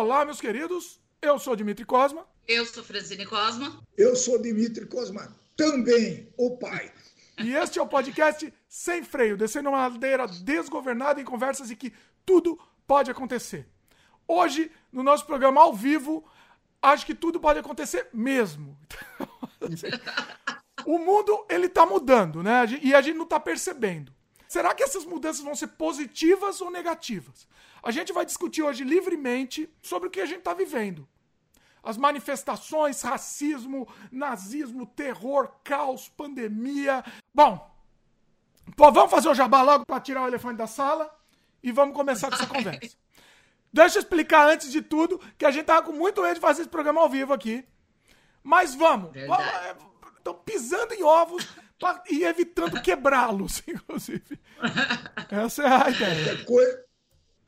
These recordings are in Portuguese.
Olá, meus queridos. Eu sou Dimitri Cosma. Eu sou Francine Cosma. Eu sou Dimitri Cosma, também o pai. E este é o podcast Sem Freio, descendo uma ladeira desgovernada em conversas em que tudo pode acontecer. Hoje, no nosso programa ao vivo, acho que tudo pode acontecer mesmo. o mundo, ele tá mudando, né? E a gente não tá percebendo. Será que essas mudanças vão ser positivas ou negativas? A gente vai discutir hoje livremente sobre o que a gente está vivendo. As manifestações, racismo, nazismo, terror, caos, pandemia. Bom, pô, vamos fazer o jabá logo para tirar o elefante da sala e vamos começar com essa conversa. Deixa eu explicar antes de tudo que a gente tava com muito medo de fazer esse programa ao vivo aqui. Mas vamos. Estão pisando em ovos e evitando quebrá-los, inclusive. Essa é a ideia.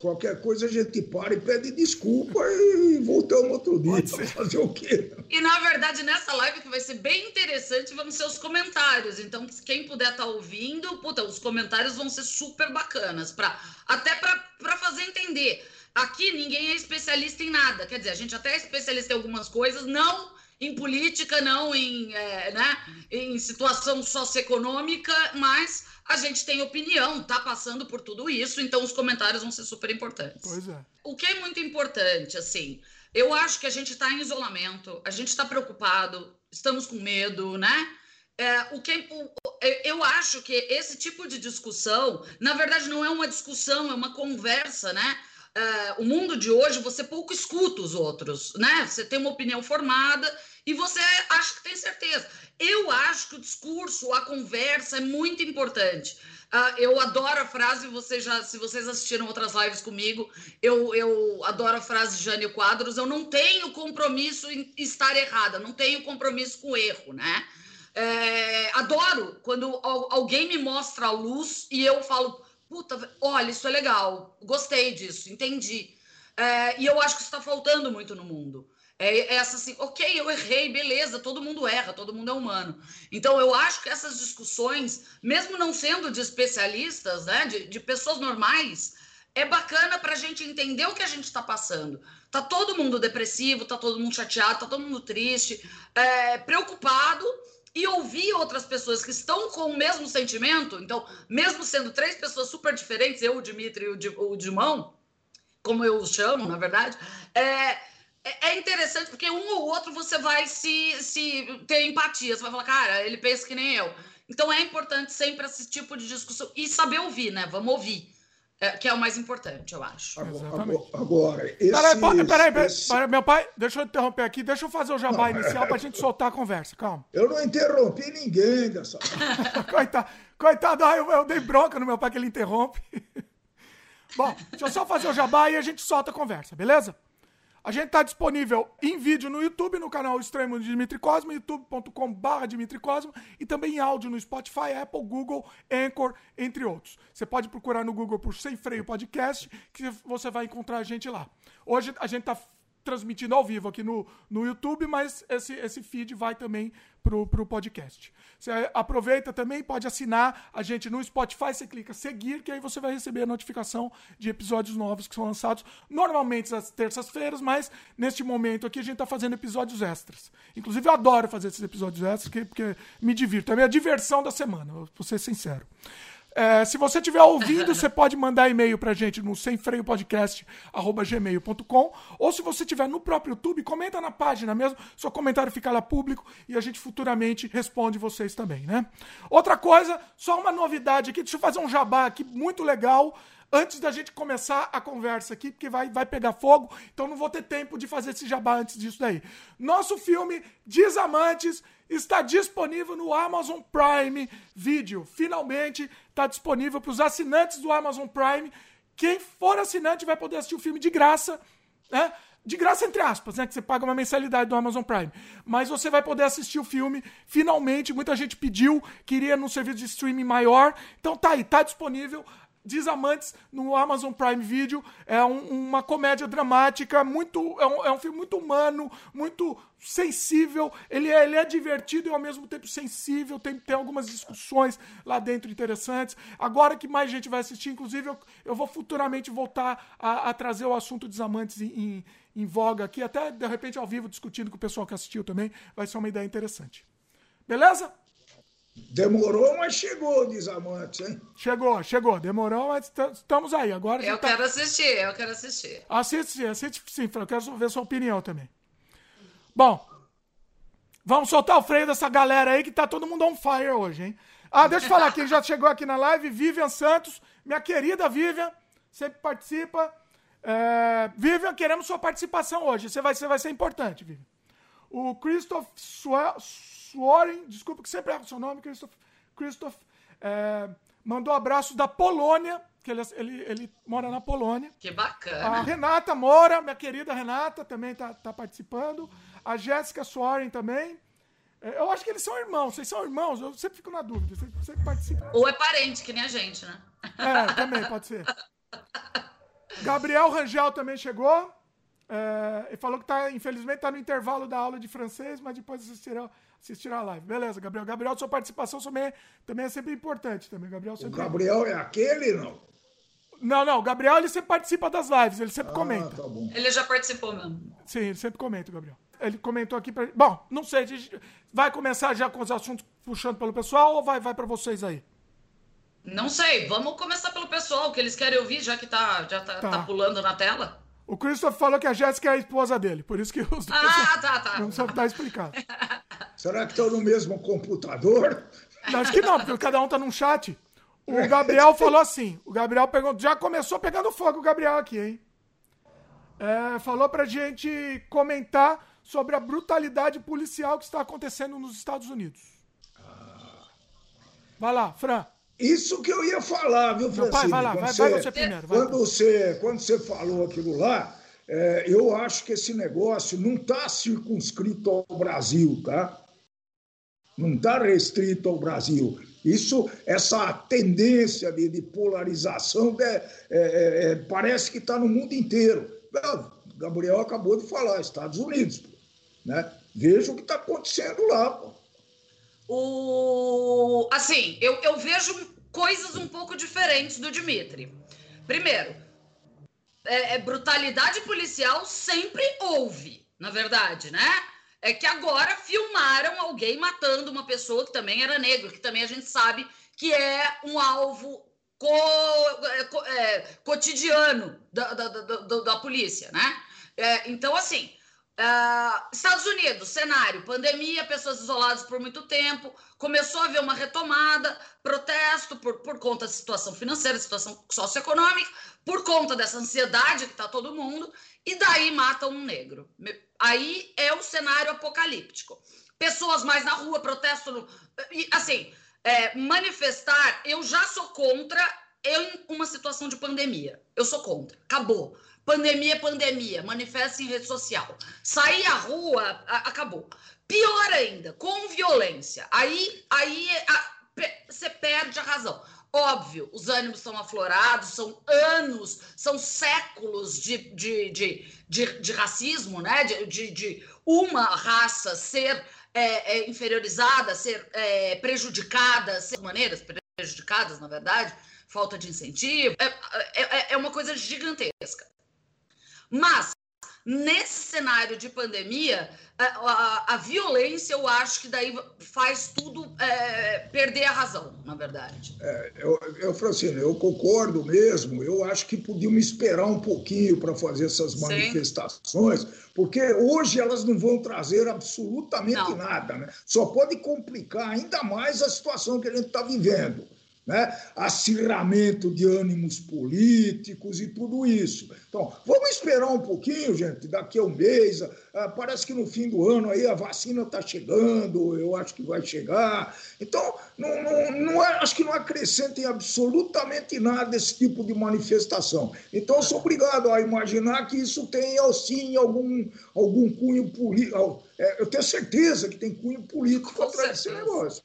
Qualquer coisa, a gente para e pede desculpa e voltamos outro dia para fazer o quê? E na verdade, nessa live que vai ser bem interessante, vão ser os comentários. Então, quem puder estar tá ouvindo, puta, os comentários vão ser super bacanas. Pra, até para fazer entender. Aqui ninguém é especialista em nada. Quer dizer, a gente até é especialista em algumas coisas, não em política, não em, é, né, em situação socioeconômica, mas a gente tem opinião, tá passando por tudo isso, então os comentários vão ser super importantes. Pois é. O que é muito importante, assim, eu acho que a gente está em isolamento, a gente está preocupado, estamos com medo, né? É, o que, o, eu acho que esse tipo de discussão, na verdade, não é uma discussão, é uma conversa, né? Uh, o mundo de hoje você pouco escuta os outros, né? Você tem uma opinião formada e você acha que tem certeza. Eu acho que o discurso, a conversa é muito importante. Uh, eu adoro a frase, você já, se vocês assistiram outras lives comigo, eu, eu adoro a frase de Jânio Quadros, eu não tenho compromisso em estar errada, não tenho compromisso com erro, né? É, adoro quando alguém me mostra a luz e eu falo, puta, olha, isso é legal, gostei disso, entendi. É, e eu acho que isso está faltando muito no mundo. É, é essa assim, ok, eu errei, beleza, todo mundo erra, todo mundo é humano. Então eu acho que essas discussões, mesmo não sendo de especialistas, né, de, de pessoas normais, é bacana para a gente entender o que a gente está passando. Tá todo mundo depressivo, tá todo mundo chateado, tá todo mundo triste, é, preocupado e ouvir outras pessoas que estão com o mesmo sentimento, então, mesmo sendo três pessoas super diferentes, eu, o Dimitri e o Dimão, como eu os chamo, na verdade, é, é, é interessante porque um ou outro você vai se, se ter empatia, você vai falar, cara, ele pensa que nem eu. Então é importante sempre esse tipo de discussão e saber ouvir, né? Vamos ouvir. É, que é o mais importante, eu acho. Agora, agora esse, peraí, peraí, peraí, esse... peraí, meu pai, deixa eu interromper aqui, deixa eu fazer o jabá não, inicial pra gente soltar a conversa, calma. Eu não interrompi ninguém dessa. coitado, coitado, eu, eu dei bronca no meu pai que ele interrompe. Bom, deixa eu só fazer o jabá e a gente solta a conversa, beleza? A gente está disponível em vídeo no YouTube, no canal Extremo de Dimitri Cosmo, youtube.com.br Dimitri Cosmo, e também em áudio no Spotify, Apple, Google, Anchor, entre outros. Você pode procurar no Google por Sem Freio Podcast, que você vai encontrar a gente lá. Hoje a gente está transmitindo ao vivo aqui no, no YouTube, mas esse, esse feed vai também pro, pro podcast. Você aproveita também, pode assinar a gente no Spotify, você clica seguir, que aí você vai receber a notificação de episódios novos que são lançados normalmente às terças-feiras, mas neste momento aqui a gente está fazendo episódios extras. Inclusive eu adoro fazer esses episódios extras, porque, porque me divirto. É a minha diversão da semana, vou ser sincero. É, se você estiver ouvindo, você pode mandar e-mail pra gente no semfreiopodcast.gmail.com ou se você estiver no próprio YouTube, comenta na página mesmo, seu comentário fica lá público e a gente futuramente responde vocês também, né? Outra coisa, só uma novidade aqui, deixa eu fazer um jabá aqui muito legal antes da gente começar a conversa aqui, porque vai, vai pegar fogo, então não vou ter tempo de fazer esse jabá antes disso daí. Nosso filme Desamantes está disponível no Amazon Prime Video. Finalmente está disponível para os assinantes do Amazon Prime. Quem for assinante vai poder assistir o filme de graça, né? De graça, entre aspas, né? Que você paga uma mensalidade do Amazon Prime. Mas você vai poder assistir o filme. Finalmente, muita gente pediu, queria num serviço de streaming maior. Então tá aí, tá disponível. Desamantes no Amazon Prime Video. É um, uma comédia dramática, muito. É um, é um, filme muito humano, muito sensível. Ele é, ele é divertido e ao mesmo tempo sensível. Tem, tem algumas discussões lá dentro interessantes. Agora que mais gente vai assistir, inclusive, eu, eu vou futuramente voltar a, a trazer o assunto Desamantes em, em, em voga aqui, até de repente ao vivo, discutindo com o pessoal que assistiu também. Vai ser uma ideia interessante. Beleza? Demorou, mas chegou, diz Amante, hein? Chegou, chegou. Demorou, mas estamos aí. Agora eu tá... quero assistir, eu quero assistir. Assiste, assiste sim, Fran. Eu quero ver sua opinião também. Bom, vamos soltar o freio dessa galera aí que tá todo mundo on fire hoje, hein? Ah, deixa eu falar, quem já chegou aqui na live, Vivian Santos, minha querida Vivian, sempre participa. É... Vivian, queremos sua participação hoje. Você vai, você vai ser importante, Vivian. O Christoph Sworen, desculpa que sempre erro o seu nome, Christoph, Christoph é, mandou abraços da Polônia, que ele, ele, ele mora na Polônia. Que bacana. A Renata Moura, minha querida Renata, também está tá participando. A Jéssica Soren também. É, eu acho que eles são irmãos. Vocês são irmãos? Eu sempre fico na dúvida. Você, você participa. Ou é parente, que nem a gente, né? É, também pode ser. Gabriel Rangel também chegou. É, e falou que tá, infelizmente está no intervalo da aula de francês, mas depois assistirá, assistirá a live. Beleza, Gabriel. Gabriel, sua participação também, também é sempre importante. Também. Gabriel sempre... O Gabriel é aquele, não? Não, não. O Gabriel ele sempre participa das lives, ele sempre ah, comenta. Tá ele já participou mesmo. Sim, ele sempre comenta, Gabriel. Ele comentou aqui pra. Bom, não sei, a gente vai começar já com os assuntos puxando pelo pessoal ou vai, vai para vocês aí? Não sei, vamos começar pelo pessoal, que eles querem ouvir, já que tá, já tá, tá. tá pulando na tela. O Christopher falou que a Jéssica é a esposa dele, por isso que os dois. Ah, tá, tá. Não sabe estar explicado. Será que estão no mesmo computador? Acho que não, porque cada um tá num chat. O Gabriel falou assim: o Gabriel pegou, já começou pegando fogo o Gabriel aqui, hein? É, falou pra gente comentar sobre a brutalidade policial que está acontecendo nos Estados Unidos. Vai lá, Fran. Isso que eu ia falar, viu, Francisco? Pai, vai lá, vai, você, vai você primeiro. Vai. Quando, você, quando você falou aquilo lá, é, eu acho que esse negócio não está circunscrito ao Brasil, tá? Não está restrito ao Brasil. Isso, essa tendência de, de polarização é, é, é, parece que está no mundo inteiro. Gabriel acabou de falar, Estados Unidos. Né? Veja o que está acontecendo lá. Pô. O... Assim, eu, eu vejo coisas um pouco diferentes do Dimitri. Primeiro, é, é, brutalidade policial sempre houve, na verdade, né? É que agora filmaram alguém matando uma pessoa que também era negro, que também a gente sabe que é um alvo co, é, é cotidiano da, da, da, da, polícia, né? É, então, assim, Uh, Estados Unidos, cenário, pandemia, pessoas isoladas por muito tempo, começou a haver uma retomada, protesto por, por conta da situação financeira, situação socioeconômica, por conta dessa ansiedade que está todo mundo, e daí matam um negro. Aí é o cenário apocalíptico. Pessoas mais na rua, protesto. No, assim, é, manifestar, eu já sou contra em uma situação de pandemia. Eu sou contra. Acabou. Pandemia é pandemia, manifesta em rede social. Sair à rua, a, acabou. Pior ainda, com violência. Aí, aí você perde a razão. Óbvio, os ânimos estão aflorados, são anos, são séculos de, de, de, de, de racismo, né? De, de, de, uma raça ser é, é, inferiorizada, ser é, prejudicada, ser maneiras prejudicadas, na verdade, falta de incentivo. É, é, é uma coisa gigantesca. Mas, nesse cenário de pandemia, a, a, a violência, eu acho que daí faz tudo é, perder a razão, na verdade. É, eu, eu, Francino, eu concordo mesmo. Eu acho que podíamos esperar um pouquinho para fazer essas manifestações, Sim. porque hoje elas não vão trazer absolutamente não. nada. Né? Só pode complicar ainda mais a situação que a gente está vivendo né? acirramento de ânimos políticos e tudo isso. Então, vamos esperar um pouquinho, gente, daqui a um mês. Ah, parece que no fim do ano aí a vacina está chegando, eu acho que vai chegar. Então, não, não, não é, acho que não acrescentem absolutamente nada esse tipo de manifestação. Então, eu sou obrigado a imaginar que isso tem, sim, algum, algum cunho político. É, eu tenho certeza que tem cunho político atrás desse negócio.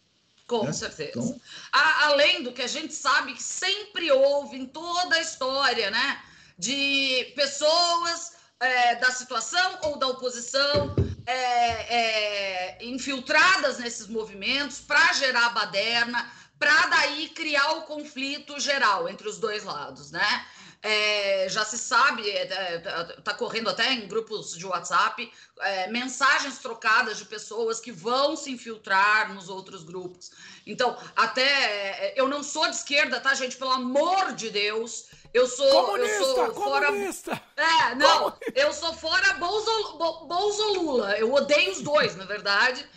Com né? certeza. Então... A, além do que a gente sabe que sempre houve em toda a história, né? De pessoas é, da situação ou da oposição é, é, infiltradas nesses movimentos para gerar baderna, para daí criar o conflito geral entre os dois lados, né? É, já se sabe, está é, é, correndo até em grupos de WhatsApp, é, mensagens trocadas de pessoas que vão se infiltrar nos outros grupos. Então, até é, eu não sou de esquerda, tá, gente? Pelo amor de Deus. Eu sou, comunista, eu sou fora. Comunista. É, não, comunista. eu sou fora Bolso, Bolso Lula. Eu odeio os dois, na verdade.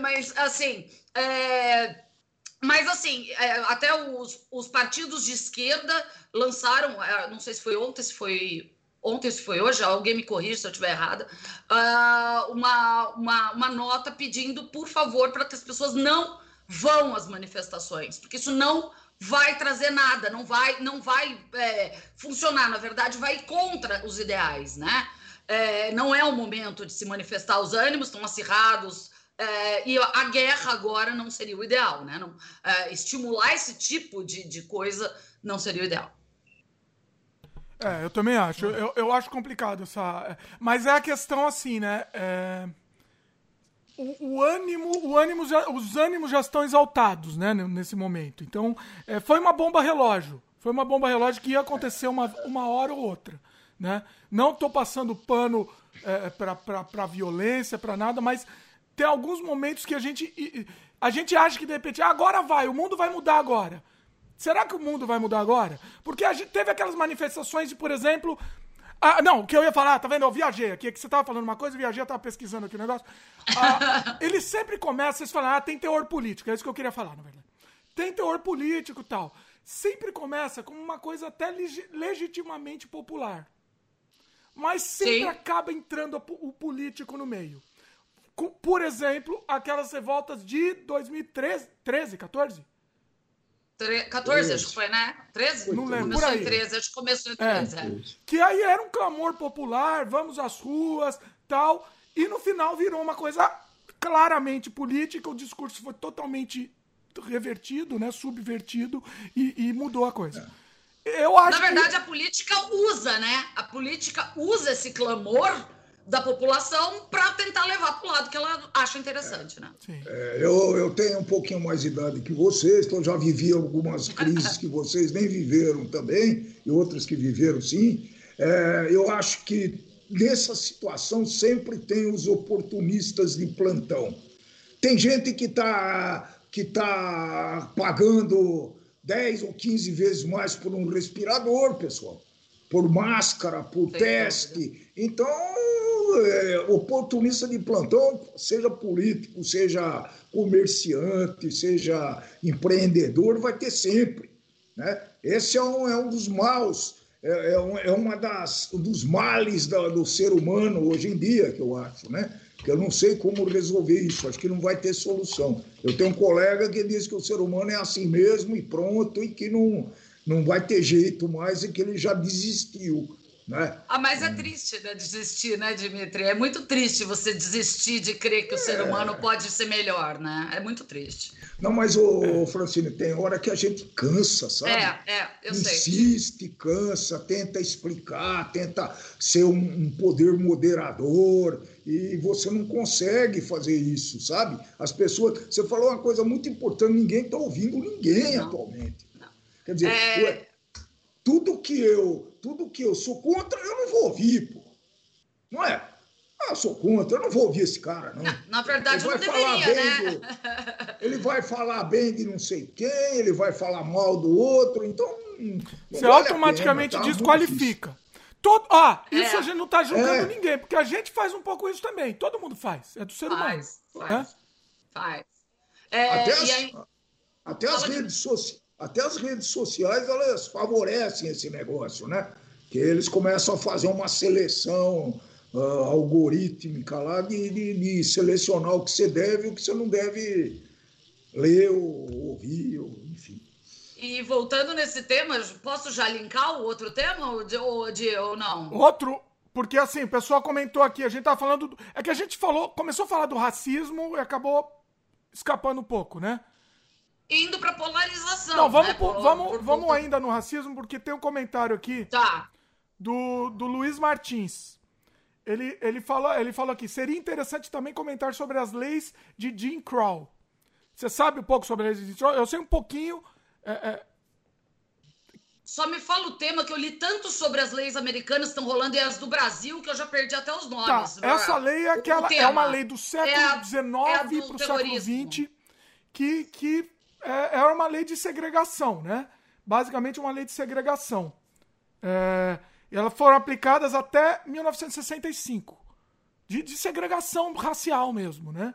Mas, assim, é, mas, assim, é, até os, os partidos de esquerda lançaram, é, não sei se foi ontem, se foi ontem, se foi hoje, alguém me corrija se eu estiver errada, uh, uma, uma, uma nota pedindo, por favor, para que as pessoas não vão às manifestações, porque isso não vai trazer nada, não vai, não vai é, funcionar, na verdade, vai contra os ideais, né? É, não é o momento de se manifestar, os ânimos estão acirrados, é, e a guerra agora não seria o ideal, né? Não, é, estimular esse tipo de, de coisa não seria o ideal. É, eu também acho. Eu, eu acho complicado essa. É, mas é a questão assim, né? É... O, o, ânimo, o ânimo já, os ânimos já estão exaltados, né? Nesse momento. Então, é, foi uma bomba relógio. Foi uma bomba relógio que ia acontecer uma, uma hora ou outra, né? Não estou passando pano é, para violência, para nada, mas tem alguns momentos que a gente a gente acha que de repente ah, agora vai, o mundo vai mudar agora. Será que o mundo vai mudar agora? Porque a gente teve aquelas manifestações de, por exemplo, ah, não, o que eu ia falar, tá vendo? Eu viajei aqui, que você tava falando uma coisa, eu viajei, eu tava pesquisando aqui o negócio. Ah, ele sempre começa, vocês falam, ah, tem teor político, é isso que eu queria falar, na verdade. Tem teor político e tal. Sempre começa como uma coisa até legitimamente popular. Mas sempre Sim. acaba entrando o político no meio. Por exemplo, aquelas revoltas de 2013, 13, 14? 14, acho que foi, né? 13? Não lembro. Começou em 13, acho que começou em 13. É. É. Que aí era um clamor popular, vamos às ruas, tal. E no final virou uma coisa claramente política, o discurso foi totalmente revertido, né? Subvertido e, e mudou a coisa. É. Eu acho Na verdade, que... a política usa, né? A política usa esse clamor da população para tentar levar para o lado que ela acha interessante, né? É, eu, eu tenho um pouquinho mais de idade que vocês, então já vivi algumas crises que vocês nem viveram também, e outras que viveram sim. É, eu acho que nessa situação sempre tem os oportunistas de plantão. Tem gente que está que tá pagando 10 ou 15 vezes mais por um respirador, pessoal, por máscara, por Sem teste. Dúvida. Então, é, oportunista de plantão, seja político, seja comerciante, seja empreendedor, vai ter sempre. Né? Esse é um, é um dos maus, é, é, um, é uma das dos males da, do ser humano hoje em dia, que eu acho, né? Que eu não sei como resolver isso, acho que não vai ter solução. Eu tenho um colega que diz que o ser humano é assim mesmo e pronto, e que não, não vai ter jeito mais e que ele já desistiu. Né? Ah, mas é triste né, desistir, né, Dimitri? É muito triste você desistir de crer que o ser humano é. pode ser melhor, né? É muito triste. Não, mas, o Francine, tem hora que a gente cansa, sabe? É, é, eu Insiste, sei. Insiste, cansa, tenta explicar, tenta ser um, um, poder moderador e você não consegue fazer isso, sabe? As pessoas... Você falou uma coisa muito importante, ninguém está ouvindo ninguém não, atualmente. Não. Quer dizer, é... tudo que eu tudo que eu sou contra, eu não vou ouvir, pô. Não é? Ah, eu sou contra, eu não vou ouvir esse cara, não. Na verdade, ele não deveria, né? Do, ele vai falar bem de não sei quem, ele vai falar mal do outro, então. Você vale automaticamente pena, tá? desqualifica. Todo, ah, isso é. a gente não está julgando é. ninguém, porque a gente faz um pouco isso também. Todo mundo faz. É do ser humano. Faz, faz. É? faz. É, até as, aí... até as redes sociais até as redes sociais elas favorecem esse negócio, né? Que eles começam a fazer uma seleção uh, algorítmica lá de, de, de, selecionar o que você deve e o que você não deve ler ou ouvir, ou, enfim. E voltando nesse tema, posso já linkar o outro tema ou, de, ou, de, ou não? Outro, porque assim, o pessoal comentou aqui, a gente tava falando. Do, é que a gente falou, começou a falar do racismo e acabou escapando um pouco, né? Indo para polarização. Não, vamos, né? por, vamos, por vamos ainda no racismo, porque tem um comentário aqui tá. do, do Luiz Martins. Ele, ele, falou, ele falou aqui: seria interessante também comentar sobre as leis de Jim Crow. Você sabe um pouco sobre as leis de Jim Crow? Eu sei um pouquinho. É, é... Só me fala o tema que eu li tanto sobre as leis americanas que estão rolando e as do Brasil que eu já perdi até os nomes. Tá, essa lei é, aquela, é uma lei do século XIX é para o século XX que, que é, é uma lei de segregação, né? Basicamente uma lei de segregação. É, elas foram aplicadas até 1965. De, de segregação racial mesmo, né?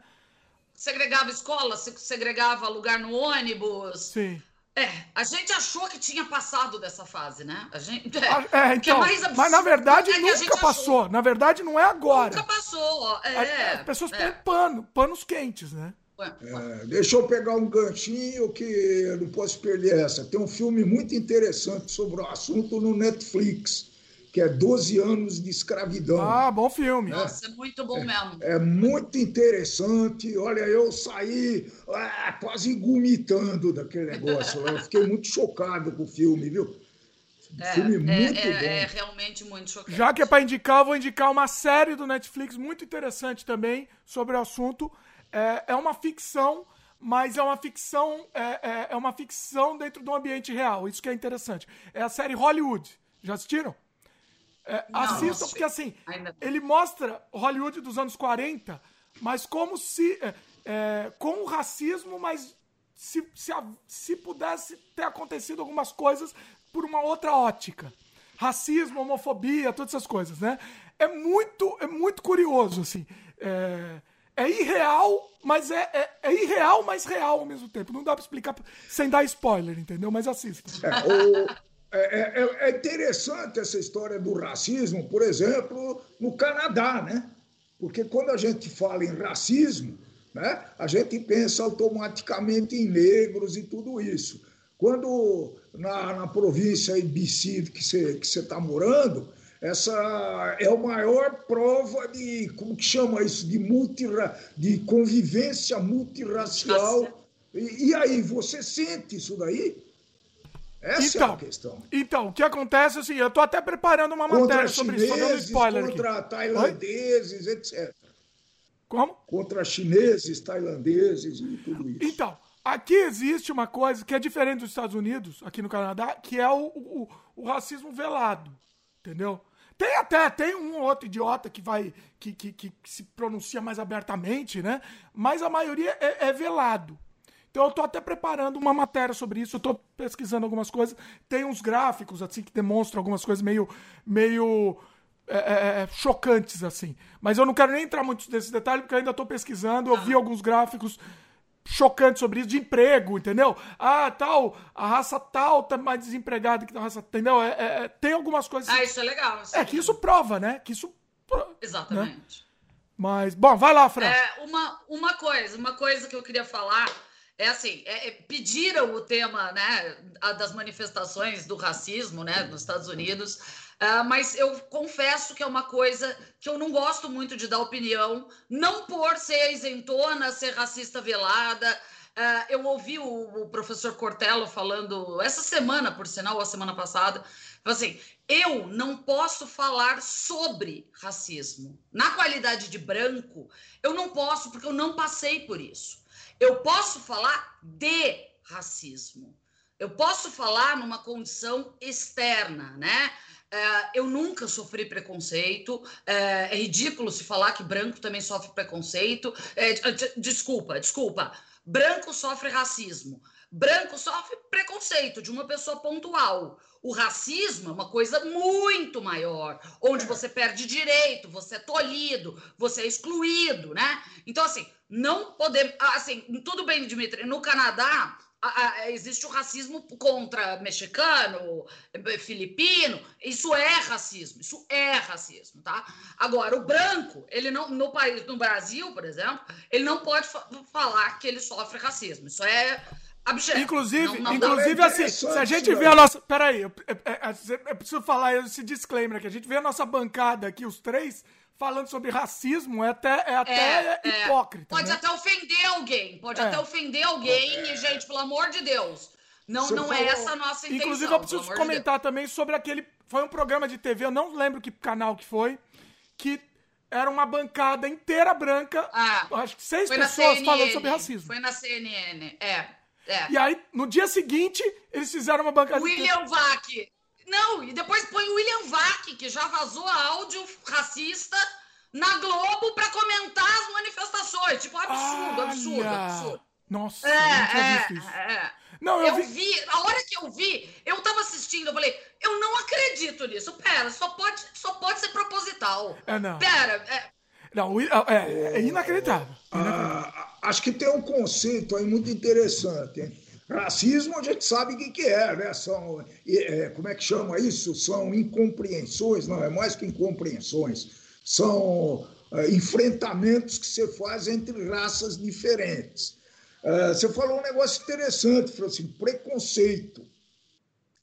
Segregava escola, segregava lugar no ônibus. Sim. É, a gente achou que tinha passado dessa fase, né? A gente, é, ah, é, é então, é absurdo, mas na verdade é nunca passou. Achou. Na verdade não é agora. Nunca passou. É, As pessoas têm pano, panos quentes, né? É, deixa eu pegar um ganchinho que eu não posso perder essa. Tem um filme muito interessante sobre o assunto no Netflix, que é 12 anos de escravidão. Ah, bom filme. Nossa, é muito bom mesmo. É, é muito interessante. Olha, eu saí ah, quase gomitando daquele negócio. eu fiquei muito chocado com o filme, viu? É, filme é, muito é, bom. É realmente muito chocante. Já que é para indicar, eu vou indicar uma série do Netflix muito interessante também sobre o assunto é, é uma ficção, mas é uma ficção é, é, é, uma ficção dentro de um ambiente real. Isso que é interessante. É a série Hollywood. Já assistiram? É, não, assistam, porque assim, ele mostra Hollywood dos anos 40, mas como se. É, é, com o racismo, mas se, se, se pudesse ter acontecido algumas coisas por uma outra ótica. Racismo, homofobia, todas essas coisas, né? É muito, é muito curioso, assim. É, é irreal, mas é, é, é, irreal, mas real ao mesmo tempo. Não dá pra explicar sem dar spoiler, entendeu? Mas assista. É, o, é, é, é, interessante essa história do racismo, por exemplo, no Canadá, né? Porque quando a gente fala em racismo, né, a gente pensa automaticamente em negros e tudo isso. Quando na, na província BC que você está morando, essa é a maior prova de, como que chama isso, de, multira, de convivência multirracial. E, e, aí, você sente isso daí? Essa então, é a então, questão. Então, o que acontece é assim, eu estou até preparando uma contra matéria sobre chineses, isso, dando spoiler Contra aqui. tailandeses, Oi? etc. Como? Contra chineses, tailandeses e tudo isso. Então, aqui existe uma coisa que é diferente dos Estados Unidos, aqui no Canadá, que é o, o, o racismo velado, entendeu? Tem até, tem um ou outro idiota que vai, que, que, que, se pronuncia mais abertamente, né? Mas a maioria é, é velado. Então eu tô até preparando uma matéria sobre isso, eu tô pesquisando algumas coisas. Tem uns gráficos, assim, que demonstram algumas coisas meio, meio é, é, é chocantes, assim. Mas eu não quero nem entrar muito nesse detalhe, porque eu ainda tô pesquisando, eu vi alguns gráficos chocante sobre isso, de emprego, entendeu? Ah, tal, a raça tal tá mais desempregada que a raça, entendeu? É, é, é tem algumas coisas. Ah, isso é legal. Isso é, é que isso prova, né? Que isso. Né? Exatamente. Né? Mas, bom, vai lá, Fran. É, uma, uma coisa, uma coisa que eu queria falar é assim, é, é, pediram o tema, né, das manifestações do racismo, né, nos Estados Unidos. Uh, mas eu confesso que é uma coisa que eu não gosto muito de dar opinião, não por ser isentona, ser racista velada. Uh, eu ouvi o, o, professor Cortello falando essa semana, por sinal, ou a semana passada, assim, eu não posso falar sobre racismo. Na qualidade de branco, eu não posso, porque eu não passei por isso. Eu posso falar de racismo. Eu posso falar numa condição externa, né? É, eu nunca sofri preconceito. É, é, ridículo se falar que branco também sofre preconceito. É, desculpa, desculpa. Branco sofre racismo. Branco sofre preconceito de uma pessoa pontual. O racismo é uma coisa muito maior, onde você perde direito, você é tolhido, você é excluído, né? Então, assim, não podemos. Assim, tudo bem, Dimitri, no Canadá existe o racismo contra mexicano, filipino, isso é racismo, isso é racismo, tá? Agora, o branco, ele não, no país, no Brasil, por exemplo, ele não pode fa falar que ele sofre racismo, isso é abjeto. Inclusive, não, não inclusive assim, se a gente vê a nossa, peraí, eu, eu, eu, eu preciso falar esse disclaimer aqui, a gente vê a nossa bancada aqui, os três, falando sobre racismo é até, é até é, hipócrita. Pode né? até ofender alguém. Pode até ofender alguém. E, gente, pelo amor de Deus. Não, não é essa a nossa intenção. Inclusive, eu preciso comentar de também sobre aquele. Foi um programa de TV, eu não lembro que canal que foi, que era uma bancada inteira branca. Ah, acho que seis pessoas falando sobre racismo. Foi na CNN, é. É. E aí, no dia seguinte, eles fizeram uma bancada. William Vac. Não, e depois põe o William Vac, que já vazou áudio racista na Globo para comentar as manifestações. Tipo, absurdo, absurdo, absurdo. Nossa, é, eu não é, isso. É. Não, eu, eu vi... vi... a hora que eu vi, eu tava assistindo, eu falei, eu não acredito nisso. Pera, só pode, só pode ser proposital. É, não. Pera, é... Não, é, é, é inacreditável. Ah, acho que tem um conceito aí muito interessante. Hein? Racismo a gente sabe o que, que é, né? São, é, como é que chama isso? São incompreensões, não, é mais que incompreensões. São é, enfrentamentos que você faz entre raças diferentes. Uh, você falou um negócio interessante, falou assim, preconceito.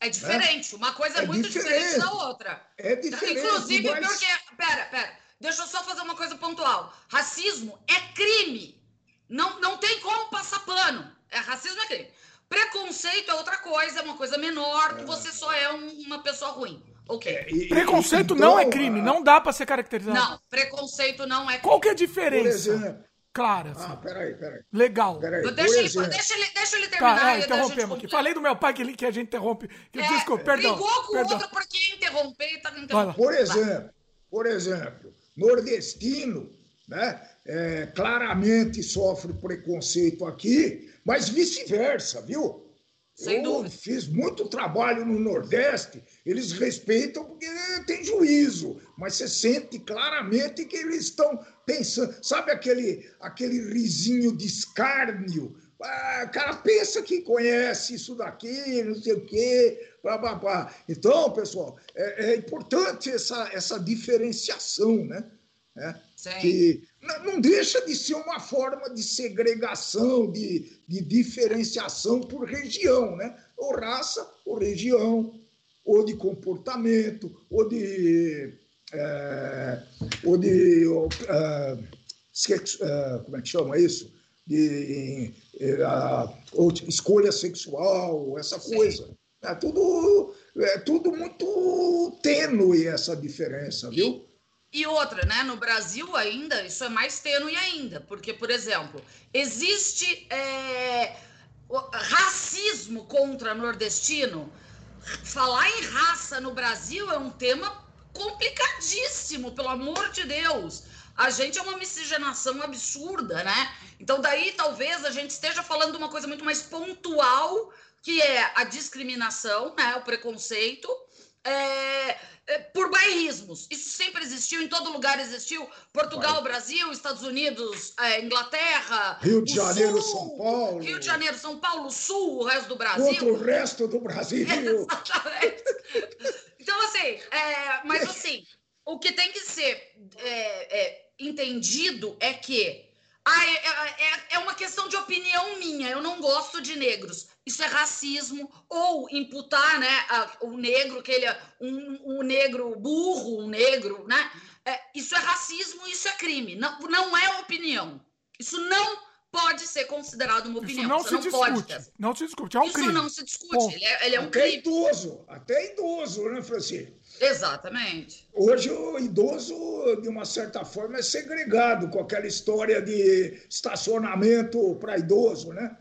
É diferente, né? uma coisa é, é muito diferente. diferente. da outra. É diferente. Inclusive, mas... porque. Pera, pera. Deixa eu só fazer uma coisa pontual. Racismo é crime. Não, não tem como passar pano. É, racismo é crime. Preconceito é outra coisa, é uma coisa menor, que você só é um, uma pessoa ruim. Ok. É, e, preconceito então, não é crime, não dá para ser caracterizado. Não, preconceito não é crime. Qual que é a diferença? Clara. Assim. Ah, peraí, peraí. Legal. Peraí, deixa, ele, deixa, ele, deixa ele terminar. Tá, é, interrompemos aqui. Falei do meu pai que, ele, que a gente interrompe. Que, é, desculpa, perdão. Brigou com perdão. o outro porque interromper e tá interrompendo. Por exemplo, por exemplo, nordestino, né? É, claramente sofre preconceito aqui, mas vice-versa, viu? Sem eu dúvida. fiz muito trabalho no Nordeste, eles respeitam porque tem juízo, mas você sente claramente que eles estão pensando, sabe aquele, aquele risinho de escárnio? Ah, o cara pensa que conhece isso daqui, não sei o quê, blá, blá, blá. Então, pessoal, é, é importante essa, essa diferenciação, né? É, que não deixa de ser uma forma de segregação, de, de diferenciação por região, né? ou raça, ou região, ou de comportamento, ou de. É, ou de. Uh, sexo, uh, como é que chama isso? De ou de escolha sexual, essa coisa. É tudo, é tudo muito tênue essa diferença, viu? E outra, né? No Brasil ainda, isso é mais tênue ainda, porque, por exemplo, existe é, racismo contra nordestino. Falar em raça no Brasil é um tema complicadíssimo, pelo amor de Deus. A gente é uma miscigenação absurda, né? Então, daí talvez a gente esteja falando de uma coisa muito mais pontual, que é a discriminação, né? O preconceito. É, por bairrismos. Isso sempre existiu, em todo lugar existiu. Portugal, Vai. Brasil, Estados Unidos, é, Inglaterra. Rio de Janeiro, Sul, São Paulo. Rio de Janeiro, São Paulo, Sul, o resto do Brasil. Contra o resto do Brasil. Exatamente. Então, assim, é, mas assim, o que tem que ser é, é, entendido é que ah, é, é, uma questão de opinião minha. Eu não gosto de negros isso é racismo, ou imputar né, a, o negro, que ele é um, um negro burro, um negro, né? É, isso é racismo, isso é crime, não, não é opinião. Isso não pode ser considerado uma opinião. Isso não se não discute. Não se discute, é um isso crime. Isso não se discute, ele é, ele é, um até crime. idoso, até idoso, né, Francisco? Exatamente. Hoje o idoso, de uma certa forma, é segregado com aquela história de estacionamento para idoso, né?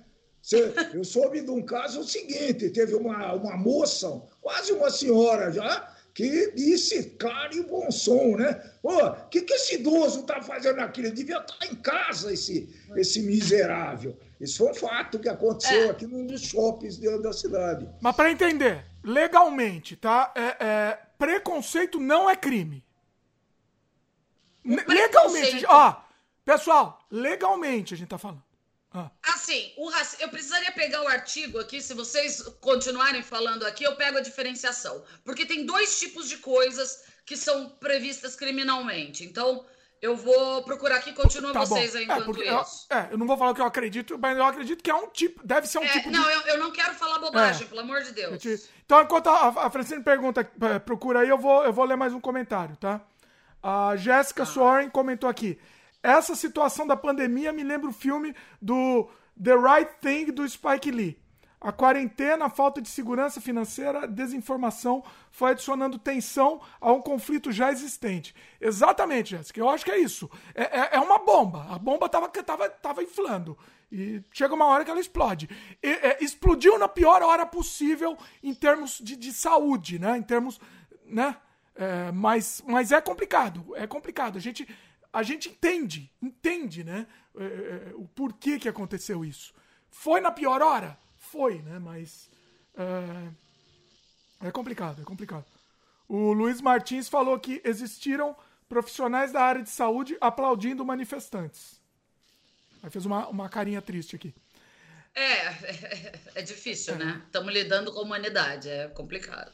Eu soube de um caso o seguinte: teve uma, uma moça, quase uma senhora já, que disse claro e bom som, né? Pô, o que, que esse idoso está fazendo aqui? Ele devia estar tá em casa, esse, esse miserável. Isso foi um fato que aconteceu é. aqui num dos shoppings dentro da cidade. Mas para entender, legalmente, tá? É, é, preconceito não é crime. Legalmente, ó, pessoal, legalmente a gente tá falando. Ah. Assim, o raci... eu precisaria pegar o artigo aqui, se vocês continuarem falando aqui, eu pego a diferenciação. Porque tem dois tipos de coisas que são previstas criminalmente. Então, eu vou procurar aqui, continua tá vocês bom. aí é, enquanto é, isso. Eu, é, eu não vou falar o que eu acredito, mas eu acredito que é um tipo, deve ser um é, tipo Não, de... eu, eu não quero falar bobagem, é. pelo amor de Deus. Então, enquanto a, a Francine pergunta, é, procura aí, eu vou, eu vou ler mais um comentário, tá? A Jéssica ah. Soren comentou aqui. Essa situação da pandemia me lembra o filme do The Right Thing do Spike Lee. A quarentena, a falta de segurança financeira, a desinformação foi adicionando tensão a um conflito já existente. Exatamente, Jéssica. Eu acho que é isso. É, é, é uma bomba. A bomba estava tava, tava inflando. E chega uma hora que ela explode. E, é, explodiu na pior hora possível em termos de, de saúde, né? Em termos. Né? É, mas, mas é complicado. É complicado. A gente, a gente entende, entende, né? É, é, o porquê que aconteceu isso. Foi na pior hora? Foi, né? Mas é, é complicado, é complicado. O Luiz Martins falou que existiram profissionais da área de saúde aplaudindo manifestantes. Aí fez uma, uma carinha triste aqui. É, é, é difícil, é. né? Estamos lidando com a humanidade, é complicado.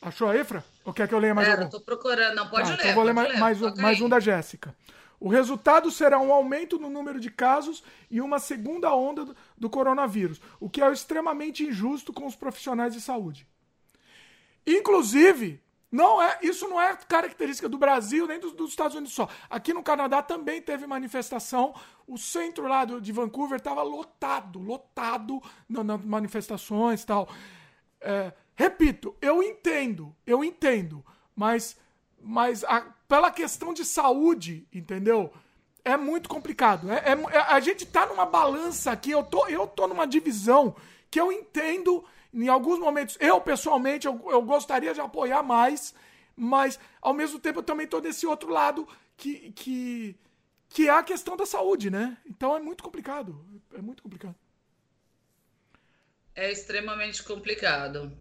Achou aí, Fra? Ou quer que eu leia mais é, algum? Estou procurando, não pode tá, ler. Então vou ler mais, mais, um, mais um da Jéssica. O resultado será um aumento no número de casos e uma segunda onda do, coronavírus, o que é extremamente injusto com os profissionais de saúde. Inclusive, não é, isso não é característica do Brasil nem dos, dos, Estados Unidos só. Aqui no Canadá também teve manifestação. O centro lá de Vancouver estava lotado, lotado nas manifestações e tal. É, repito, eu entendo, eu entendo, mas, mas a, pela questão de saúde, entendeu? É muito complicado. É, é, é, a gente tá numa balança aqui, eu tô, eu tô numa divisão que eu entendo, em alguns momentos, eu pessoalmente, eu, eu gostaria de apoiar mais, mas ao mesmo tempo eu também tô desse outro lado que, que, que é a questão da saúde, né? Então é muito complicado. É muito complicado. É extremamente complicado.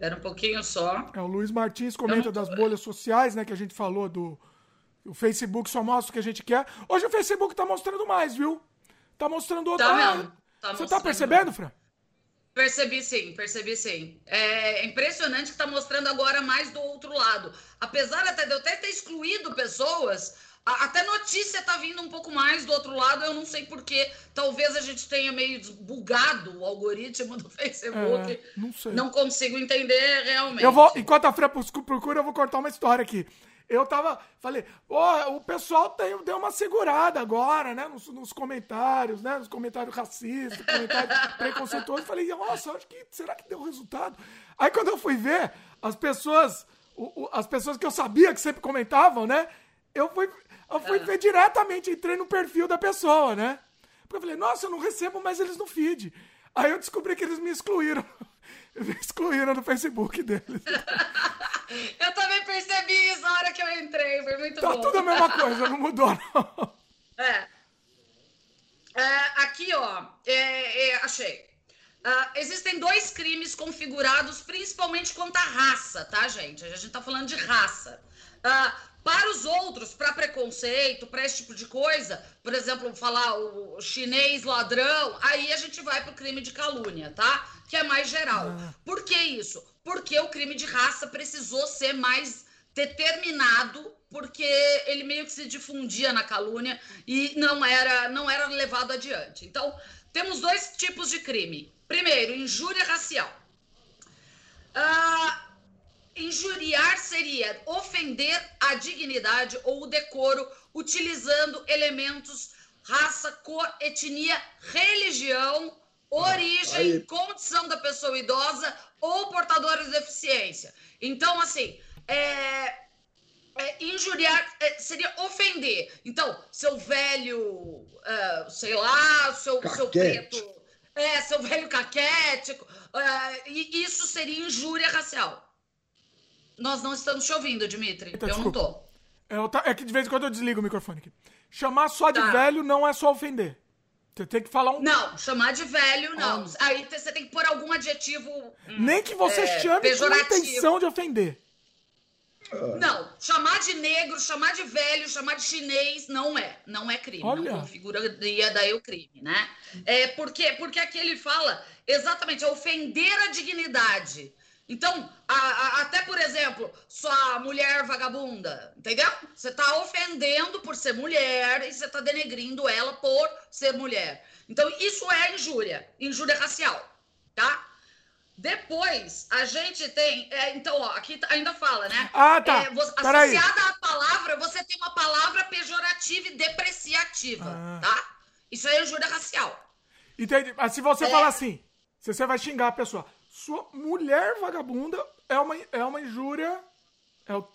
Era um pouquinho só. É, o Luiz Martins comenta das bolhas sociais, né? Que a gente falou do. O Facebook só mostra o que a gente quer. Hoje o Facebook tá mostrando mais, viu? Tá mostrando outro. Tá. Tá Você tá percebendo, Fran? Percebi sim, percebi sim. É impressionante que tá mostrando agora mais do outro lado. Apesar até de eu até ter excluído pessoas, até notícia tá vindo um pouco mais do outro lado, eu não sei porquê. Talvez a gente tenha meio bugado o algoritmo do Facebook. É, não sei. Não consigo entender realmente. Eu vou, enquanto a Fran procura, eu vou cortar uma história aqui. Eu tava, falei, oh, o pessoal tem, deu uma segurada agora, né, nos, nos comentários, né, nos comentários racistas, comentários preconceituosos. Falei, nossa, acho que, será que deu resultado? Aí quando eu fui ver, as pessoas, o, o, as pessoas que eu sabia que sempre comentavam, né, eu fui, eu fui ver diretamente, entrei no perfil da pessoa, né? Porque eu falei, nossa, eu não recebo mais eles no feed. Aí eu descobri que eles me excluíram. Me excluíram do Facebook deles. eu também percebi isso na hora que eu entrei, foi muito tá bom. Tá tudo a mesma coisa, não mudou, não. É. é aqui, ó, é, é, achei. Uh, existem dois crimes configurados principalmente quanto à raça, tá, gente? A gente tá falando de raça. Uh, para os outros, para preconceito, para esse tipo de coisa, por exemplo, falar o chinês ladrão, aí a gente vai para o crime de calúnia, tá? Que é mais geral. Ah. Por que isso? Porque o crime de raça precisou ser mais determinado, porque ele meio que se difundia na calúnia e não era, não era levado adiante. Então, temos dois tipos de crime. Primeiro, injúria racial. Ah, Injuriar seria ofender a dignidade ou o decoro utilizando elementos raça, cor, etnia, religião, origem, Aí. condição da pessoa idosa ou portadora de deficiência. Então, assim, é, é, injuriar é, seria ofender. Então, seu velho, é, sei lá, seu, seu preto, é, seu velho caquético, é, isso seria injúria racial. Nós não estamos te ouvindo, Dimitri. Eu desculpa. não tô. É, eu tá, é que de vez em quando eu desligo o microfone aqui. Chamar só de tá. velho não é só ofender. Você tem que falar um. Não, chamar de velho, não. Ah. Aí você tem que pôr algum adjetivo. Hum, Nem que você é, chame pejorativo. com intenção de ofender. Não, chamar de negro, chamar de velho, chamar de chinês não é, não é crime, Olha. não configuraria daí o crime, né? É porque porque aqui ele fala exatamente é ofender a dignidade. Então, a, a, até por exemplo, sua mulher vagabunda, entendeu? Você está ofendendo por ser mulher e você está denegrindo ela por ser mulher. Então, isso é injúria, injúria racial, tá? Depois, a gente tem. É, então, ó, aqui ainda fala, né? Ah, tá. É, associada à palavra, você tem uma palavra pejorativa e depreciativa, ah. tá? Isso é injúria racial. Entendi. Mas se você é... falar assim, se você vai xingar a pessoa, sua mulher vagabunda é uma, é uma injúria. É o...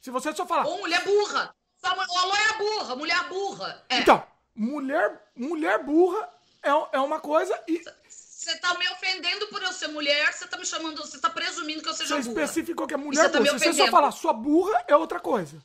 Se você só falar. Ou mulher burra. Ou loira burra, mulher burra. É. Então, mulher, mulher burra é, é uma coisa e. Você tá me ofendendo por eu ser mulher, você tá me chamando, você tá presumindo que eu seja você burra. Você especificou que é mulher burra. Tá Se você só falar sua burra, é outra coisa.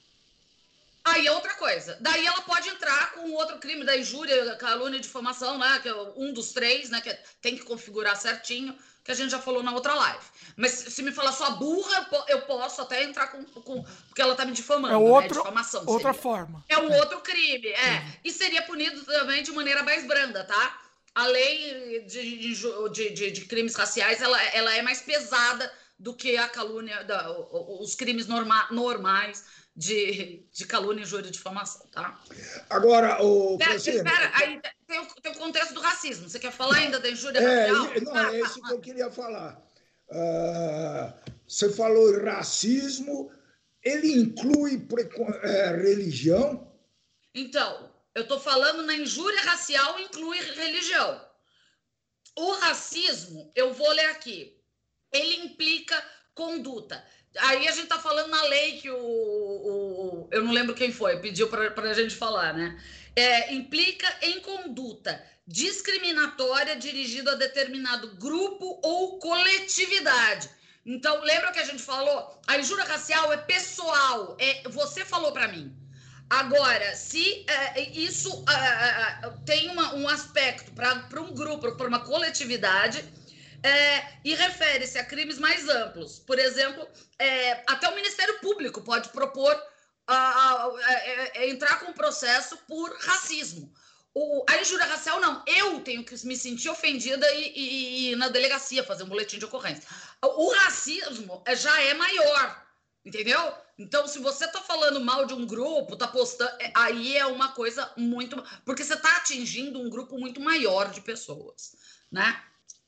Aí é outra coisa. Daí ela pode entrar com outro crime da injúria, calúnia e difamação, né? Que é um dos três, né? Que é, tem que configurar certinho, que a gente já falou na outra live. Mas se me falar sua burra, eu posso até entrar com. com porque ela tá me difamando. É outro, né? difamação. Outra seria. forma. É um é. outro crime, é. E seria punido também de maneira mais branda, tá? a lei de, de, de, de crimes raciais ela, ela é mais pesada do que a calúnia, da, os crimes norma, normais de, de calúnia, injúria e difamação, tá? Agora, o. Pera, espera, aí tem o, tem o, contexto do racismo. Você quer falar ainda da injúria é, racial? Não, ah, é isso tá, que eu queria falar. Uh, você falou racismo, ele inclui é, religião? Então, eu estou falando na injúria racial inclui religião. O racismo, eu vou ler aqui, ele implica conduta. Aí a gente está falando na lei que o, o, Eu não lembro quem foi, pediu para a gente falar, né? É, implica em conduta discriminatória dirigida a determinado grupo ou coletividade. Então, lembra que a gente falou? A injúria racial é pessoal, é você falou para mim. Agora, se é, isso é, é, tem uma, um aspecto para um grupo, para uma coletividade, é, e refere-se a crimes mais amplos. Por exemplo, é, até o Ministério Público pode propor a, a, a, entrar com processo por racismo. O, a injúria racial, não. Eu tenho que me sentir ofendida e, e, e na delegacia fazer um boletim de ocorrência. O racismo já é maior, entendeu? Então, se você tá falando mal de um grupo, tá postando. É, aí é uma coisa muito. Porque você tá atingindo um grupo muito maior de pessoas, né?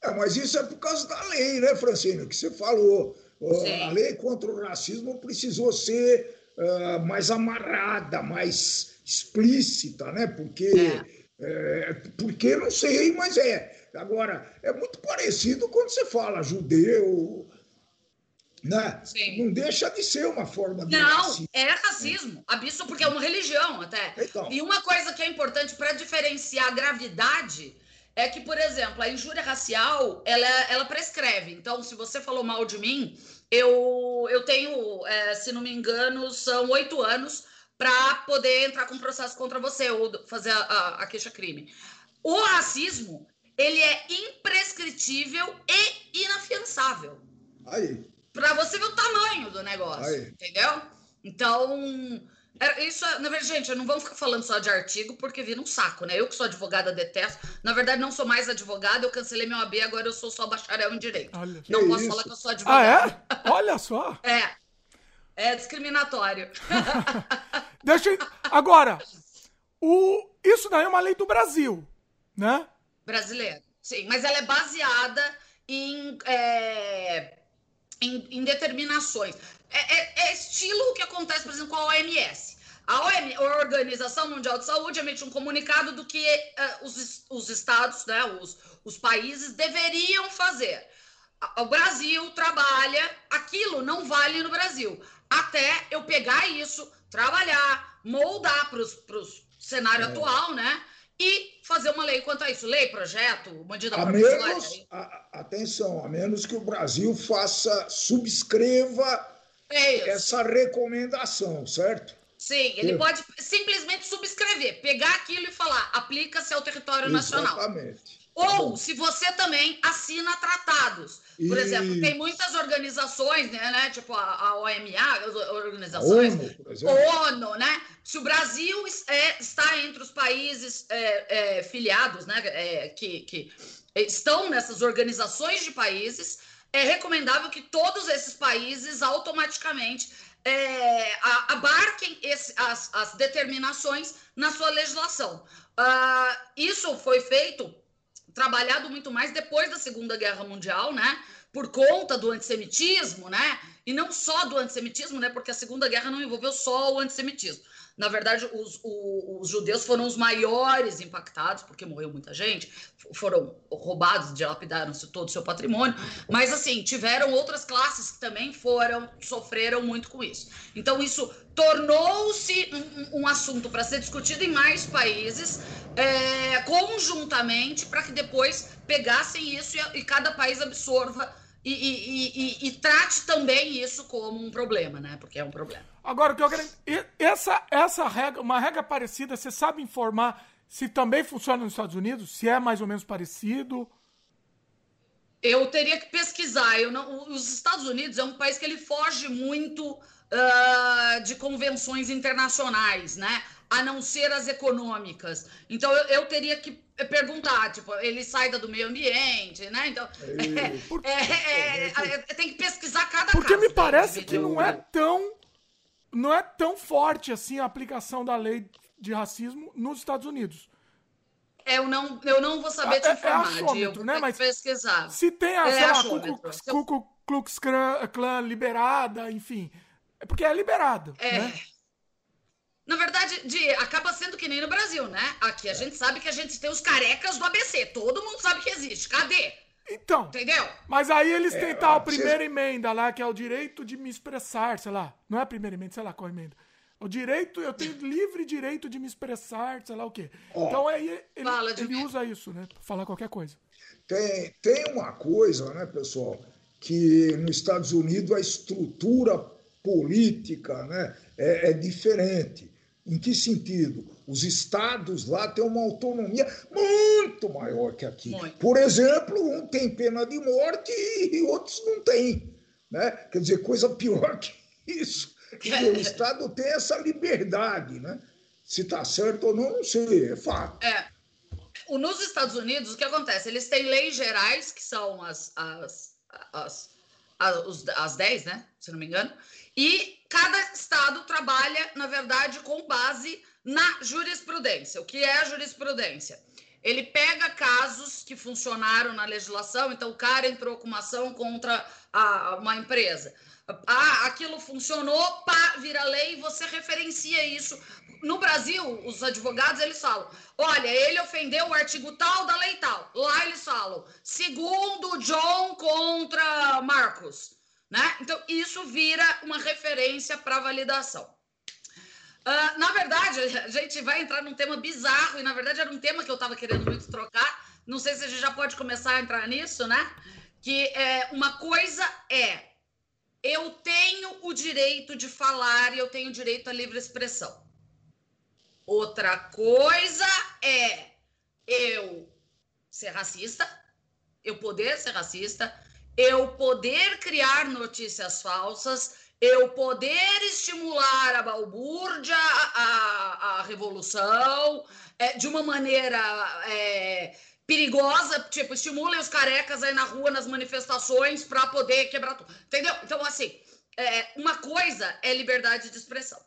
É, mas isso é por causa da lei, né, Francine? Que você falou. Sim. A lei contra o racismo precisou ser uh, mais amarrada, mais explícita, né? Porque. É. É, porque não sei, mas é. Agora, é muito parecido quando você fala judeu, né? Não deixa de ser uma forma de Não, racismo. é racismo. Abismo, porque é uma religião até. Então. E uma coisa que é importante para diferenciar a gravidade é que, por exemplo, a injúria racial, ela, ela prescreve. Então, se você falou mal de mim, eu, eu tenho, é, se não me engano, são oito anos para poder entrar com processo contra você ou fazer a, a, a queixa-crime. O racismo, ele é imprescritível e inafiançável. Aí para você ver o tamanho do negócio, Aí. entendeu? Então, isso, na verdade, gente, eu não vamos ficar falando só de artigo, porque vira um saco, né? Eu que sou advogada detesto. Na verdade, não sou mais advogada, eu cancelei meu AB, agora eu sou só bacharel em direito. Olha, não posso isso? falar que eu sou advogada. Ah, é? Olha só. é. É discriminatório. Deixa eu... Agora, o... isso daí é uma lei do Brasil, né? Brasileira, sim. Mas ela é baseada em... É em, em determinações. É, é, é, estilo o que acontece, por exemplo, com a OMS. A, OMS, a Organização Mundial de Saúde emite um comunicado do que uh, os, os estados, né, os, os países deveriam fazer. O Brasil trabalha, aquilo não vale no Brasil. Até eu pegar isso, trabalhar, moldar para o cenário é. atual, né? e fazer uma lei quanto a isso. Lei, projeto, medida a menos, a, Atenção, a menos que o Brasil faça, subscreva é essa recomendação, certo? Sim, ele Eu... pode simplesmente subscrever, pegar aquilo e falar, aplica-se ao território Exatamente. nacional. Exatamente. Ou se você também assina tratados. Por exemplo, tem muitas organizações, né, né tipo a, a OMA, as organizações, ONU, ONU, né? Se o Brasil é, está entre os países é, é, filiados, né, é, que, que estão nessas organizações de países, é recomendável que todos esses países automaticamente é, abarquem esse, as, as, determinações na sua legislação. Uh, isso foi feito trabalhado muito mais depois da Segunda Guerra Mundial, né? Por conta do antissemitismo, né? E não só do antissemitismo, né? Porque a Segunda Guerra não envolveu só o antissemitismo. Na verdade, os, os, judeus foram os maiores impactados, porque morreu muita gente, foram roubados, dilapidaram-se todo o seu patrimônio, mas assim, tiveram outras classes que também foram, sofreram muito com isso. Então, isso tornou-se um, um, assunto para ser discutido em mais países, é, conjuntamente, para que depois pegassem isso e, e cada país absorva e, e, e, e, trate também isso como um problema, né? Porque é um problema. Agora, o que eu quero. Essa, essa regra, uma regra parecida, você sabe informar se também funciona nos Estados Unidos? Se é mais ou menos parecido? Eu teria que pesquisar. Eu não, os Estados Unidos é um país que ele foge muito uh, de convenções internacionais, né? A não ser as econômicas. Então eu, eu teria que perguntar, tipo, ele sai do meio ambiente, né? Então, é, é, é, tem que pesquisar cada Porque caso, me parece que não é tão não é tão forte assim a aplicação da lei de racismo nos Estados Unidos. Eu não, eu não vou saber te informar, é, é achômetro, né? Mas pesquisar. Se tem a, é sei Ku Klux Klan liberada, enfim. É porque é liberado, é. né? Na verdade, de, acaba sendo que nem no Brasil, né? Aqui a gente sabe que a gente tem os carecas do ABC. Todo mundo sabe que existe. Cadê? Então. Entendeu? Mas aí eles é, tentaram a primeira emenda lá, que é o direito de me expressar, sei lá. Não é a primeira emenda, sei lá qual emenda. O direito, eu tenho livre direito de me expressar, sei lá o quê. então aí ele, ele usa isso, né? Pra falar qualquer coisa. Tem, tem uma coisa, né, pessoal, que nos Estados Unidos a estrutura política né, é, é diferente. Em que sentido? Os estados lá têm uma autonomia muito maior que aqui. Muito. Por exemplo, um tem pena de morte e outros não têm. Né? Quer dizer, coisa pior que isso. o Estado tem essa liberdade. Né? Se está certo ou não, não sei, é fato. É. Nos Estados Unidos, o que acontece? Eles têm leis gerais, que são as, as, as, as, as 10, né? Se não me engano. E cada estado trabalha, na verdade, com base na jurisprudência. O que é a jurisprudência? Ele pega casos que funcionaram na legislação, então o cara entrou com uma ação contra a, uma empresa. Ah, aquilo funcionou, pá, vira lei, e você referencia isso. No Brasil, os advogados eles falam: olha, ele ofendeu o artigo tal da lei tal. Lá eles falam, segundo John contra Marcos. Né? Então, isso vira uma referência para validação. Uh, na verdade, a gente vai entrar num tema bizarro, e na verdade era um tema que eu estava querendo muito trocar. Não sei se a gente já pode começar a entrar nisso, né? Que é, uma coisa é eu tenho o direito de falar e eu tenho o direito à livre expressão. Outra coisa é eu ser racista, eu poder ser racista, eu poder criar notícias falsas, eu poder estimular a balbúrdia, a, a revolução, é, de uma maneira é, perigosa, tipo, estimulem os carecas aí na rua, nas manifestações, para poder quebrar tudo. Entendeu? Então, assim, é, uma coisa é liberdade de expressão.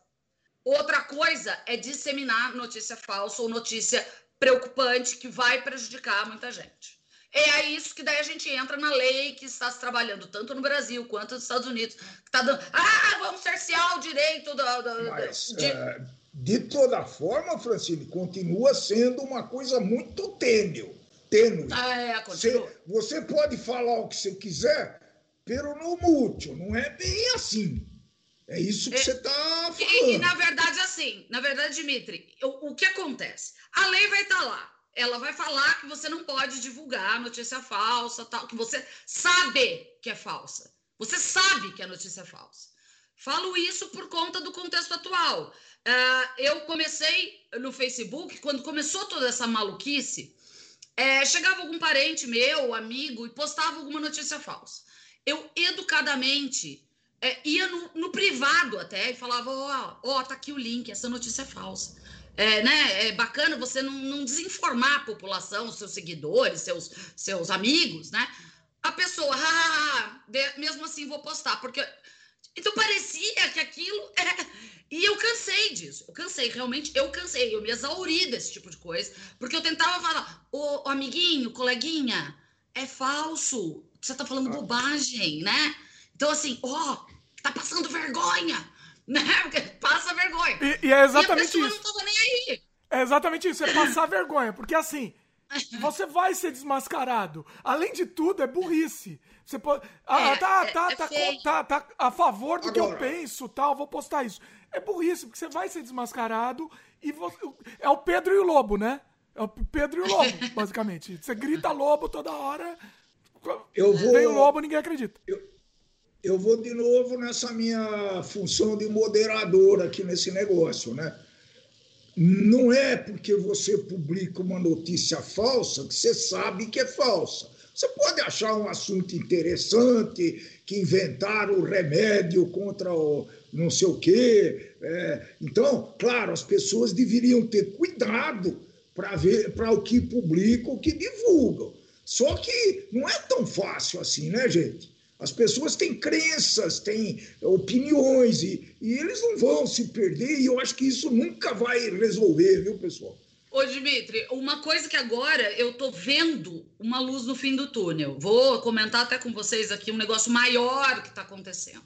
Outra coisa é disseminar notícia falsa ou notícia preocupante que vai prejudicar muita gente. É isso que daí a gente entra na lei que está se trabalhando tanto no Brasil quanto nos Estados Unidos, que está dando. Ah, vamos cercear o direito do. do Mas, de... É, de toda forma, Francine, continua sendo uma coisa muito tênue. tênue. Ah, é, você, você pode falar o que você quiser, pero no mútil, não é bem assim. É isso que é, você está falando. E, e, na verdade, assim, na verdade, Dimitri, o, o que acontece? A lei vai estar tá lá ela vai falar que você não pode divulgar notícia falsa, tal, que você sabe que é falsa. Você sabe que a notícia é falsa. Falo isso por conta do contexto atual. Uh, eu comecei no Facebook, quando começou toda essa maluquice, é, chegava algum parente meu, amigo, e postava alguma notícia falsa. Eu, educadamente, é, ia no, no, privado até e falava: Ó, oh, oh, tá aqui o link, essa notícia é falsa é, né, é bacana você não, não, desinformar a população, seus seguidores, seus, seus amigos, né? A pessoa, ah, mesmo assim vou postar, porque Então parecia que aquilo é. E eu cansei disso. Eu cansei, realmente, eu cansei. Eu me exauri desse tipo de coisa. Porque eu tentava falar, ô, ô amiguinho, coleguinha, é falso. Você tá falando ah. bobagem, né? Então, assim, ó, oh, tá passando vergonha. Né? Porque passa vergonha. E, e é exatamente e a isso. não tava nem aí. É exatamente isso, é passar vergonha. Porque assim, você vai ser desmascarado. Além de tudo, é burrice. Você pode. Ah, é, tá, é, tá, é tá, tá, tá, a favor do Agora. que eu penso, tal, vou postar isso. É burrice, porque você vai ser desmascarado e você, é o Pedro e o Lobo, né? É o Pedro e o Lobo, basicamente. Você grita lobo toda hora. Eu vou, vem o lobo, ninguém acredita. Eu, eu vou de novo nessa minha função de moderador aqui nesse negócio, né? Não é porque você publica uma notícia falsa que você sabe que é falsa. Você pode achar um assunto interessante, que inventaram o remédio contra o não sei o quê. É, então, claro, as pessoas deveriam ter cuidado para ver para o que publicam, o que divulgam. Só que não é tão fácil assim, né, gente? As pessoas têm crenças, têm opiniões e, e eles não vão se perder e eu acho que isso nunca vai resolver, viu, pessoal? Ô, Dimitri, uma coisa que agora eu tô vendo uma luz no fim do túnel. Vou comentar até com vocês aqui um negócio maior que está acontecendo.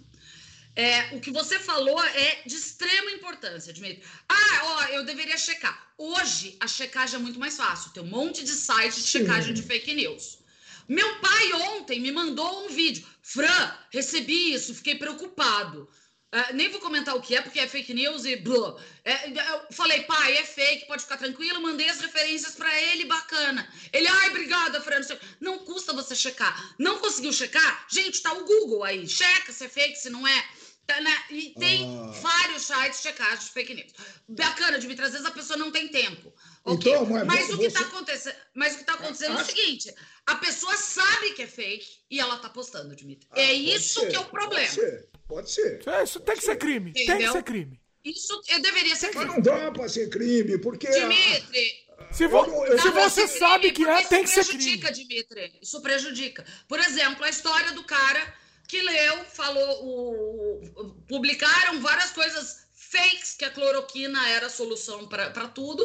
É, o que você falou é de extrema importância, Dimitri. Ah, ó, eu deveria checar. Hoje a checagem é muito mais fácil. Tem um monte de sites de checagem Sim. de fake news. Meu pai ontem me mandou um vídeo. Fran, recebi isso, fiquei preocupado. Uh, nem vou comentar o que é, porque é fake news e blá. É, eu falei, pai, é fake, pode ficar tranquilo. Mandei as referências para ele, bacana. Ele, ai, obrigada, Fran. Não custa você checar. Não conseguiu checar? Gente, tá o Google aí. Checa se é fake, se não é. Tá, né? E tem ah. vários sites de checagem de fake news. Bacana, Dimitri, às vezes a pessoa não tem tempo. Okay. Então, mas, mas, o que está acontecendo, mas o que está acontecendo é o seguinte: a pessoa sabe que é fake e ela está postando, Dimitri. Ah, é isso ser, que é o problema. Pode ser. Pode ser. É, isso tem que ser crime. Entendeu? Tem que ser crime. Isso eu deveria ser crime. Mas não dá para ser crime, porque. Dimitri. A... Se, vo... não, se você sabe que é, tem que ser crime. Isso prejudica, Dimitri. Isso prejudica. Por exemplo, a história do cara que leu, falou, o, publicaram várias coisas fakes que a cloroquina era a solução para tudo.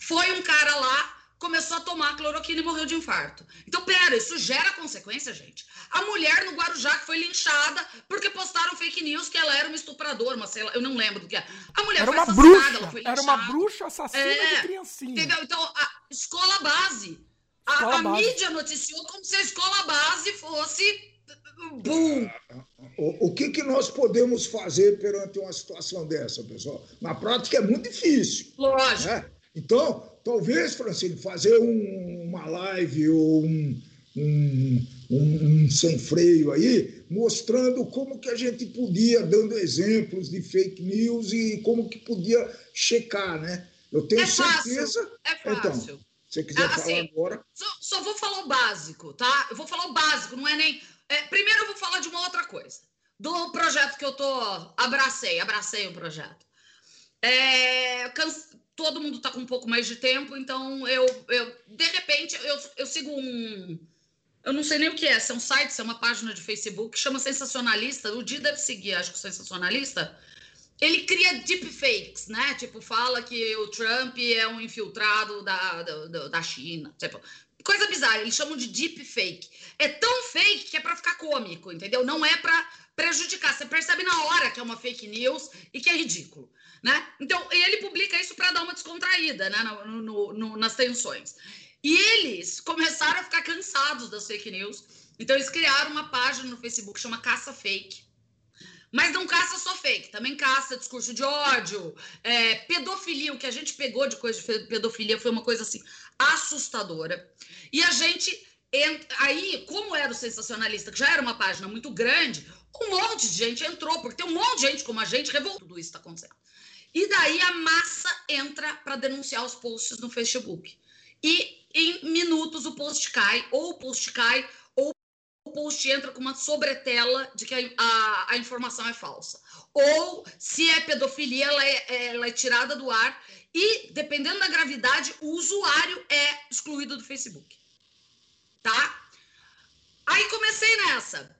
Foi um cara lá, começou a tomar cloroquina e morreu de infarto. Então, pera, isso gera consequência, gente. A mulher no Guarujá que foi linchada porque postaram fake news que ela era uma estupradora, uma sei lá, eu não lembro do que é. A mulher era foi uma bruxa, ela foi linchada. Era uma bruxa assassina é, de criancinha. Entendeu? Então, a escola base. A, a base. mídia noticiou como se a escola base fosse Bum! O, o que, que nós podemos fazer perante uma situação dessa, pessoal? Na prática é muito difícil. Lógico. Né? Então, talvez, Francine, fazer um, uma live ou um, um, um, sem freio aí, mostrando como que a gente podia, dando exemplos de fake news e como que podia checar, né? Eu tenho é certeza. É fácil. Então, se você quiser ah, falar assim, agora. Só, só, vou falar o básico, tá? Eu vou falar o básico, não é nem. É, primeiro eu vou falar de uma outra coisa. Do projeto que eu tô. Abracei, abracei o projeto. É, todo mundo está com um pouco mais de tempo, então eu, eu de repente, eu, eu sigo um. Eu não sei nem o que é, se é um site, se é uma página de Facebook, chama Sensacionalista. O Di deve seguir, acho que o Sensacionalista. Ele cria deepfakes, né? Tipo, fala que o Trump é um infiltrado da, da, da China. Tipo, coisa bizarra, eles chamam de deepfake. É tão fake que é para ficar cômico, entendeu? Não é para prejudicar. Você percebe na hora que é uma fake news e que é ridículo né? Então, ele publica isso para dar uma descontraída né, no, no, no, nas tensões. E eles começaram a ficar cansados das fake news. Então, eles criaram uma página no Facebook que chama Caça Fake. Mas não caça só fake, também caça discurso de ódio, é, pedofilia. O que a gente pegou de coisa de pedofilia foi uma coisa assim assustadora. E a gente. Aí, como era o sensacionalista, que já era uma página muito grande, um monte de gente entrou, porque tem um monte de gente como a gente revoltou tudo isso está acontecendo. E daí a massa entra para denunciar os posts no Facebook. E em minutos o post cai, ou o post cai, ou o post entra com uma sobretela de que a, a, a informação é falsa. Ou, se é pedofilia, ela é, ela é tirada do ar. E, dependendo da gravidade, o usuário é excluído do Facebook. Tá? Aí comecei nessa.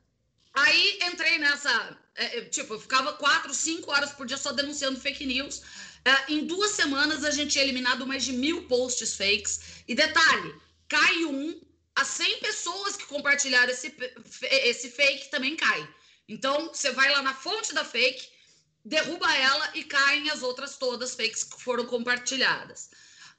Aí entrei nessa. É, é, tipo, eu ficava quatro, cinco horas por dia só denunciando fake news. É, em duas semanas a gente tinha eliminado mais de mil posts fakes. E detalhe: cai um, as 100 pessoas que compartilharam esse, esse fake também cai. Então, você vai lá na fonte da fake, derruba ela e caem as outras todas fakes que foram compartilhadas.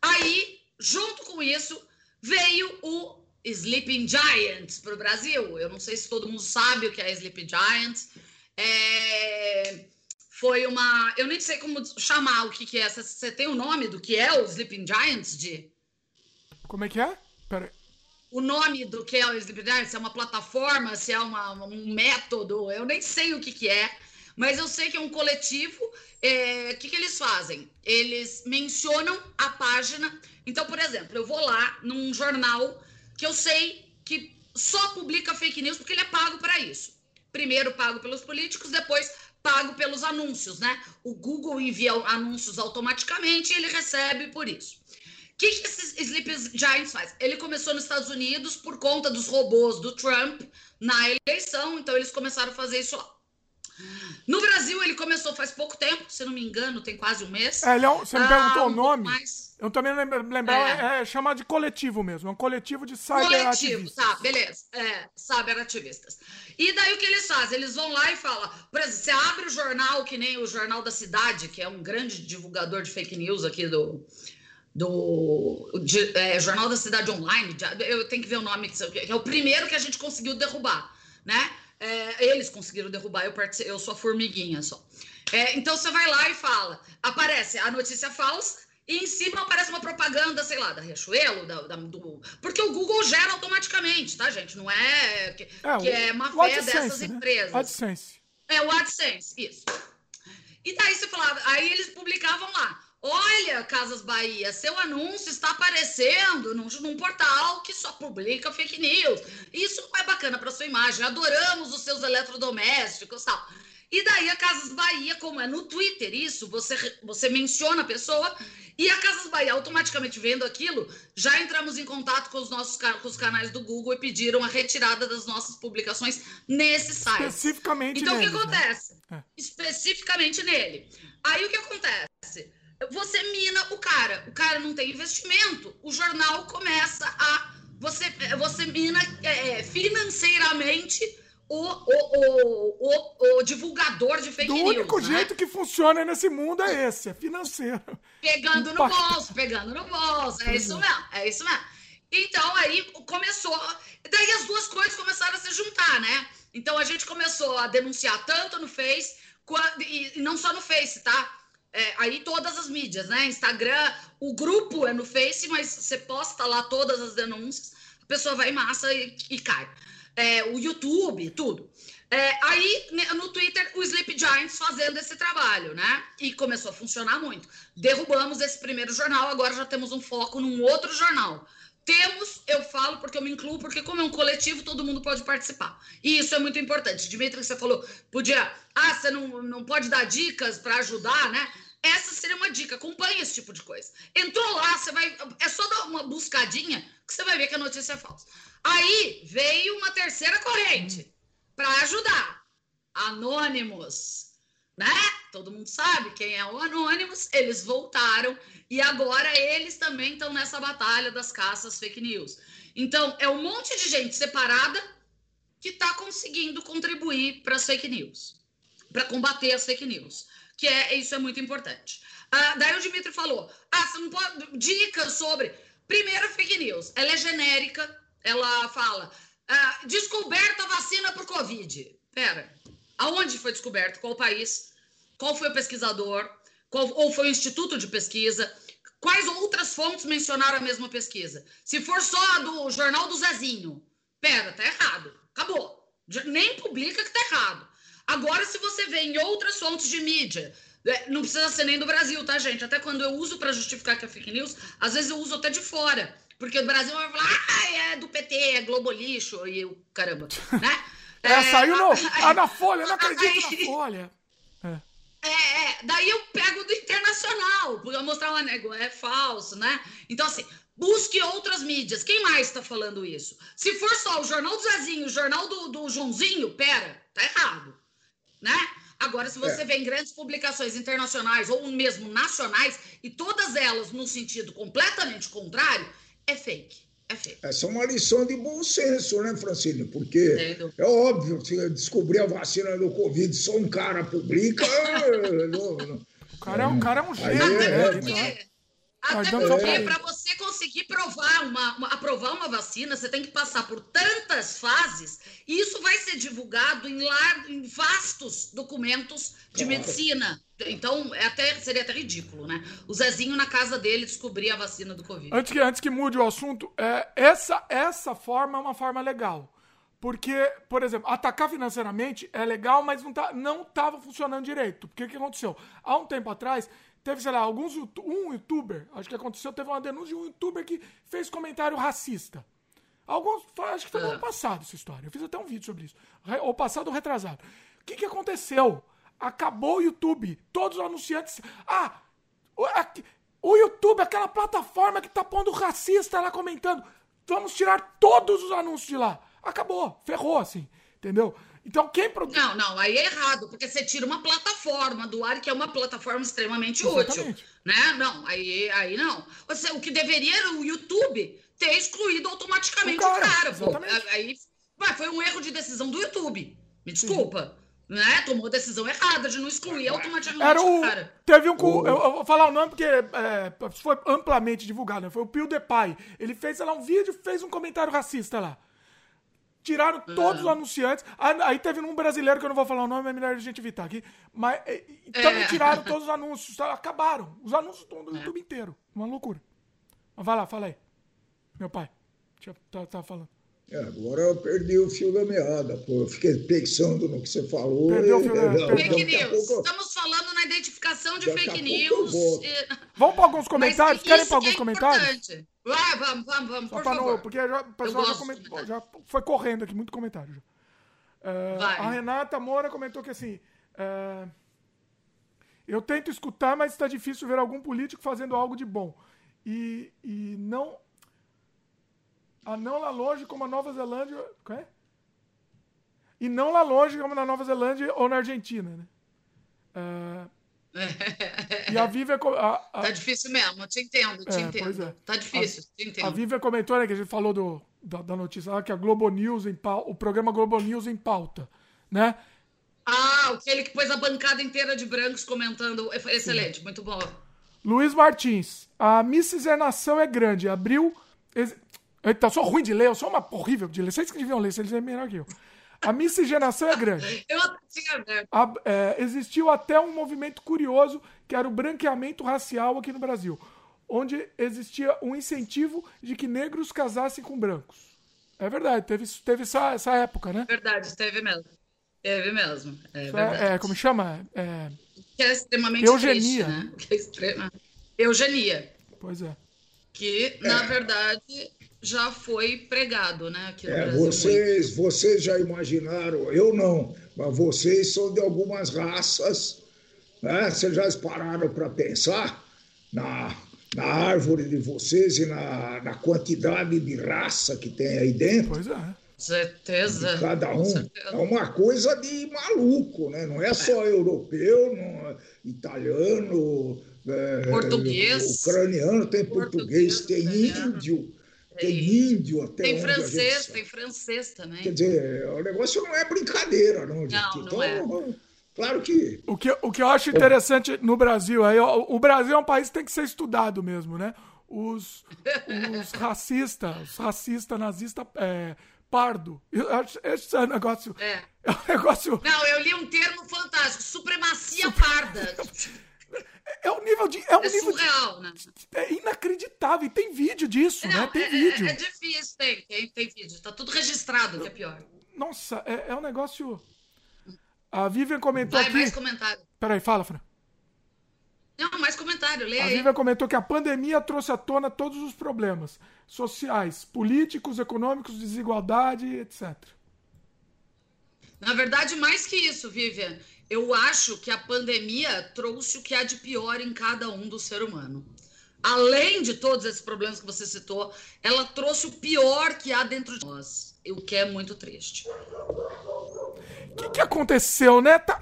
Aí, junto com isso, veio o Sleeping Giants para o Brasil. Eu não sei se todo mundo sabe o que é Sleeping Giants. É... Foi uma. Eu nem sei como chamar o que, que é. Você tem o nome do que é o Sleeping Giants, de? Como é que é? Pera o nome do que é o Sleeping Giants, se é uma plataforma, se é uma, um método, eu nem sei o que, que é, mas eu sei que é um coletivo. O é, que, que eles fazem? Eles mencionam a página. Então, por exemplo, eu vou lá num jornal que eu sei que só publica fake news porque ele é pago para isso. Primeiro pago pelos políticos, depois pago pelos anúncios, né? O Google envia anúncios automaticamente e ele recebe por isso. O que, que esse Sleep Giants faz? Ele começou nos Estados Unidos por conta dos robôs do Trump na eleição, então eles começaram a fazer isso lá. No Brasil, ele começou faz pouco tempo, se não me engano, tem quase um mês. É, é você me perguntou ah, o nome. Mais... Eu também lembrava, é. é chamado de coletivo mesmo, é um coletivo de cyberativistas. Coletivo, tá, beleza. É, cyberativistas. E daí o que eles fazem? Eles vão lá e falam, por exemplo, você abre o jornal, que nem o Jornal da Cidade, que é um grande divulgador de fake news aqui do, do de, é, Jornal da Cidade Online, eu tenho que ver o nome, que é o primeiro que a gente conseguiu derrubar, né? É, eles conseguiram derrubar, eu, eu sou a formiguinha só. É, então você vai lá e fala, aparece a notícia falsa e em cima aparece uma propaganda, sei lá, da Riachuelo, da, da, do... porque o Google gera automaticamente, tá, gente? Não é que é, que é má fé dessas né? empresas. AdSense. É o AdSense, isso. E daí você falava, aí eles publicavam lá. Olha, Casas Bahia, seu anúncio está aparecendo num, num, portal que só publica fake news. Isso não é bacana para sua imagem. Adoramos os seus eletrodomésticos tal. E daí a Casas Bahia, como é no Twitter, isso, você, você menciona a pessoa e a Casas Bahia, automaticamente vendo aquilo, já entramos em contato com os nossos com os canais do Google e pediram a retirada das nossas publicações nesse site. Especificamente Então, neles, o que né? acontece? Né? Especificamente nele. Aí, o que acontece? Você mina o cara. O cara não tem investimento. O jornal começa a. Você, você mina é, financeiramente o, o, o, o, o divulgador de fake news. O único né? jeito que funciona nesse mundo é esse, é financeiro. Pegando no bolso, pegando no bolso. É isso mesmo, é isso mesmo. Então aí começou. Daí as duas coisas começaram a se juntar, né? Então a gente começou a denunciar tanto no Face, e não só no Face, tá? É, aí todas as mídias, né? Instagram, o grupo é no Face, mas você posta lá todas as denúncias, a pessoa vai em massa e, e cai. É, o YouTube, tudo. É, aí, no Twitter, o Sleep Giants fazendo esse trabalho, né? E começou a funcionar muito. Derrubamos esse primeiro jornal, agora já temos um foco num outro jornal. Temos, eu falo porque eu me incluo, porque como é um coletivo, todo mundo pode participar. E isso é muito importante. Dimitri, você falou, podia, ah, você não, não pode dar dicas para ajudar, né? Essa seria uma dica, acompanhe esse tipo de coisa. Entrou lá, você vai, é só dar uma buscadinha que você vai ver que a notícia é falsa. Aí veio uma terceira corrente para ajudar. Anônimos né? Todo mundo sabe quem é o Anonymous. Eles voltaram e agora eles também estão nessa batalha das caças fake news. Então, é um monte de gente separada que está conseguindo contribuir para as fake news, para combater as fake news, que é isso é muito importante. Ah, daí o Dimitri falou: ah, você não pode. Dicas sobre. Primeiro, fake news. Ela é genérica, ela fala: ah, descoberta vacina o Covid. Pera, aonde foi descoberto? Qual país? qual foi o pesquisador, qual, ou foi o instituto de pesquisa, quais outras fontes mencionaram a mesma pesquisa. Se for só do jornal do Zezinho, pera, tá errado, acabou. Nem publica que tá errado. Agora, se você vê em outras fontes de mídia, é, não precisa ser nem do Brasil, tá, gente? Até quando eu uso para justificar que é fake news, às vezes eu uso até de fora. Porque o Brasil vai falar, ah, é do PT, é Globo Lixo, e o caramba, né? É, é saiu no, ah, na Folha, não acredito aí, na Folha. É. É, é, daí eu pego do internacional, porque eu mostrar uma nego, é falso, né? Então, assim, Busque outras mídias. Quem mais está falando isso? Se for só o Jornal do Zezinho, o Jornal do, do Joãozinho, pera, tá errado. Né? Agora, se você é. vê em grandes publicações internacionais ou mesmo nacionais, e todas elas no sentido completamente contrário, é fake. É. Essa é uma lição de bom senso, né, Francine? Porque é óbvio, se descobrir a vacina do Covid, só um cara publica. não, não. O cara é um, cara é um gênio. É, é, até porque, para você conseguir provar uma, uma, aprovar uma vacina, você tem que passar por tantas fases, e isso vai ser divulgado em, lar, em vastos documentos de claro. medicina. Então, é até, seria até ridículo, né? O Zezinho na casa dele descobrir a vacina do Covid. Antes que, antes que mude o assunto, é, essa, essa forma é uma forma legal. Porque, por exemplo, atacar financeiramente é legal, mas não, tá, não tava funcionando direito. Porque o que aconteceu? Há um tempo atrás, Teve, sei lá, alguns. Um youtuber, acho que aconteceu, teve uma denúncia de um youtuber que fez comentário racista. Alguns. Acho que foi no ano ah. passado essa história. Eu fiz até um vídeo sobre isso. Ou passado ou retrasado. O que, que aconteceu? Acabou o YouTube. Todos os anunciantes. Ah! O, o YouTube, aquela plataforma que tá pondo racista lá comentando. Vamos tirar todos os anúncios de lá. Acabou. Ferrou, assim. Entendeu? Então, quem produz. Não, não, aí é errado, porque você tira uma plataforma do ar, que é uma plataforma extremamente Exatamente. útil. Né? Não, aí, aí não. Você, o que deveria era o YouTube ter excluído automaticamente o cara. O cara aí foi um erro de decisão do YouTube. Me desculpa. Sim. Né? Tomou a decisão errada de não excluir automaticamente Era o, cara. Teve um. Eu, eu, vou falar o nome porque é, foi amplamente divulgado, né? Foi o PewDiePie. Ele fez lá um vídeo fez um comentário racista lá. Tiraram todos os anunciantes. Aí teve um brasileiro que eu não vou falar o nome, é melhor a gente evitar aqui. Mas também é. tiraram todos os anúncios. Tá? Acabaram. Os anúncios estão no é. YouTube inteiro. Uma loucura. Mas vai lá, fala aí. Meu pai. Tava tá, tá falando. É, agora eu perdi o fio da meada, pô. Eu fiquei pensando no que você falou. Perdeu o fio da meada. Fake news. Pouco... Estamos falando na identificação de daqui fake news. Vamos para alguns comentários? Querem para alguns é comentários? Importante. Vai, vamos, vamos, vamos, por favor. Não, porque já, o pessoal já, comentou, já, foi correndo aqui, muito comentário. É, a Renata Moura comentou que assim. É, eu tento escutar, mas está difícil ver algum político fazendo algo de bom. E, e não. A não lá longe como a Nova Zelândia. É? E não lá longe como na Nova Zelândia ou na Argentina, né? É, e a Vivian. A, a... Tá difícil mesmo, te entendo, te é, entendo. É. Tá difícil, a, te entendo. A comentou, né, que a gente falou do, da, da notícia lá, que a Globo News em pauta, o programa Globo News em pauta, né? Ah, aquele que pôs a bancada inteira de brancos comentando. Excelente, Sim. muito bom. Luiz Martins, a miscigenação é grande. Abriu. Eita, eu sou ruim de ler, eu sou uma horrível de ler. Vocês que deviam ler, vocês é melhor que eu. A miscigenação é grande. Eu tinha a, é, Existiu até um movimento curioso, que era o branqueamento racial aqui no Brasil, onde existia um incentivo de que negros casassem com brancos. É verdade, teve, teve essa, essa época, né? Verdade, teve mesmo. Teve mesmo. É, é, é como chama? É... Que é extremamente Eugenia. Triste, né? Que é extrema... Eugenia. Pois é. Que, na verdade, já foi pregado, né? Aqui no é, Brasil vocês, vocês já imaginaram, eu não, mas vocês são de algumas raças, né? Vocês já pararam para pensar na, na árvore de vocês e na, na quantidade de raça que tem aí dentro? Pois é. Certeza. De cada um. É uma coisa de maluco, né? Não é só é. europeu, não, é italiano, é, português, ucraniano, tem português, português tem índio tem índio até Tem francês, tem francês também. Quer dizer, o negócio não é brincadeira, não, gente. Não, não então, é. Claro que. O que, o que eu acho interessante no Brasil, aí, o Brasil é um país que tem que ser estudado mesmo, né? Os, os racistas, os racistas, nazistas, é, pardo. Esse é um negócio. É. é um negócio. Não, eu li um termo fantástico: supremacia parda. É um nível de. É, um é nível surreal, de, né? É inacreditável. E tem vídeo disso, Não, né? Tem é, é vídeo. É, é, difícil, tem, tem, tem vídeo. Tá tudo registrado, que é pior. Nossa, é, é um negócio. A Vivian comentou Vai, aqui. mais comentário. Peraí, fala, Fran. Não, mais comentário, lê A Vivian comentou que a pandemia trouxe à tona todos os problemas sociais, políticos, econômicos, desigualdade, etc. Na verdade, mais que isso, Vivian eu acho que a pandemia trouxe o que há de pior em cada um do ser humano. além de todos esses problemas que você citou, ela trouxe o pior que há dentro de nós, o que é muito triste. O que, que aconteceu, né? Tá,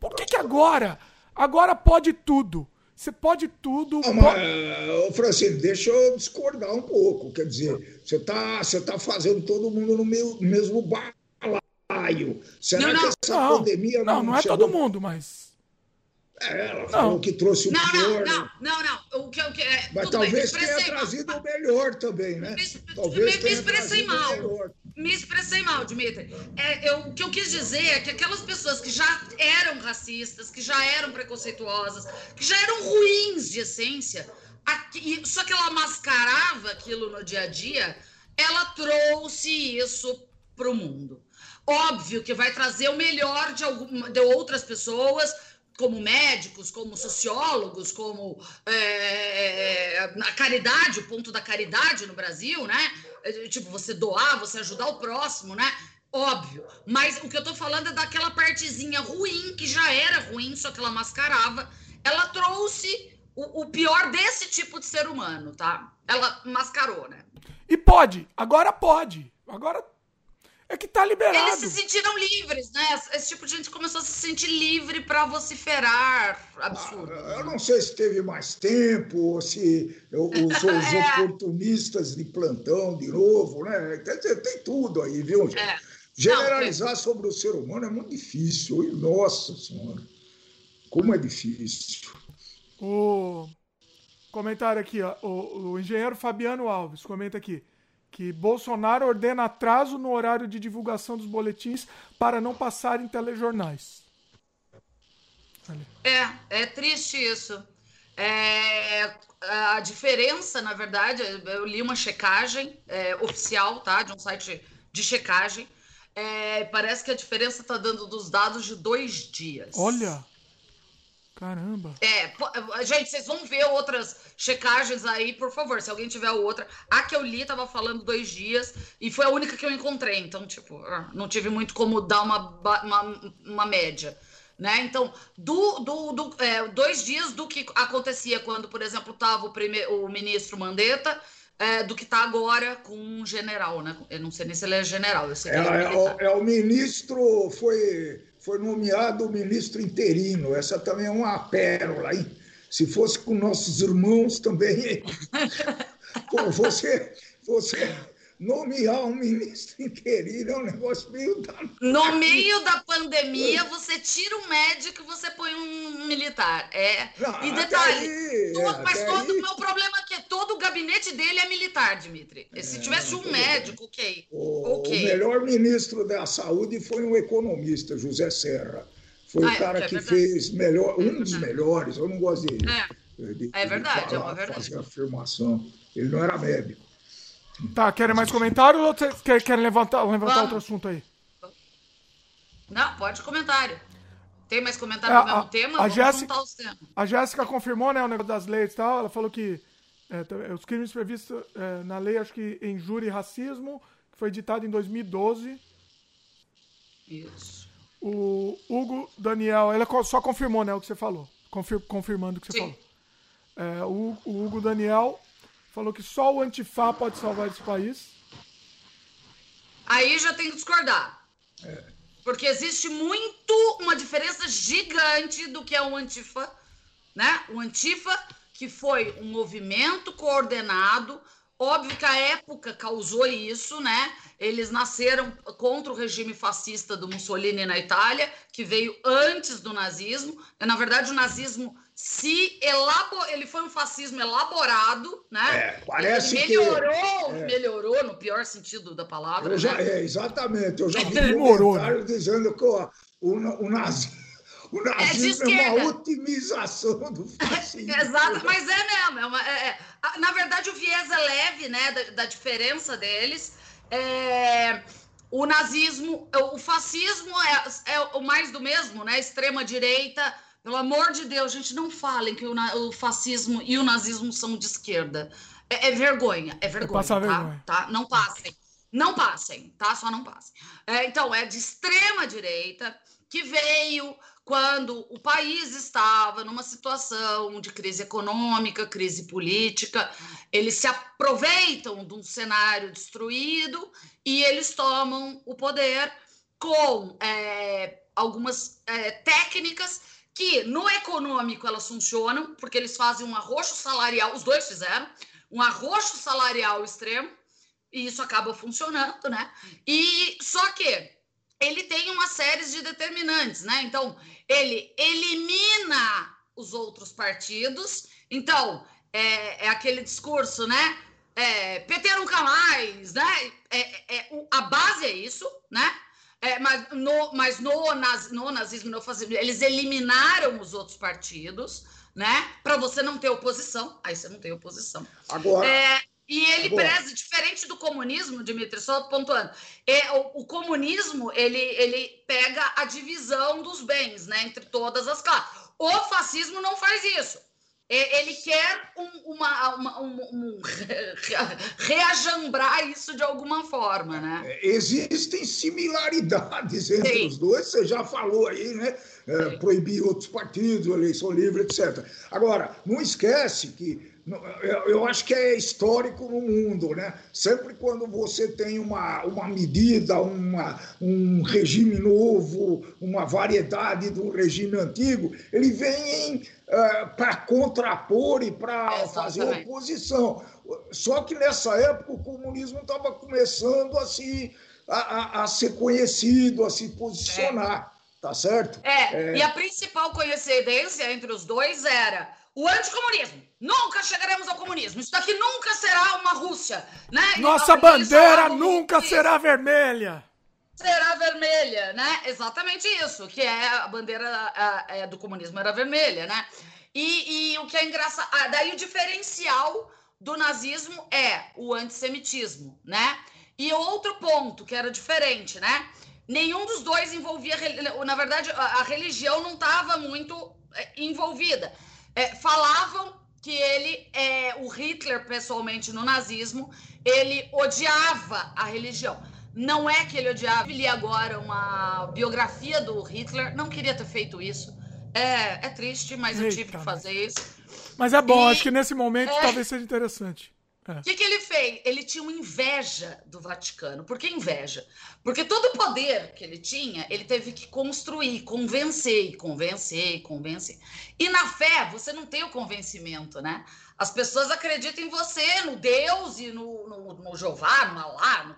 por que, que agora? Agora pode tudo. Você pode tudo. Não, mas, Francine, deixa eu discordar um pouco. Quer dizer, você está você tá fazendo todo mundo no, meu, no mesmo balaio. Será não, não. que essa não, pandemia não. Não, não é chegou... todo mundo, mas. É, ela falou não. que trouxe o não, pior. Não, não, não, não. O que, o que, é, Mas talvez bem, tenha trazido o melhor também, né? Me, talvez me, me expressei mal. Me expressei mal, Dimitri. É, eu, o que eu quis dizer é que aquelas pessoas que já eram racistas, que já eram preconceituosas, que já eram ruins de essência, aqui, só que ela mascarava aquilo no dia a dia, ela trouxe isso para o mundo. Óbvio que vai trazer o melhor de, alguma, de outras pessoas como médicos, como sociólogos, como é, a caridade, o ponto da caridade no Brasil, né? É, tipo, você doar, você ajudar o próximo, né? Óbvio. Mas o que eu tô falando é daquela partezinha ruim, que já era ruim, só que ela mascarava. Ela trouxe o, o pior desse tipo de ser humano, tá? Ela mascarou, né? E pode, agora pode. Agora é que tá liberado. Eles se sentiram livres, né? Esse tipo de gente começou a se sentir livre para vociferar. Absurdo. Ah, eu não sei se teve mais tempo, ou se os, os é. oportunistas de plantão de novo, né? Quer dizer, tem tudo aí, viu? É. Generalizar não, sobre o ser humano é muito difícil. Nossa Senhora, como é difícil. O comentário aqui, ó. O, o engenheiro Fabiano Alves comenta aqui que Bolsonaro ordena atraso no horário de divulgação dos boletins para não passar em telejornais. É, é triste isso. É, a diferença, na verdade, eu li uma checagem é, oficial, tá? De um site de checagem. É, parece que a diferença está dando dos dados de dois dias. Olha! Caramba. É, gente, vocês vão ver outras checagens aí, por favor, se alguém tiver outra. A que eu li tava falando dois dias e foi a única que eu encontrei. Então, tipo, ah, não tive muito como dar uma, uma, uma média. Né? Então, do, do, do é, dois dias do que acontecia quando, por exemplo, estava o, primeiro, o ministro Mandetta, é, do que está agora com um general, né? Eu não sei nem se ele é general, eu sei que é, é, é, o, é o ministro, foi foi nomeado ministro interino. Essa também é uma pérola, hein? Se fosse com nossos irmãos também. Pô, você, você nomear um ministro interino é um negócio meio da... No meio da pandemia, você tira um médico e você põe um militar. É. Não, e detalhe, aí, todo, mas todo, o meu problema é que todo o gabinete dele é militar, Dimitri. Se é, tivesse um médico, ok. O, okay. o melhor ministro da saúde foi um economista, José Serra. Foi ah, o cara é, que fez melhor, um dos melhores. Eu não gosto de. É, de, é verdade, de é uma verdade. Fazer afirmação. Ele não era médico. Tá, querem mais comentários ou vocês querem levantar, levantar outro assunto aí? Não, pode comentário. Tem mais comentário é, no mesmo tema? A Jéssica, a Jéssica confirmou, né, o negócio das leis e tal. Ela falou que é, os crimes previstos é, na lei, acho que injúria e racismo, que foi editado em 2012. Isso. O Hugo Daniel, ela só confirmou, né, o que você falou. Confir, confirmando o que você Sim. falou. É, o, o Hugo Daniel falou que só o Antifa pode salvar esse país. Aí já tem que discordar. É. Porque existe muito, uma diferença gigante do que é o Antifa, né? O Antifa, que foi um movimento coordenado, óbvio que a época causou isso, né? Eles nasceram contra o regime fascista do Mussolini na Itália, que veio antes do nazismo. Na verdade, o nazismo se elaborou, ele foi um fascismo elaborado, né? É, parece ele melhorou, que, é. melhorou no pior sentido da palavra. Já, né? É, exatamente. Eu já vi comentários dizendo que o, o, o nazismo o nazismo é, é, uma otimização do fascismo. Exato, mas é mesmo. É uma, é, é. na verdade, o viés é leve, né, da, da diferença deles. É, o nazismo, o fascismo é, é o mais do mesmo, né? Extrema direita pelo amor de Deus, gente, não falem que o, o fascismo e o nazismo são de esquerda. É, é vergonha, é vergonha, tá? vergonha. tá? Não passem. Não passem, tá? Só não passem. É, então, é de extrema direita que veio quando o país estava numa situação de crise econômica, crise política, eles se aproveitam de um cenário destruído e eles tomam o poder com é, algumas é, técnicas que no econômico elas funcionam, porque eles fazem um arroxo salarial, os dois fizeram, um arroxo salarial extremo, e isso acaba funcionando, né? E só que ele tem uma série de determinantes, né? Então, ele elimina os outros partidos. Então, é, é aquele discurso, né? É, PT nunca mais, né? É, é, a base é isso, né? É, mas no, mas no, naz, no nazismo, no fascismo, eles eliminaram os outros partidos, né? Para você não ter oposição. Aí você não tem oposição. Agora. É, e ele Agora. preza, diferente do comunismo, Dimitri, só pontuando, é, o, o, comunismo ele, ele pega a divisão dos bens né, entre todas as classes. O fascismo não faz isso. Ele quer um, uma, uma, um, um, reajambrar isso de alguma forma, né? É, existem similaridades entre Sim. os dois, você já falou aí, né? É, proibir outros partidos, eleição livre, etc. Agora, não esquece que eu acho que é histórico no mundo, né? Sempre quando você tem uma, uma medida, uma, um regime novo, uma variedade do regime antigo, ele vem uh, eh, para contrapor e para fazer oposição. Só que nessa época o comunismo estava começando a, se, a, a, a, ser conhecido, a se posicionar, é. tá certo? É, é, e a principal coincidência entre os dois era o anticomunismo. Nunca chegaremos ao comunismo. Isso daqui nunca será uma Rússia. Né? Nossa bandeira nunca será vermelha. Será vermelha, né? Exatamente isso, que é a bandeira a, é, do comunismo era vermelha, né? E, e o que é engraçado. Ah, daí o diferencial do nazismo é o antissemitismo, né? E outro ponto que era diferente, né? Nenhum dos dois envolvia. Na verdade, a religião não estava muito é, envolvida é, falavam que ele, é, o Hitler, pessoalmente, no nazismo, ele odiava a religião. Não é que ele odiava. Eu li agora uma biografia do Hitler, não queria ter feito isso. É, é triste, mas Eita, eu tive que fazer isso. Mas é bom, e, acho que nesse momento é, talvez seja interessante. O é. que, que ele fez? Ele tinha uma inveja do Vaticano. Por que inveja? Porque todo o poder que ele tinha, ele teve que construir, convencer, convencer, convencer. E na fé, você não tem o convencimento, né? As pessoas acreditam em você, no Deus e no, no, no Jeová, no Alá, no...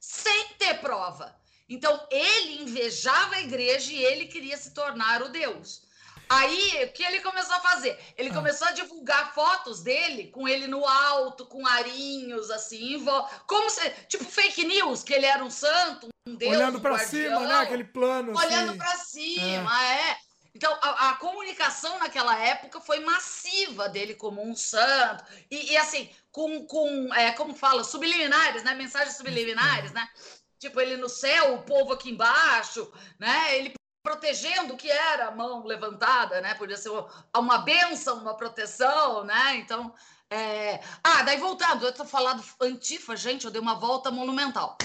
sem ter prova. Então, ele invejava a igreja e ele queria se tornar o Deus. Aí, o que ele começou a fazer? Ele ah. começou a divulgar fotos dele com ele no alto, com arinhos, assim, como se, tipo fake news, que ele era um santo, um deus, Olhando para cima, né? Aquele plano, Olhando assim. para cima, é. é. Então, a, a, comunicação naquela época foi massiva dele como um santo. E, e assim, com, com é, como fala, subliminares, né? Mensagens subliminares, né? Tipo, ele no céu, o povo aqui embaixo, né? Ele protegendo o que era a mão levantada, né? Podia ser uma benção, uma proteção, né? Então, é... ah, daí voltando, eu tô falando antifa, gente, eu dei uma volta monumental.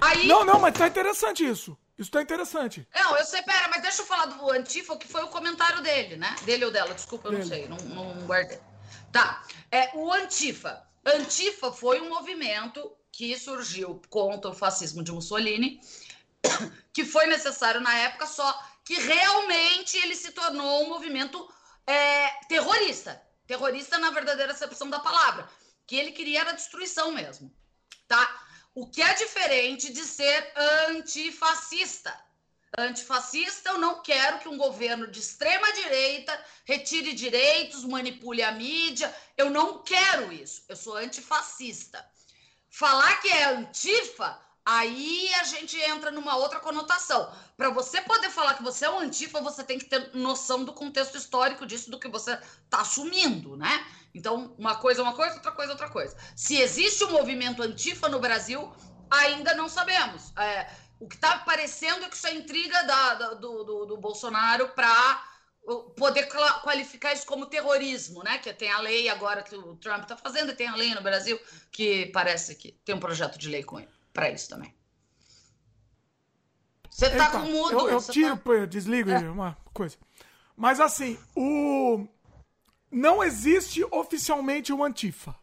Aí... Não, não, mas tá interessante isso. Isso tá interessante. Não, eu sei, pera, mas deixa eu falar do Antifa, que foi o comentário dele, né? Dele ou dela, desculpa, eu não sei, não, não guardei. Tá, é, o Antifa. Antifa foi um movimento que surgiu contra o fascismo de Mussolini, que foi necessário na época, só que realmente ele se tornou um movimento é, terrorista. Terrorista na verdadeira acepção da palavra. Que ele queria a destruição mesmo. Tá? O que é diferente de ser antifascista. Antifascista, eu não quero que um governo de extrema direita retire direitos, manipule a mídia. Eu não quero isso. Eu sou antifascista. Falar que é antifa Aí a gente entra numa outra conotação. Para você poder falar que você é um antifa, você tem que ter noção do contexto histórico disso, do que você está assumindo, né? Então, uma coisa é uma coisa, outra coisa é outra coisa. Se existe um movimento antifa no Brasil, ainda não sabemos. É, o que está parecendo é que isso é intriga da, da, do, do, do Bolsonaro para poder qualificar isso como terrorismo, né? Que tem a lei agora que o Trump está fazendo, e tem a lei no Brasil que parece que tem um projeto de lei com ele para isso também. Você tá com mudo. Eu, eu tiro, tá... eu desligo é. uma coisa. Mas assim, o. Não existe oficialmente o Antifa.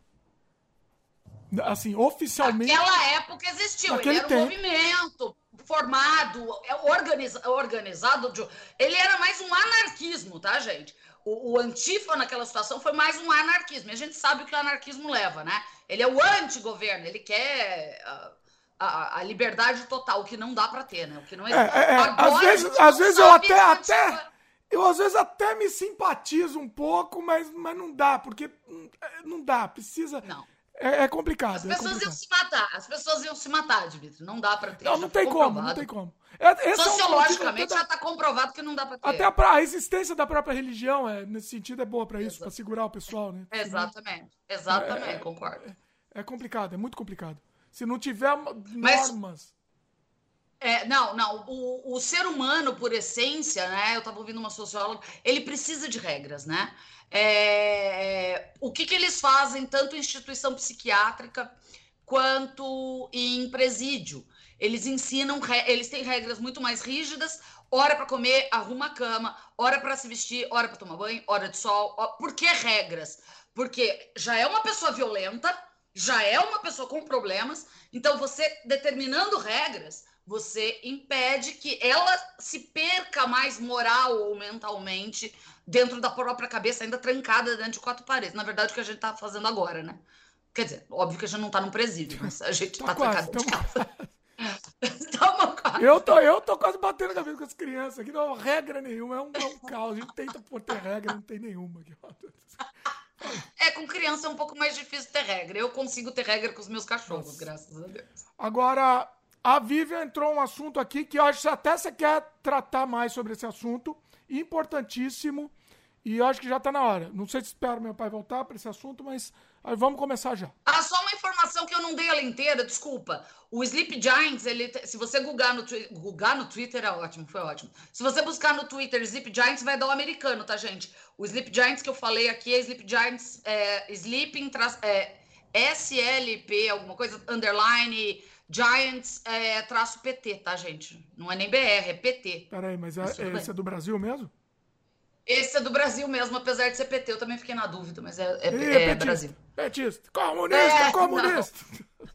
Assim, oficialmente. Naquela época existiu. Naquele ele era um movimento formado, é, organiza, organizado. De... Ele era mais um anarquismo, tá, gente? O, o, Antifa naquela situação foi mais um anarquismo. E a gente sabe o que o anarquismo leva, né? Ele é o anti-governo, ele quer a, a, a, liberdade total, o que não dá para ter, né? O que não é. é, é, é às vezes, às vezes eu até, até, eu às vezes até me simpatizo um pouco, mas, mas não dá, porque hum, não dá, precisa. Não. É, é, complicado. As pessoas é complicado. iam se matar. As pessoas iam se matar, Dimitri. Não dá para ter. Não, não tem como, não tem como. É, Sociologicamente é já está comprovado que não dá para ter. Até a, a, existência da própria religião, é, nesse sentido, é boa para isso, para segurar o pessoal, né? Exatamente. Exatamente, é, concordo. É, complicado, é muito complicado. Se não tiver normas. Mas... É, não, não. O, o ser humano, por essência, né? Eu estava ouvindo uma socióloga, ele precisa de regras, né? É, o que, que eles fazem, tanto em instituição psiquiátrica quanto em presídio? Eles ensinam, eles têm regras muito mais rígidas. Hora para comer, arruma a cama. Hora para se vestir, hora para tomar banho, hora de sol. Por que regras? Porque já é uma pessoa violenta, já é uma pessoa com problemas. Então, você determinando regras, você impede que ela se perca mais moral ou mentalmente dentro da própria cabeça, ainda trancada dentro de quatro paredes. Na verdade, o que a gente está fazendo agora, né? Quer dizer, óbvio que a gente não está no presídio, mas a gente está tá trancado de casa. eu, tô, eu tô quase batendo a cabeça com as crianças aqui, não regra nenhuma, é um, é um caos. A gente tenta por ter regra, não tem nenhuma aqui. É, com criança é um pouco mais difícil ter regra. Eu consigo ter regra com os meus cachorros, Nossa. graças a Deus. Agora, a Vivian entrou um assunto aqui que eu acho que até você quer tratar mais sobre esse assunto. Importantíssimo. E eu acho que já está na hora. Não sei se espero meu pai voltar para esse assunto, mas vamos começar já. Ah, só uma informação que eu não dei ela inteira, desculpa. O Sleep Giants, ele, se você googar no, googar no Twitter, é ótimo, foi ótimo. Se você buscar no Twitter Sleep Giants, vai dar o americano, tá, gente? O Sleep Giants que eu falei aqui é Sleep Giants, é, Sleeping, é, SLP, alguma coisa, underline Giants é, traço PT, tá, gente? Não é nem BR, é PT. Peraí, mas é, esse é do Brasil mesmo? Esse é do Brasil mesmo, apesar de ser PT. Eu também fiquei na dúvida, mas é, é, é, é Brasil. Petista, comunista, é, comunista. Não.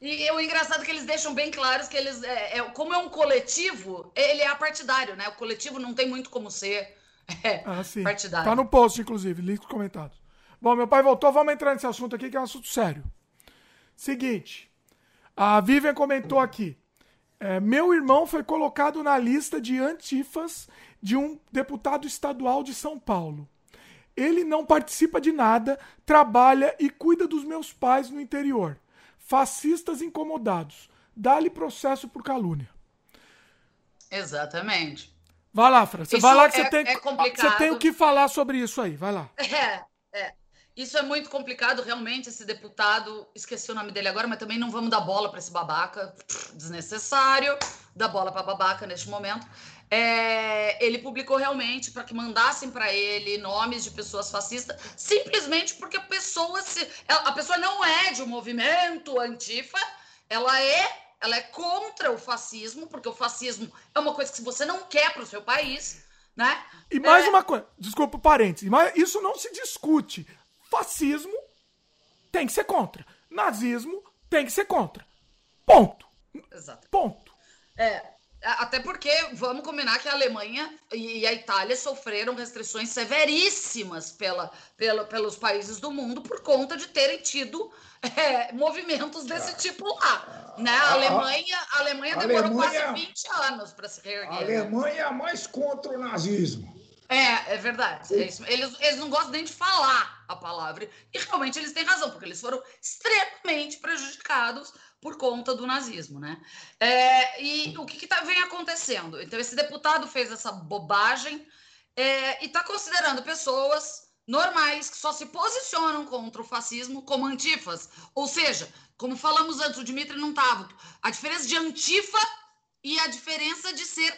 E o engraçado é que eles deixam bem claros que eles, é, é, como é um coletivo, ele é apartidário, né? O coletivo não tem muito como ser é, ah, sim. partidário. Tá no post, inclusive, link comentado. Bom, meu pai voltou, vamos entrar nesse assunto aqui, que é um assunto sério. Seguinte, a Vivian comentou aqui. É, meu irmão foi colocado na lista de antifas de um deputado estadual de São Paulo. Ele não participa de nada, trabalha e cuida dos meus pais no interior. Fascistas incomodados. Dá-lhe processo por calúnia. Exatamente. Vai lá, Fran. Você vai lá que é, você tem, é você tem o que falar sobre isso aí. Vai lá. É, é. Isso é muito complicado, realmente. Esse deputado, esqueci o nome dele agora, mas também não vamos dar bola para esse babaca, desnecessário, dar bola para babaca neste momento. É, ele publicou realmente para que mandassem para ele nomes de pessoas fascistas, simplesmente porque a pessoa se, a pessoa não é de um movimento antifa, ela é ela é contra o fascismo, porque o fascismo é uma coisa que você não quer para o seu país, né? E mais é... uma coisa, desculpa o parênteses, mas isso não se discute. Fascismo tem que ser contra. Nazismo tem que ser contra. Ponto. Exato. Ponto. É, até porque vamos combinar que a Alemanha e a Itália sofreram restrições severíssimas pela, pela, pelos países do mundo por conta de terem tido é, movimentos desse tipo lá. Né? A Alemanha, a Alemanha demorou Alemanha, quase 20 anos para se reerguer. A né? Alemanha é mais contra o nazismo. É, é verdade. É eles, eles não gostam nem de falar a palavra. E realmente eles têm razão, porque eles foram extremamente prejudicados por conta do nazismo, né? É, e o que, que tá, vem acontecendo? Então, esse deputado fez essa bobagem é, e está considerando pessoas normais que só se posicionam contra o fascismo como antifas. Ou seja, como falamos antes, o Dimitri não estava. A diferença de antifa e a diferença de ser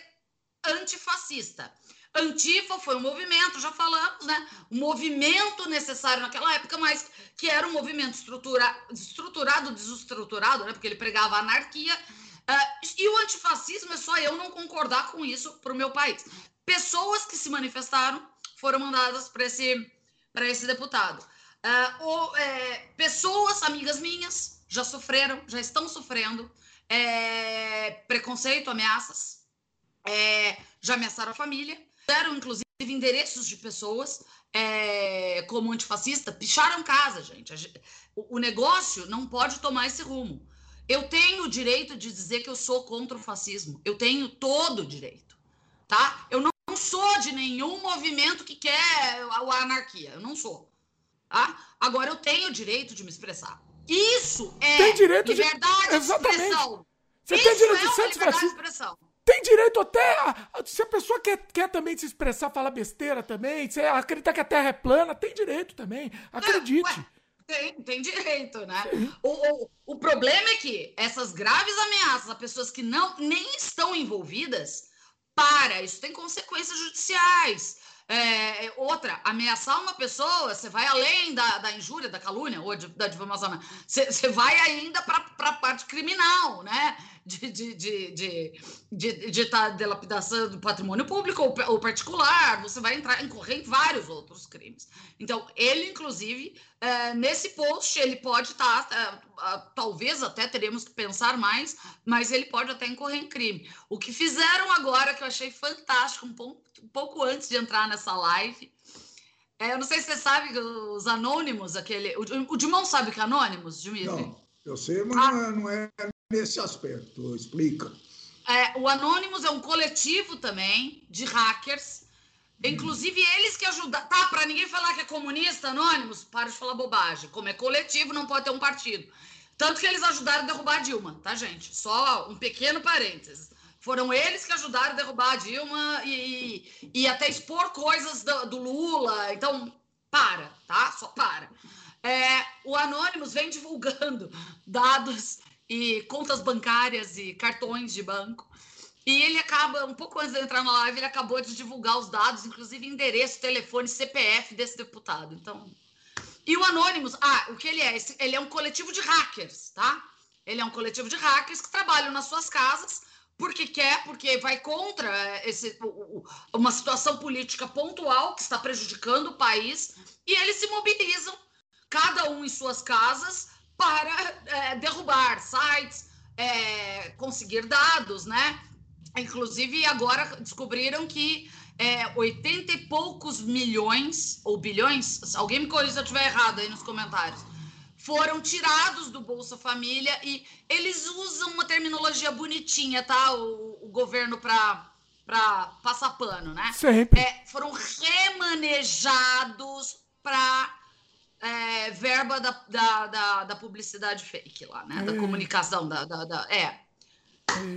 antifascista. Antifa foi um movimento, já falamos, né? Um movimento necessário naquela época, mas que era um movimento estrutura, estruturado, desestruturado, né? Porque ele pregava anarquia. Uh, e o antifascismo é só eu não concordar com isso para o meu país. Pessoas que se manifestaram foram mandadas para esse, esse deputado. Uh, ou, é, pessoas, amigas minhas, já sofreram, já estão sofrendo é, preconceito, ameaças, é, já ameaçaram a família, deram inclusive endereços de pessoas é, como antifascista, picharam casa, gente. O, o negócio não pode tomar esse rumo. Eu tenho o direito de dizer que eu sou contra o fascismo. Eu tenho todo o direito, tá? Eu não sou de nenhum movimento que quer a anarquia. Eu não sou. Tá? Agora eu tenho o direito de me expressar. Isso é tem direito liberdade de... De expressão. Você Isso tem direito é de ser liberdade de expressão. Tem direito até. A, se a pessoa quer, quer também se expressar, falar besteira também, se acreditar que a Terra é plana, tem direito também. Acredite. Ué, tem, tem direito, né? O, o, o problema é que essas graves ameaças a pessoas que não nem estão envolvidas, para, isso tem consequências judiciais. É, é, outra, ameaçar uma pessoa, você vai além da, da injúria, da calúnia ou de, da difamação, você, você vai ainda para a parte criminal, né? De de, de, de, de, de tá dilapidação do patrimônio público ou, ou particular, você vai entrar, incorrer em vários outros crimes. Então, ele, inclusive, é, nesse post, ele pode estar, tá, é, talvez até teremos que pensar mais, mas ele pode até incorrer em crime. O que fizeram agora, que eu achei fantástico, um pouco, um pouco antes de entrar nessa live, é, eu não sei se você sabe os anônimos, aquele. O, o Dimão sabe que é anônimos, Dimitri? Não, eu sei, mas ah. não, é, não é nesse aspecto. Explica. É, o Anonymous é um coletivo também de hackers Inclusive, eles que ajudaram. Tá, para ninguém falar que é comunista, anônimos, para de falar bobagem. Como é coletivo, não pode ter um partido. Tanto que eles ajudaram a derrubar a Dilma, tá, gente? Só um pequeno parênteses. Foram eles que ajudaram a derrubar a Dilma e, e até expor coisas do, do, Lula. Então, para, tá? Só para. É, o Anônimos vem divulgando dados e contas bancárias e cartões de banco e ele acaba, um pouco antes de entrar na live, ele acabou de divulgar os dados, inclusive endereço, telefone, CPF desse deputado. Então. E o Anonymous, ah, o que ele é? Ele é um coletivo de hackers, tá? Ele é um coletivo de hackers que trabalham nas suas casas porque quer, porque vai contra esse, uma situação política pontual que está prejudicando o país, e eles se mobilizam, cada um em suas casas, para é, derrubar sites, é, conseguir dados, né? Inclusive, agora descobriram que é, 80 e poucos milhões ou bilhões, alguém me corrija se eu estiver errado aí nos comentários, foram tirados do Bolsa Família e eles usam uma terminologia bonitinha, tá? O, o governo para para passar pano, né? Sempre. É, foram remanejados para é, verba da, da, da, da, publicidade fake lá, né? Da comunicação, da, da, da, é.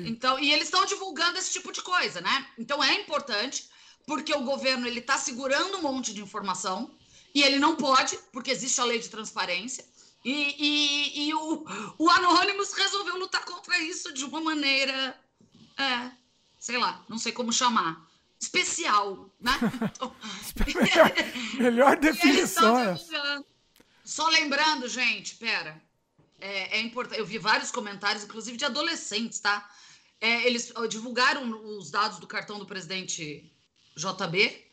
Então, e eles estão divulgando esse tipo de coisa, né? Então é importante, porque o governo ele está segurando um monte de informação e ele não pode, porque existe a lei de transparência. E, e, e o, o Anonymous resolveu lutar contra isso de uma maneira, é, sei lá, não sei como chamar, especial, né? Então, melhor, melhor definição. Só lembrando, gente, pera, é, é importante. Eu vi vários comentários, inclusive de adolescentes, tá? É, eles divulgaram os dados do cartão do presidente JB,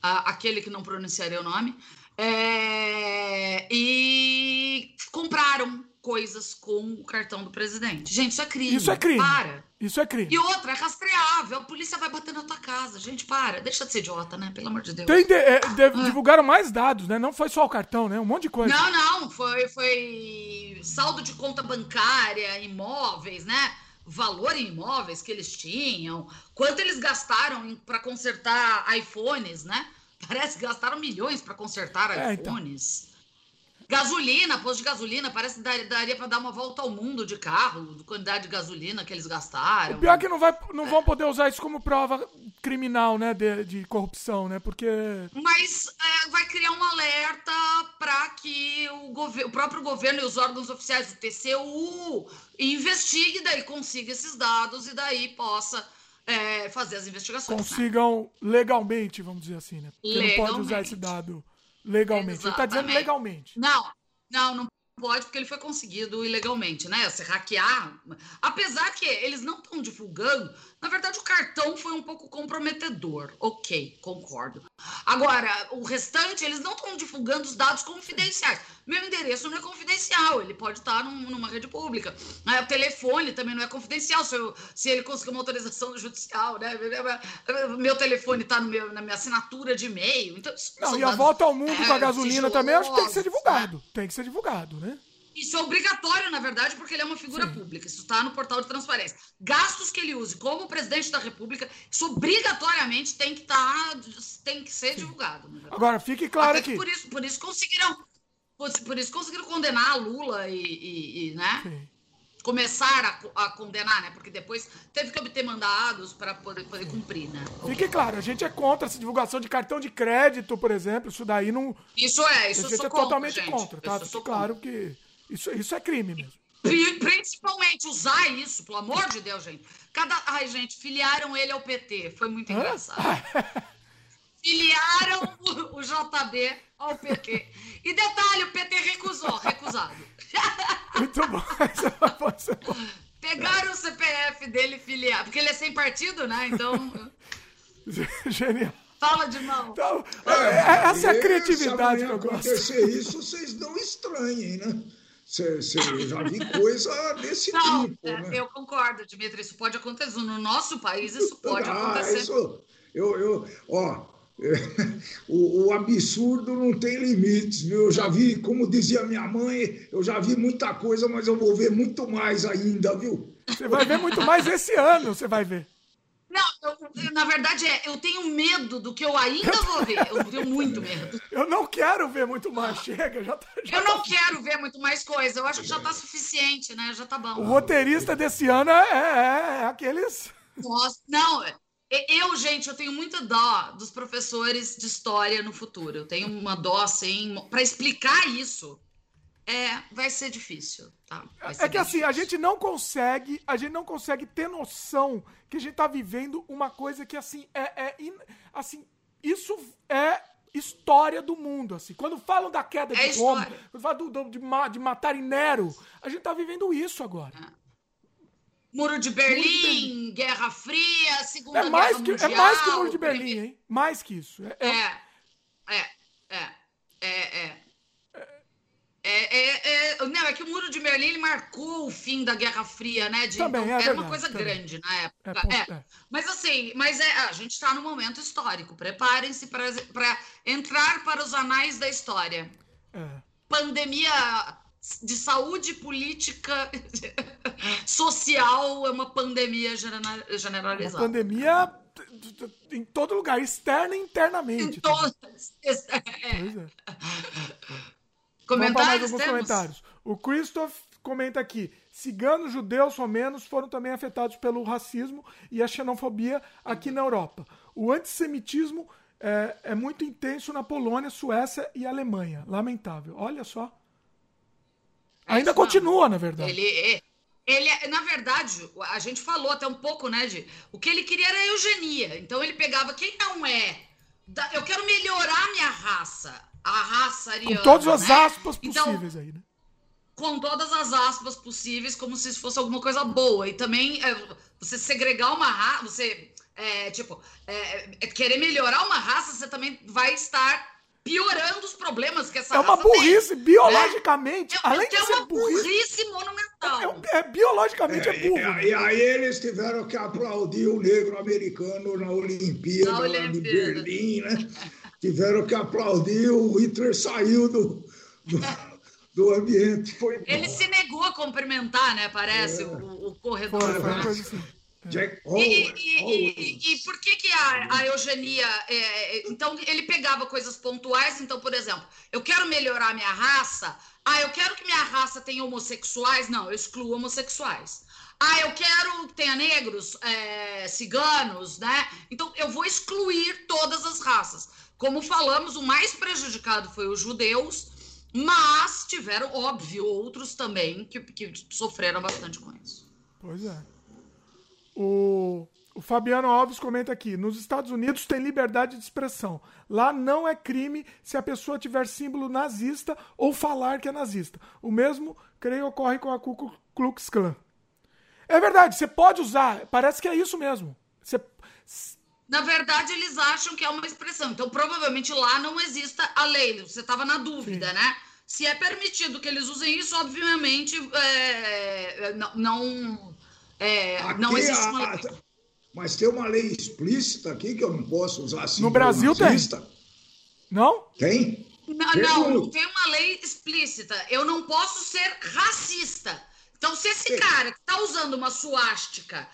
a, aquele que não pronunciaria o nome, é, e compraram coisas com o cartão do presidente. Gente, isso é crime. Isso é crime. Para. Isso é crime. E outra, é rastreável. A polícia vai bater na tua casa. Gente, para. Deixa de ser idiota, né? Pelo amor de Deus. Tem de, é, de, ah. Divulgaram mais dados, né? Não foi só o cartão, né? Um monte de coisa. Não, não. Foi, foi saldo de conta bancária, imóveis, né? Valor em imóveis que eles tinham. Quanto eles gastaram para consertar iPhones, né? Parece que gastaram milhões para consertar é, iPhones. Então. Gasolina, posto de gasolina, parece que daria, daria para dar uma volta ao mundo de carro, de quantidade de gasolina que eles gastaram. O pior é que não, vai, não vão poder usar isso como prova criminal, né, de, de corrupção, né, porque... Mas é, vai criar um alerta para que o, o próprio governo e os órgãos oficiais do TCU investiguem, daí consiga esses dados e daí possa... É, fazer as investigações. Né? Consigam né? legalmente, vamos dizer assim, né? Porque legalmente. não pode usar esse dado Legalmente. Exatamente. Ele tá dizendo legalmente. Não, não, não pode, porque ele foi conseguido ilegalmente, né? Se hackear. Apesar que eles não estão divulgando, na verdade, o cartão foi um pouco comprometedor. Ok, concordo. Agora, o restante, eles não estão divulgando os dados confidenciais. Meu endereço não é confidencial, ele pode estar num, numa rede pública. O telefone também não é confidencial, se, eu, se ele conseguir uma autorização judicial, né? Meu telefone está na minha assinatura de e-mail. Então, não, e a volta ao mundo é, com a gasolina também acho que tem que ser divulgado. Tem que ser divulgado, né? Isso é obrigatório, na verdade, porque ele é uma figura Sim. pública. Isso está no portal de transparência. Gastos que ele use como presidente da República, isso obrigatoriamente tem que estar, tá, tem que ser Sim. divulgado. Agora, fique claro Até que. Por isso, por isso conseguiram. Por, por isso conseguiram condenar a Lula e, e, e né? Sim. Começar a, a, condenar, né? Porque depois teve que obter mandados para poder, poder cumprir, né? Fique okay. claro, a gente é contra essa divulgação de cartão de crédito, por exemplo. Isso daí não. Isso é, isso A gente é contra, totalmente gente. contra, tá? Fique claro contra. que isso, isso é crime mesmo. Principalmente usar isso, pelo amor de Deus, gente. Cada. Ai, gente, filiaram ele ao PT. Foi muito engraçado. filiaram o, o, JB ao PT. E detalhe, o PT recusou, recusado. Muito bom. Pegaram o CPF dele e filiaram. Porque ele é sem partido, né? Então. Genial. Fala de mão. Então, é, é essa é a criatividade que eu gosto. Se acontecer isso, vocês não estranhem, né? Cê, cê, eu já vi coisa desse não, tipo. É, né? Eu concordo, Dimitri, isso pode acontecer. No nosso país, isso pode ah, acontecer. Isso, eu, eu, ó, o, o, absurdo não tem limites, viu? Eu já vi, como dizia minha mãe, eu já vi muita coisa, mas eu vou ver muito mais ainda, viu? Você vai ver muito mais esse ano, você vai ver. Não, eu, na verdade é, eu tenho medo do que eu ainda vou ver. Eu tenho muito medo. Eu não quero ver muito mais, chega, já tá. Já eu não tá... quero ver muito mais coisa. Eu acho que já tá suficiente, né? Já tá bom. O roteirista desse ano é, é, é aqueles. Nossa, não. Eu, gente, eu tenho muita dó dos professores de história no futuro. Eu tenho uma dó, assim, para explicar isso. É, vai ser difícil, tá? Ser é que assim, difícil. a gente não consegue, a gente não consegue ter noção que a gente tá vivendo uma coisa que assim é, é assim, isso é história do mundo, assim. Quando falam da queda é de Roma, quando falam do, do, de, de matar Nero, a gente tá vivendo isso agora. É. Muro de Berlim, Muro de Berlim, Guerra Fria, Segunda é mais Guerra que, Mundial. É mais que o Muro de Berlim, hein? Mais que isso. É, é, é, é, é. é. É, é, é, não, é que o Muro de Berlim ele marcou o fim da Guerra Fria, né? De, também, então, é era verdade, uma coisa também. grande na época. É, é. Mas assim, mas é, a gente está no momento histórico. Preparem-se para entrar para os anais da história. Pandemia de saúde política social é uma pandemia generalizada. Uma pandemia em todo lugar, externa e internamente. Em todas. É. É. Comentários mais alguns comentários. O Christoph comenta aqui: ciganos, judeus, romenos foram também afetados pelo racismo e a xenofobia aqui na Europa. O antissemitismo é, é muito intenso na Polônia, Suécia e Alemanha. Lamentável. Olha só. É Ainda continua, na verdade. Ele, ele, na verdade, a gente falou até um pouco, né, de o que ele queria era eugenia. Então ele pegava quem não é. Eu quero melhorar minha raça a raça ariana. Com todas as né? aspas então, possíveis então, aí, né? Com todas as aspas possíveis, como se fosse alguma coisa boa. E também é, você segregar uma raça, você, é, tipo, é, é, querer melhorar uma raça, você também vai estar piorando os problemas que essa É uma burrice, tem, né? biologicamente. Né? Além de é ser uma burrice, burrice monumental. É, é biologicamente é, burro. E, e, aí eles tiveram que aplaudir o negro americano na Olimpíada, na Olimpíada. de Berlim, né? tiveram que aplaudir, o Hitler saiu do, do, do ambiente. Foi Ele se negou a cumprimentar, né? Parece, é. o, o, corredor. Foi, foi coisa assim. Jack e, e, e, e, por que, que a, a eugenia. É, é, então, ele pegava coisas pontuais. Então, por exemplo, eu quero melhorar a minha raça. Ah, eu quero que minha raça tenha homossexuais. Não, eu excluo homossexuais. Ah, eu quero que tenha negros, é, ciganos, né? Então, eu vou excluir todas as raças. Como falamos, o mais prejudicado foi os judeus, mas tiveram, óbvio, outros também que, que sofreram bastante com isso. Pois é. O, O Fabiano Alves comenta aqui: nos Estados Unidos tem liberdade de expressão. Lá não é crime se a pessoa tiver símbolo nazista ou falar que é nazista. O mesmo, creio, ocorre com a Ku Klux Klan. É verdade, você pode usar, parece que é isso mesmo. Você... Na verdade, eles acham que é uma expressão. Então, provavelmente lá não exista a lei. Você estava na dúvida, Sim. né? Se é permitido que eles usem isso, obviamente é, não, não, é, não existe uma lei. Mas tem uma lei explícita aqui que eu não posso usar assim. No Brasil nazista. tem. Não? Tem? Não, não, tem uma lei explícita. Eu não posso ser racista. Então, se esse Sim. cara que está usando uma suástica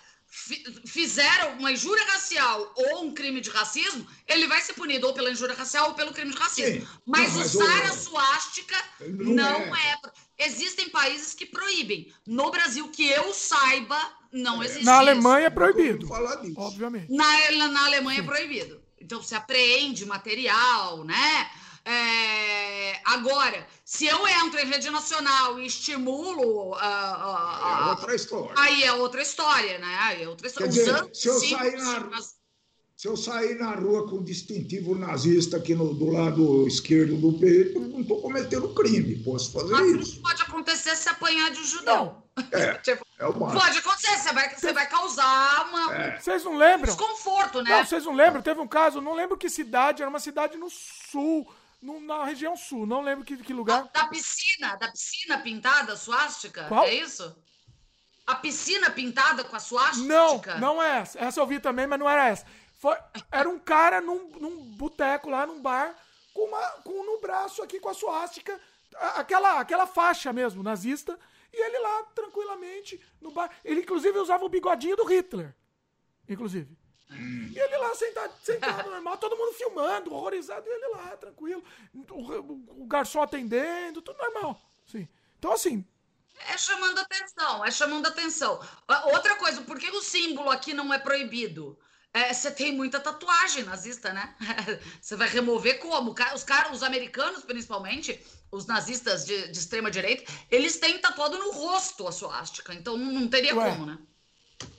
fizeram uma injúria racial ou um crime de racismo, ele vai ser punido ou pela injúria racial ou pelo crime de racismo. Sim. Mas, não, mas usar a suástica não, não é. é. Existem países que proíbem. No Brasil, que eu saiba, não é. existe. Na Alemanha isso. é proibido. Obviamente. Na, na Alemanha é Sim. é proibido. Então, se apreende material, né? É... Agora, se eu entro em rede nacional e estimulo. Uh, uh, uh, é outra história. Aí é outra história, né? Aí é outra história. Dizer, se, eu sair na, mas... se eu sair na rua com distintivo nazista aqui no, do lado esquerdo do peito, não estou cometendo crime. Posso fazer mas isso. Pode acontecer se apanhar de um judeu. É, tipo, é pode acontecer, você vai, você vai causar uma, é. Vocês não lembram? desconforto, né? Não, vocês não lembram? Teve um caso, não lembro que cidade, era uma cidade no sul no, na região sul, não lembro que, que lugar. Da, da piscina, da piscina pintada, suástica? Qual? É isso? A piscina pintada com a suástica? Não, não é essa. Essa eu vi também, mas não era essa. Foi, era um cara num, num boteco lá, num bar, com, uma, com no braço aqui com a suástica, aquela, aquela faixa mesmo, nazista, e ele lá, tranquilamente, no bar. Ele, inclusive, usava o bigodinho do Hitler. Inclusive. E ele lá sentado, sentado normal, todo mundo filmando, horrorizado, e ele lá, tranquilo. O, o garçom atendendo, tudo normal. Sim. Então, assim. É chamando atenção, é chamando atenção. Outra coisa, por que o símbolo aqui não é proibido? É, você tem muita tatuagem nazista, né? Você vai remover como? Os caras, os americanos, principalmente, os nazistas de, de extrema direita, eles têm tatuado no rosto a suástica. Então não teria Ué. como, né?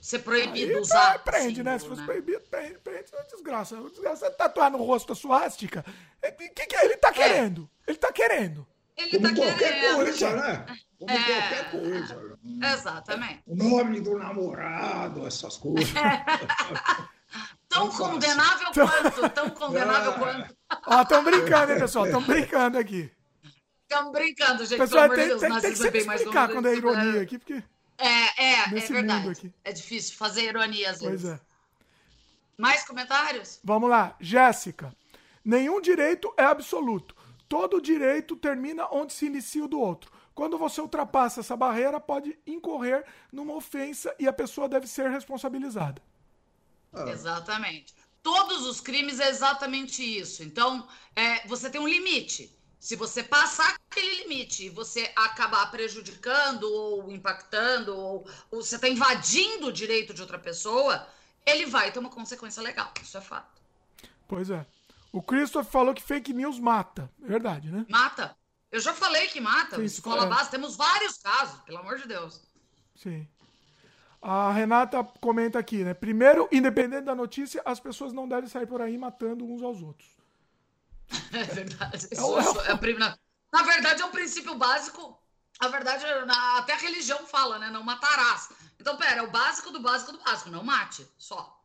Ser proibido Aí, usar. É, prende, símbolo, né? Se fosse né? proibido, prende, prende. É desgraça. Desgraça é tatuar no rosto a suástica. O que, que ele tá é. querendo? Ele tá querendo. Ele Como tá qualquer querendo. coisa, né? Como é. qualquer coisa. Exatamente. O nome do namorado, essas coisas. Tão condenável quanto, tão condenável ah. quanto. Ó, estão brincando, hein, pessoal? Estão brincando aqui. Estão brincando, gente. Pessoal, tem, Deus, tem, tem que sempre explicar quando é ironia aqui, porque... É, é, é verdade. É difícil fazer ironia às vezes. Pois é. Mais comentários? Vamos lá. Jéssica. Nenhum direito é absoluto. Todo direito termina onde se inicia o do outro. Quando você ultrapassa essa barreira, pode incorrer numa ofensa e a pessoa deve ser responsabilizada. Ah. Exatamente. Todos os crimes é exatamente isso. Então, é, você tem um limite. Se você passar aquele limite e você acabar prejudicando ou impactando, ou, ou você está invadindo o direito de outra pessoa, ele vai ter uma consequência legal. Isso é fato. Pois é. O Christopher falou que fake news mata. É verdade, né? Mata. Eu já falei que mata. Sim, Escola é. base, temos vários casos, pelo amor de Deus. Sim. A Renata comenta aqui, né? Primeiro, independente da notícia, as pessoas não devem sair por aí matando uns aos outros. É verdade. Isso, isso é na, na verdade, é um princípio básico. Na verdade, na, até a religião fala, né? Não matarás. Então, pera, é o básico do básico do básico. Não mate, só.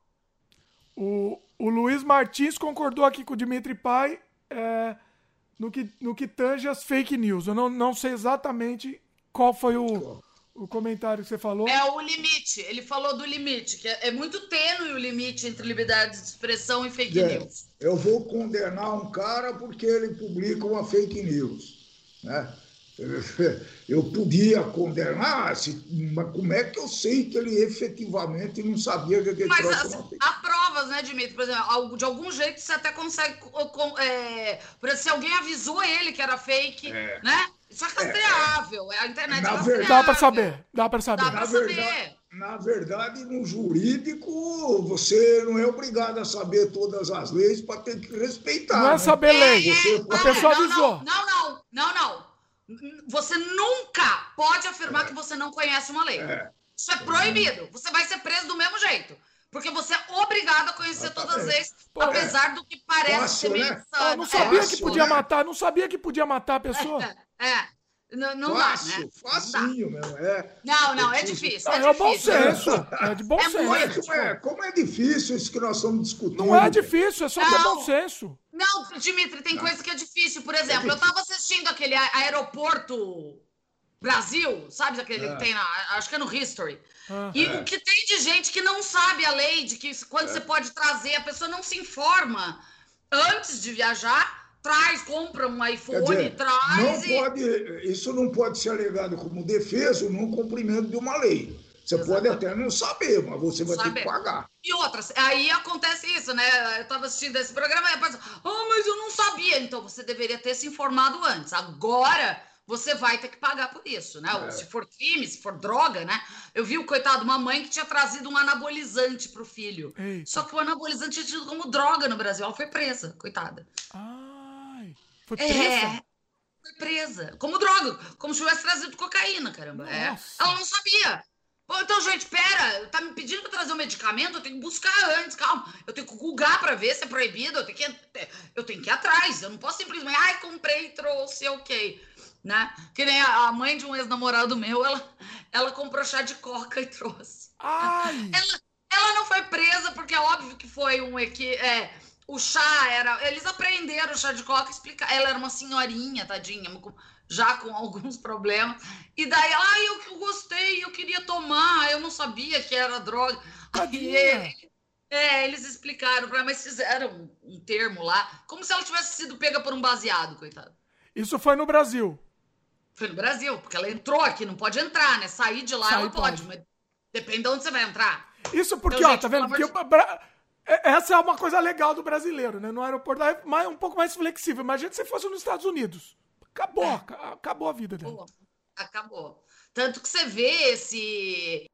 O, o Luiz Martins concordou aqui com o Dimitri Pai é, no, que, no que tange as fake news. Eu não, não sei exatamente qual foi o o comentário que você falou. É o limite. Ele falou do limite, que é, é muito tênue o limite entre liberdade de expressão e fake é, news. Eu vou condenar um cara porque ele publica uma fake news. Né? Eu podia condenar, mas como é que eu sei que ele efetivamente não sabia que aquele Mas as, há provas, né, Dimitri? Por exemplo, de algum jeito você até consegue. É, por exemplo, se alguém avisou ele que era fake, é. né? Isso é rastreável. É, a internet é verdade, Dá para saber. Dá para saber. Dá pra saber. Verdade, na verdade, no jurídico, você não é obrigado a saber todas as leis para ter que respeitar. Não é né? saber lei. É, você... a pessoa não, avisou. Não, não, não, não. Você nunca pode afirmar é. que você não conhece uma lei. É. Isso é proibido. Você vai ser preso do mesmo jeito. Porque você é obrigado a conhecer todas as leis, apesar do que parece Fácil, ser meio né? Ah, não sabia que podia né? matar, não sabia que podia matar a pessoa. É, é. Não, não Fácil, dá, né? Facinho mesmo, é. Não, não, é difícil. É, é, é bom senso. É de bom é senso. Muito, é, como é difícil isso que nós estamos discutindo. Não é difícil, é só ter bom senso. Não, Dimitri, tem não. coisa que é difícil. Por exemplo, eu estava assistindo aquele aeroporto Brasil, sabe aquele é. que tem na. Acho que é no History. Ah, e é. o que tem de gente que não sabe a lei, de que quando é. você pode trazer, a pessoa não se informa antes de viajar, traz, compra um iPhone, dizer, traz. Não e... pode, isso não pode ser alegado como defesa ou não cumprimento de uma lei. Você Exatamente. pode até não saber, mas você vai saber. ter que pagar. E outras, aí acontece isso, né? Eu estava assistindo esse programa e a pessoa, oh, mas eu não sabia. Então você deveria ter se informado antes. Agora você vai ter que pagar por isso, né? É. Se for crime, se for droga, né? Eu vi o coitado, uma mãe que tinha trazido um anabolizante pro filho. Eita. Só que o anabolizante é tido como droga no Brasil. Ela foi presa, coitada. Ai, foi presa? É, foi presa. Como droga, como se tivesse trazido cocaína, caramba. É. Ela não sabia. Então, gente, pera, tá me pedindo para trazer um medicamento, eu tenho que buscar antes, calma. Eu tenho que googar para ver se é proibido, eu tenho que, eu tenho que ir atrás. Eu não posso simplesmente, ai, comprei, trouxe, ok né? Que nem a mãe de um ex-namorado meu, ela, ela comprou chá de coca e trouxe. Ai. Ela, ela não foi presa, porque é óbvio que foi um equi... É, o chá era. Eles aprenderam o chá de coca explicar. Ela era uma senhorinha, tadinha, já com alguns problemas. E daí, ai, eu, eu gostei, eu queria tomar, eu não sabia que era droga. Aí, é, eles explicaram para mas fizeram um, um termo lá, como se ela tivesse sido pega por um baseado, coitado. Isso foi no Brasil. Foi no Brasil, porque ela entrou aqui, não pode entrar, né? Sair de lá Sair ela pode, pode, mas depende de onde você vai entrar. Isso porque, então, ó, gente, tá vendo? Porque é, essa é uma coisa legal do brasileiro, né? No aeroporto é mais, um pouco mais flexível. Imagina se fosse nos Estados Unidos. Acabou, é. acabou a vida dela. Acabou. Tanto que você vê esse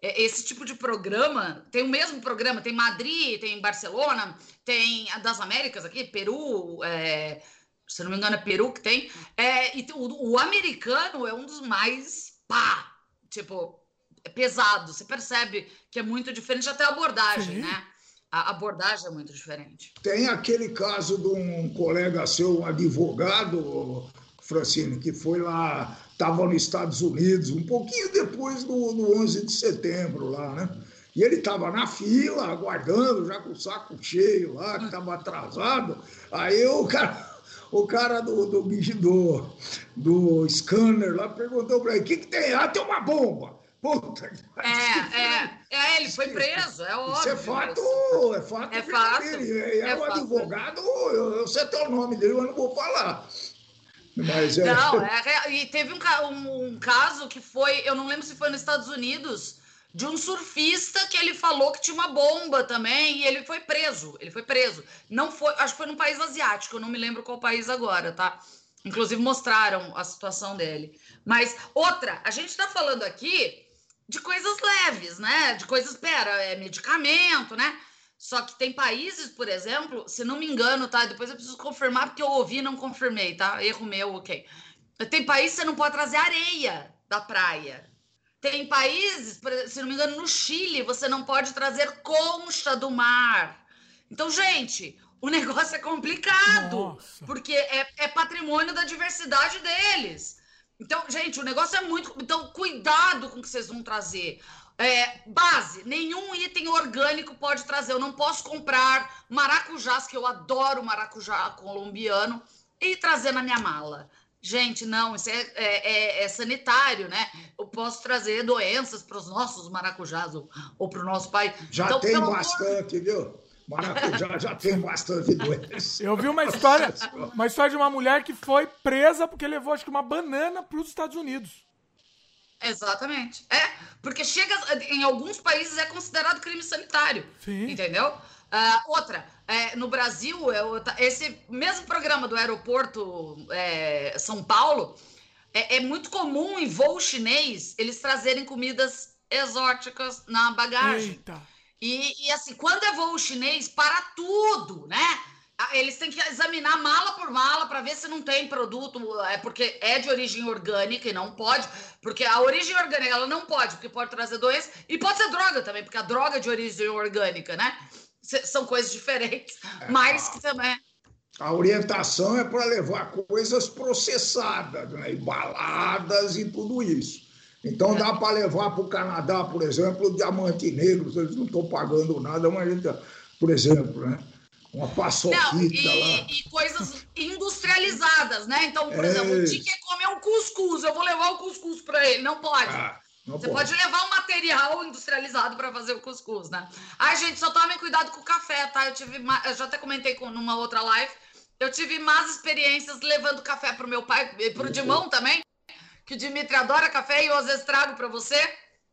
é, esse tipo de programa, tem o mesmo programa, tem Madrid, tem Barcelona, tem a das Américas aqui, Peru, é, se não me engano, é Peru que tem. É, e o, o americano é um dos mais pá, tipo, é pesado. Você percebe que é muito diferente até a abordagem, Sim. né? A abordagem é muito diferente. Tem aquele caso de um colega seu, um advogado, Francine, que foi lá, estava nos Estados Unidos, um pouquinho depois do, do 11 de setembro lá, né? E ele estava na fila, aguardando, já com o saco cheio lá, que estava atrasado. Aí o cara o cara do, do, do, do scanner lá perguntou para ele: o que, que tem? Ah, tem uma bomba. Puta é, é, é, ele foi preso, é óbvio. Isso é fato, é fato. É fato. É, é, o advogado, eu, eu sei até o nome dele, mas não vou falar. Mas é... Não, é, e teve um, um, um caso que foi, eu não lembro se foi nos Estados Unidos, de um surfista que ele falou que tinha uma bomba também e ele foi preso. Ele foi preso. Não foi, acho que foi num país asiático, eu não me lembro qual país agora, tá? Inclusive mostraram a situação dele. Mas outra, a gente tá falando aqui de coisas leves, né? De coisas, pera, é medicamento, né? Só que tem países, por exemplo, se não me engano, tá? Depois eu preciso confirmar porque eu ouvi e não confirmei, tá? Erro meu, ok. Tem países que você não pode trazer areia da praia. Tem países, se não me engano, no Chile, você não pode trazer concha do mar. Então, gente, o negócio é complicado, Nossa. porque é, é, patrimônio da diversidade deles. Então, gente, o negócio é muito. Então, cuidado com o que vocês vão trazer. É, base, nenhum item orgânico pode trazer. Eu não posso comprar maracujás, que eu adoro maracujá colombiano, e trazer na minha mala. Gente, não, isso é, é, é, é sanitário, né? Eu posso trazer doenças para os nossos maracujás ou, ou para o nosso pai. Já então, tem bastante, amor... viu? Maracujá já tem bastante doença. Eu vi uma história, uma história de uma mulher que foi presa porque levou, acho que, uma banana para os Estados Unidos. Exatamente. É, porque chega em alguns países é considerado crime sanitário. Sim. Entendeu? Uh, outra, é, no Brasil, é esse mesmo programa do aeroporto é, São Paulo, é, é, muito comum em voo chinês eles trazerem comidas exóticas na bagagem. Eita. E, e assim, quando é voo chinês, para tudo, né? eles têm que examinar mala por mala para ver se não tem produto, é porque é de origem orgânica e não pode, porque a origem orgânica ela não pode, porque pode trazer doença e pode ser droga também, porque a droga é de origem orgânica, né? São coisas diferentes, é, mas que também a orientação é para levar coisas processadas, né? embaladas e tudo isso. Então dá para levar para o Canadá, por exemplo, diamante negro, eles não estão pagando nada, mas por exemplo, né? uma paçoquita não, e, lá. E coisas industrializadas, né? Então, por é exemplo, o Tim quer comer um cuscuz, eu vou levar o cuscuz para ele. Não pode. Ah, não Você pode. pode. levar um material industrializado para fazer o cuscuz, né? Ai, gente, só tomem cuidado com o café, tá? Eu tive, eu já até comentei com numa outra live eu tive más experiências levando café para o meu pai, para o Dimão também, que o Dimitri adora café e eu às vezes trago para você.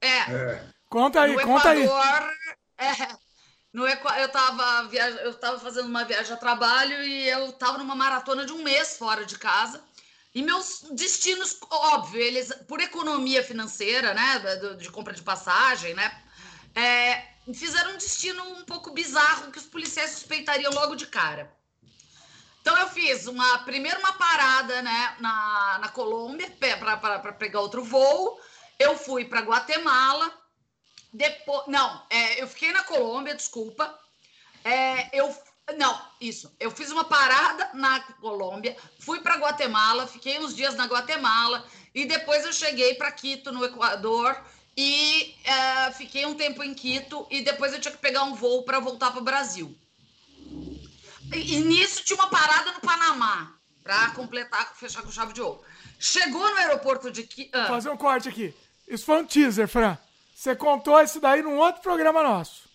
É. é. Conta aí, no conta Equador, aí. É, no Equador, eu estava eu tava fazendo uma viagem a trabalho e eu estava numa maratona de um mês fora de casa. E meus destinos, óbvio, eles, por economia financeira, né, de, de compra de passagem, né, é, fizeram um destino um pouco bizarro que os policiais suspeitariam logo de cara. Então eu fiz uma primeiro uma parada né, na, na Colômbia para pegar outro voo. Eu fui para Guatemala. Depois, não, é, eu fiquei na Colômbia, desculpa. É, eu não, isso. Eu fiz uma parada na Colômbia, fui para Guatemala, fiquei uns dias na Guatemala e depois eu cheguei para Quito, no Equador, e é, fiquei um tempo em Quito e depois eu tinha que pegar um voo para voltar para o Brasil. E, nisso tinha uma parada no Panamá, para completar, fechar com chave de ouro. Chegou no aeroporto de. Ah. Fazer um corte aqui. Isso foi um teaser, Fran. Você contou isso daí num outro programa nosso.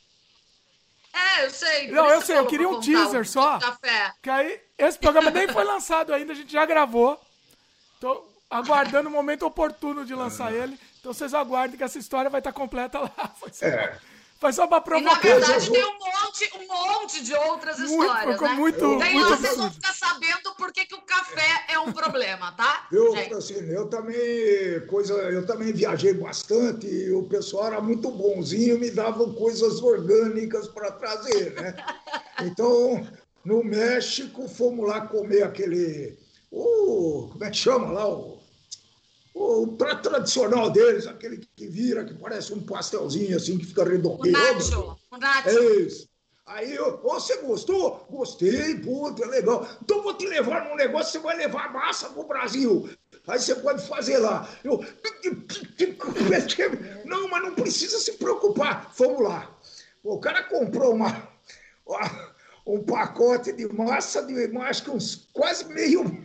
É, eu sei. Não, eu sei, eu queria um teaser só. Café. Que aí, esse programa nem foi lançado ainda, a gente já gravou. Tô aguardando o momento oportuno de lançar ele. Então vocês aguardem que essa história vai estar completa lá. É. Foi só pra provocar. E, na verdade, tem um monte, um monte de outras muito, histórias, né? Muito, Daí muito vocês vão ficar sabendo por que, que o café é um problema, tá? Eu, assim, eu também, coisa, eu também viajei bastante e o pessoal era muito bonzinho, me davam coisas orgânicas para trazer, né? Então, no México, fomos lá comer aquele... O, como é que chama lá? O, o prato tradicional deles, aquele que vira, que parece um pastelzinho assim, que fica redondinho. O nacho, o nacho. É isso. Aí, eu, você gostou? Gostei, puta, é legal. Então vou te levar num negócio, você vai levar massa pro Brasil. Aí você pode fazer lá. Eu, não, mas não precisa se preocupar. Vamos lá. O cara comprou uma, um pacote de massa de acho que uns quase meio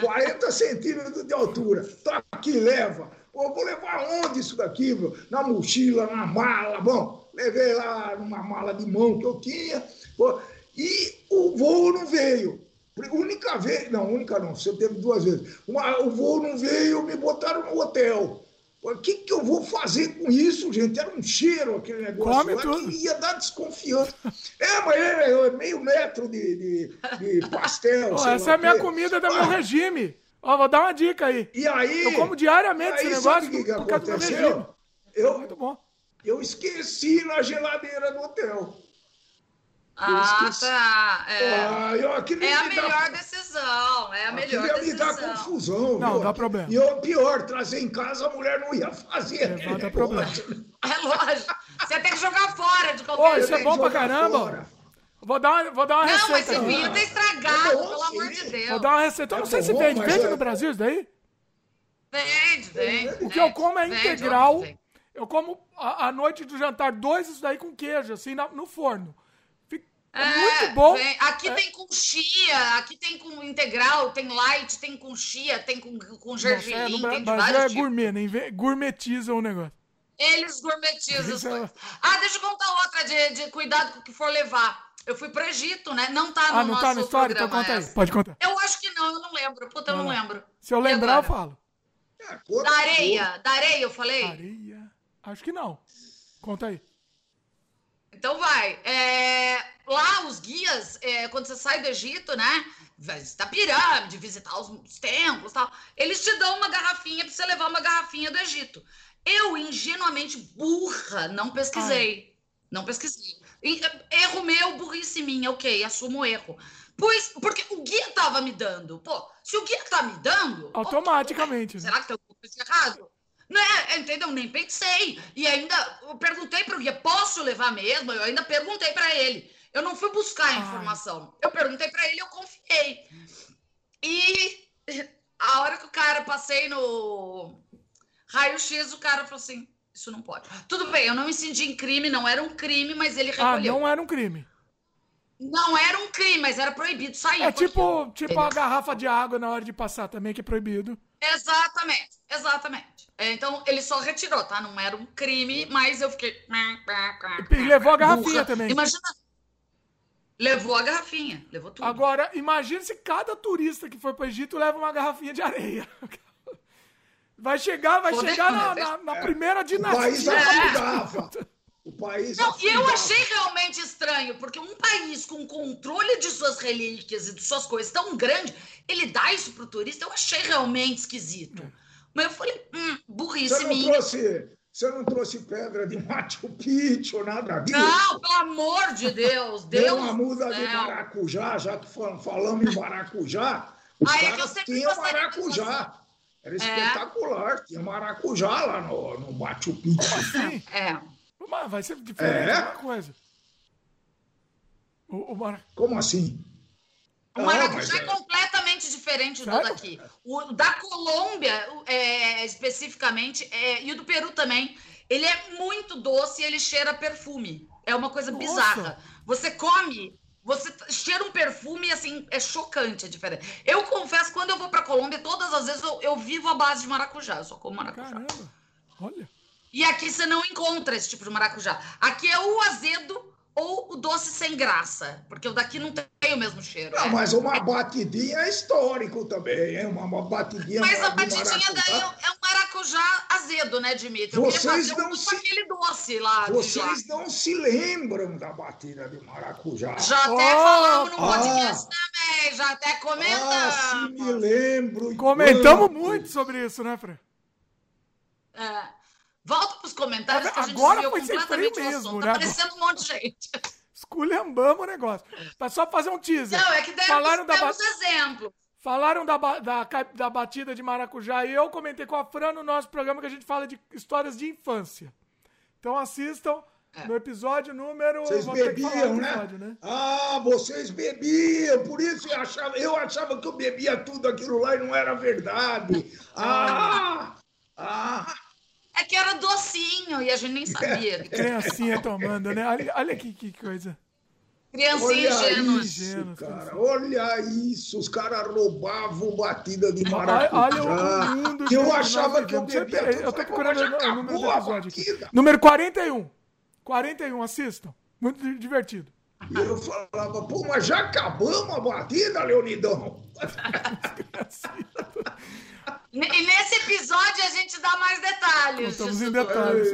40 centímetros de altura. Tá aqui, leva. Pô, vou levar onde isso daqui? Na mochila, na mala. Bom, levei lá numa mala de mão que eu tinha. Pô, e o voo não veio. Única vez, não, única não, você teve duas vezes. Uma, o voo não veio, me botaram no hotel. O que, que eu vou fazer com isso, gente? Era um cheiro aquele negócio Come lá tudo. que ia dar desconfiança. É, mas é, é meio metro de, de, de pastel. Essa é a minha que. comida do ah. meu regime. Ó, vou dar uma dica aí. E aí? Eu como diariamente aí, esse negócio que, que aconteceu? Eu, Muito bom. Eu esqueci na geladeira do hotel. Ah, tá. É, ah, eu, é a melhor dá... decisão. É a melhor decisão. me dar confusão. Não, viu? dá problema. E o pior, trazer em casa a mulher não ia fazer. É, dá problema. É lógico. Você tem que jogar fora de qualquer jeito. Isso é bom pra caramba. Vou dar uma, vou dar uma não, receita. Não, mas esse vinho tá estragado, é pelo amor de Deus. Vou dar uma receita. Eu não é sei bom, se vende. Vende é... no Brasil isso daí? Vende, vende. O que eu como é integral. Eu como a, a noite do jantar dois isso daí com queijo, assim, no forno. É, é muito bom. Vem. Aqui é. tem com chia, aqui tem com integral, tem light, tem com chia, tem com, com gergelim, Nossa, é, tem de vários é tipos. gourmet, né? Gourmetiza o negócio. Eles gourmetizam as coisas. Ah, deixa eu contar outra de, de cuidado com o que for levar. Eu fui pro Egito, né? Não tá no ah, não nosso tá na história? Então conta aí. Pode contar. Eu acho que não, eu não lembro. Puta, eu não, não lembro. Se eu lembrar, eu falo. Da areia. Da areia, eu falei? Areia. Acho que não. Conta aí. Então vai. É, lá, os guias, é, quando você sai do Egito, né? Visitar pirâmide, visitar os, os templos tal. Eles te dão uma garrafinha para você levar uma garrafinha do Egito. Eu, ingenuamente burra, não pesquisei. Ai. Não pesquisei. Erro meu, burrice minha, ok, assumo o erro. Pois, porque o guia tava me dando. Pô, se o guia tá me dando. Automaticamente. Né? Será que tem alguma coisa errada? Não é, entendeu? Nem pensei. E ainda eu perguntei para o guia, posso levar mesmo? Eu ainda perguntei para ele. Eu não fui buscar a informação. Eu perguntei para ele, eu confiei. E a hora que o cara passei no raio-x, o cara falou assim: Isso não pode. Tudo bem, eu não incidi em crime, não era um crime, mas ele ah, recolheu. Ah, não era um crime. Não era um crime, mas era proibido sair. É tipo, tipo a garrafa de água na hora de passar também, que é proibido. Exatamente, exatamente. É, então ele só retirou, tá? Não era um crime, mas eu fiquei. E levou a garrafinha Burra. também. Imagina. Levou a garrafinha, levou tudo. Agora, imagine se cada turista que foi para o Egito leva uma garrafinha de areia. Vai chegar, vai chegar na, na, na, primeira dinastia. O país acabava. O país Não, e eu achei realmente estranho, porque um país com controle de suas relíquias e de suas coisas tão grande, ele dá isso pro turista, eu achei realmente esquisito. É. Mas eu falei, hum, burrice Você não minha. Trouxe, você não trouxe pedra de Machu Picchu, nada disso? Não, pelo amor de Deus. Deus Deu uma muda de maracujá, já que falamos em maracujá. Os caras é tinham maracujá. Era é. espetacular. Tinha maracujá lá no, no Machu Picchu. Assim? É. Mas vai ser diferente, é uma coisa. O, o mar... Como assim? O maracujá é, é completamente diferente do daqui. O da Colômbia, é, especificamente, é, e o do Peru também, ele é muito doce e ele cheira perfume. É uma coisa Nossa. bizarra. Você come, você cheira um perfume assim, é chocante a diferença. Eu confesso, quando eu vou pra Colômbia, todas as vezes eu, eu vivo a base de maracujá. Eu só como maracujá. Caramba, olha. E aqui você não encontra esse tipo de maracujá. Aqui é o azedo ou o doce sem graça, porque o daqui não tem o mesmo cheiro. Não, é. mas uma batidinha é histórico também, é uma, uma batidinha. Mas a batidinha daí é um maracujá azedo, né, Dimitri? Vocês não se... aquele doce lá. Vocês não se lembram da batida de maracujá? Já até oh, falamos no podcast ah, também, já até comentamos. Ah, se me lembro. Comentamos muito sobre isso, né, Fran? É. Volta para os comentários que a gente Agora foi completamente mesmo, né? Tá aparecendo um monte de gente. Esculhambamos o negócio. Pra só fazer um teaser. Não, é que deve Falaram da ba... exemplo. Falaram da, da, da batida de maracujá e eu comentei com a Fran no nosso programa que a gente fala de histórias de infância. Então assistam é. no episódio número. Vocês bebiam, né? Episódio, né? Ah, vocês bebiam, por isso eu achava, eu achava que eu bebia tudo aquilo lá e não era verdade. Ah! Ah! É que era docinho e a gente nem sabia. Criancinha tomando, né? Olha, olha que, que coisa. Criancinha ingênua. Isso, cara. Olha isso. Os caras roubavam batida de maracujá. Olha, olha o mundo. Eu achava que eu bebia. Eu tô procurando o número do episódio aqui. Número 41. 41, assistam. Muito divertido. E eu falava, pô, mas já acabamos a batida, Leonidão? E nesse episódio a gente dá mais detalhes. Estamos em detalhes.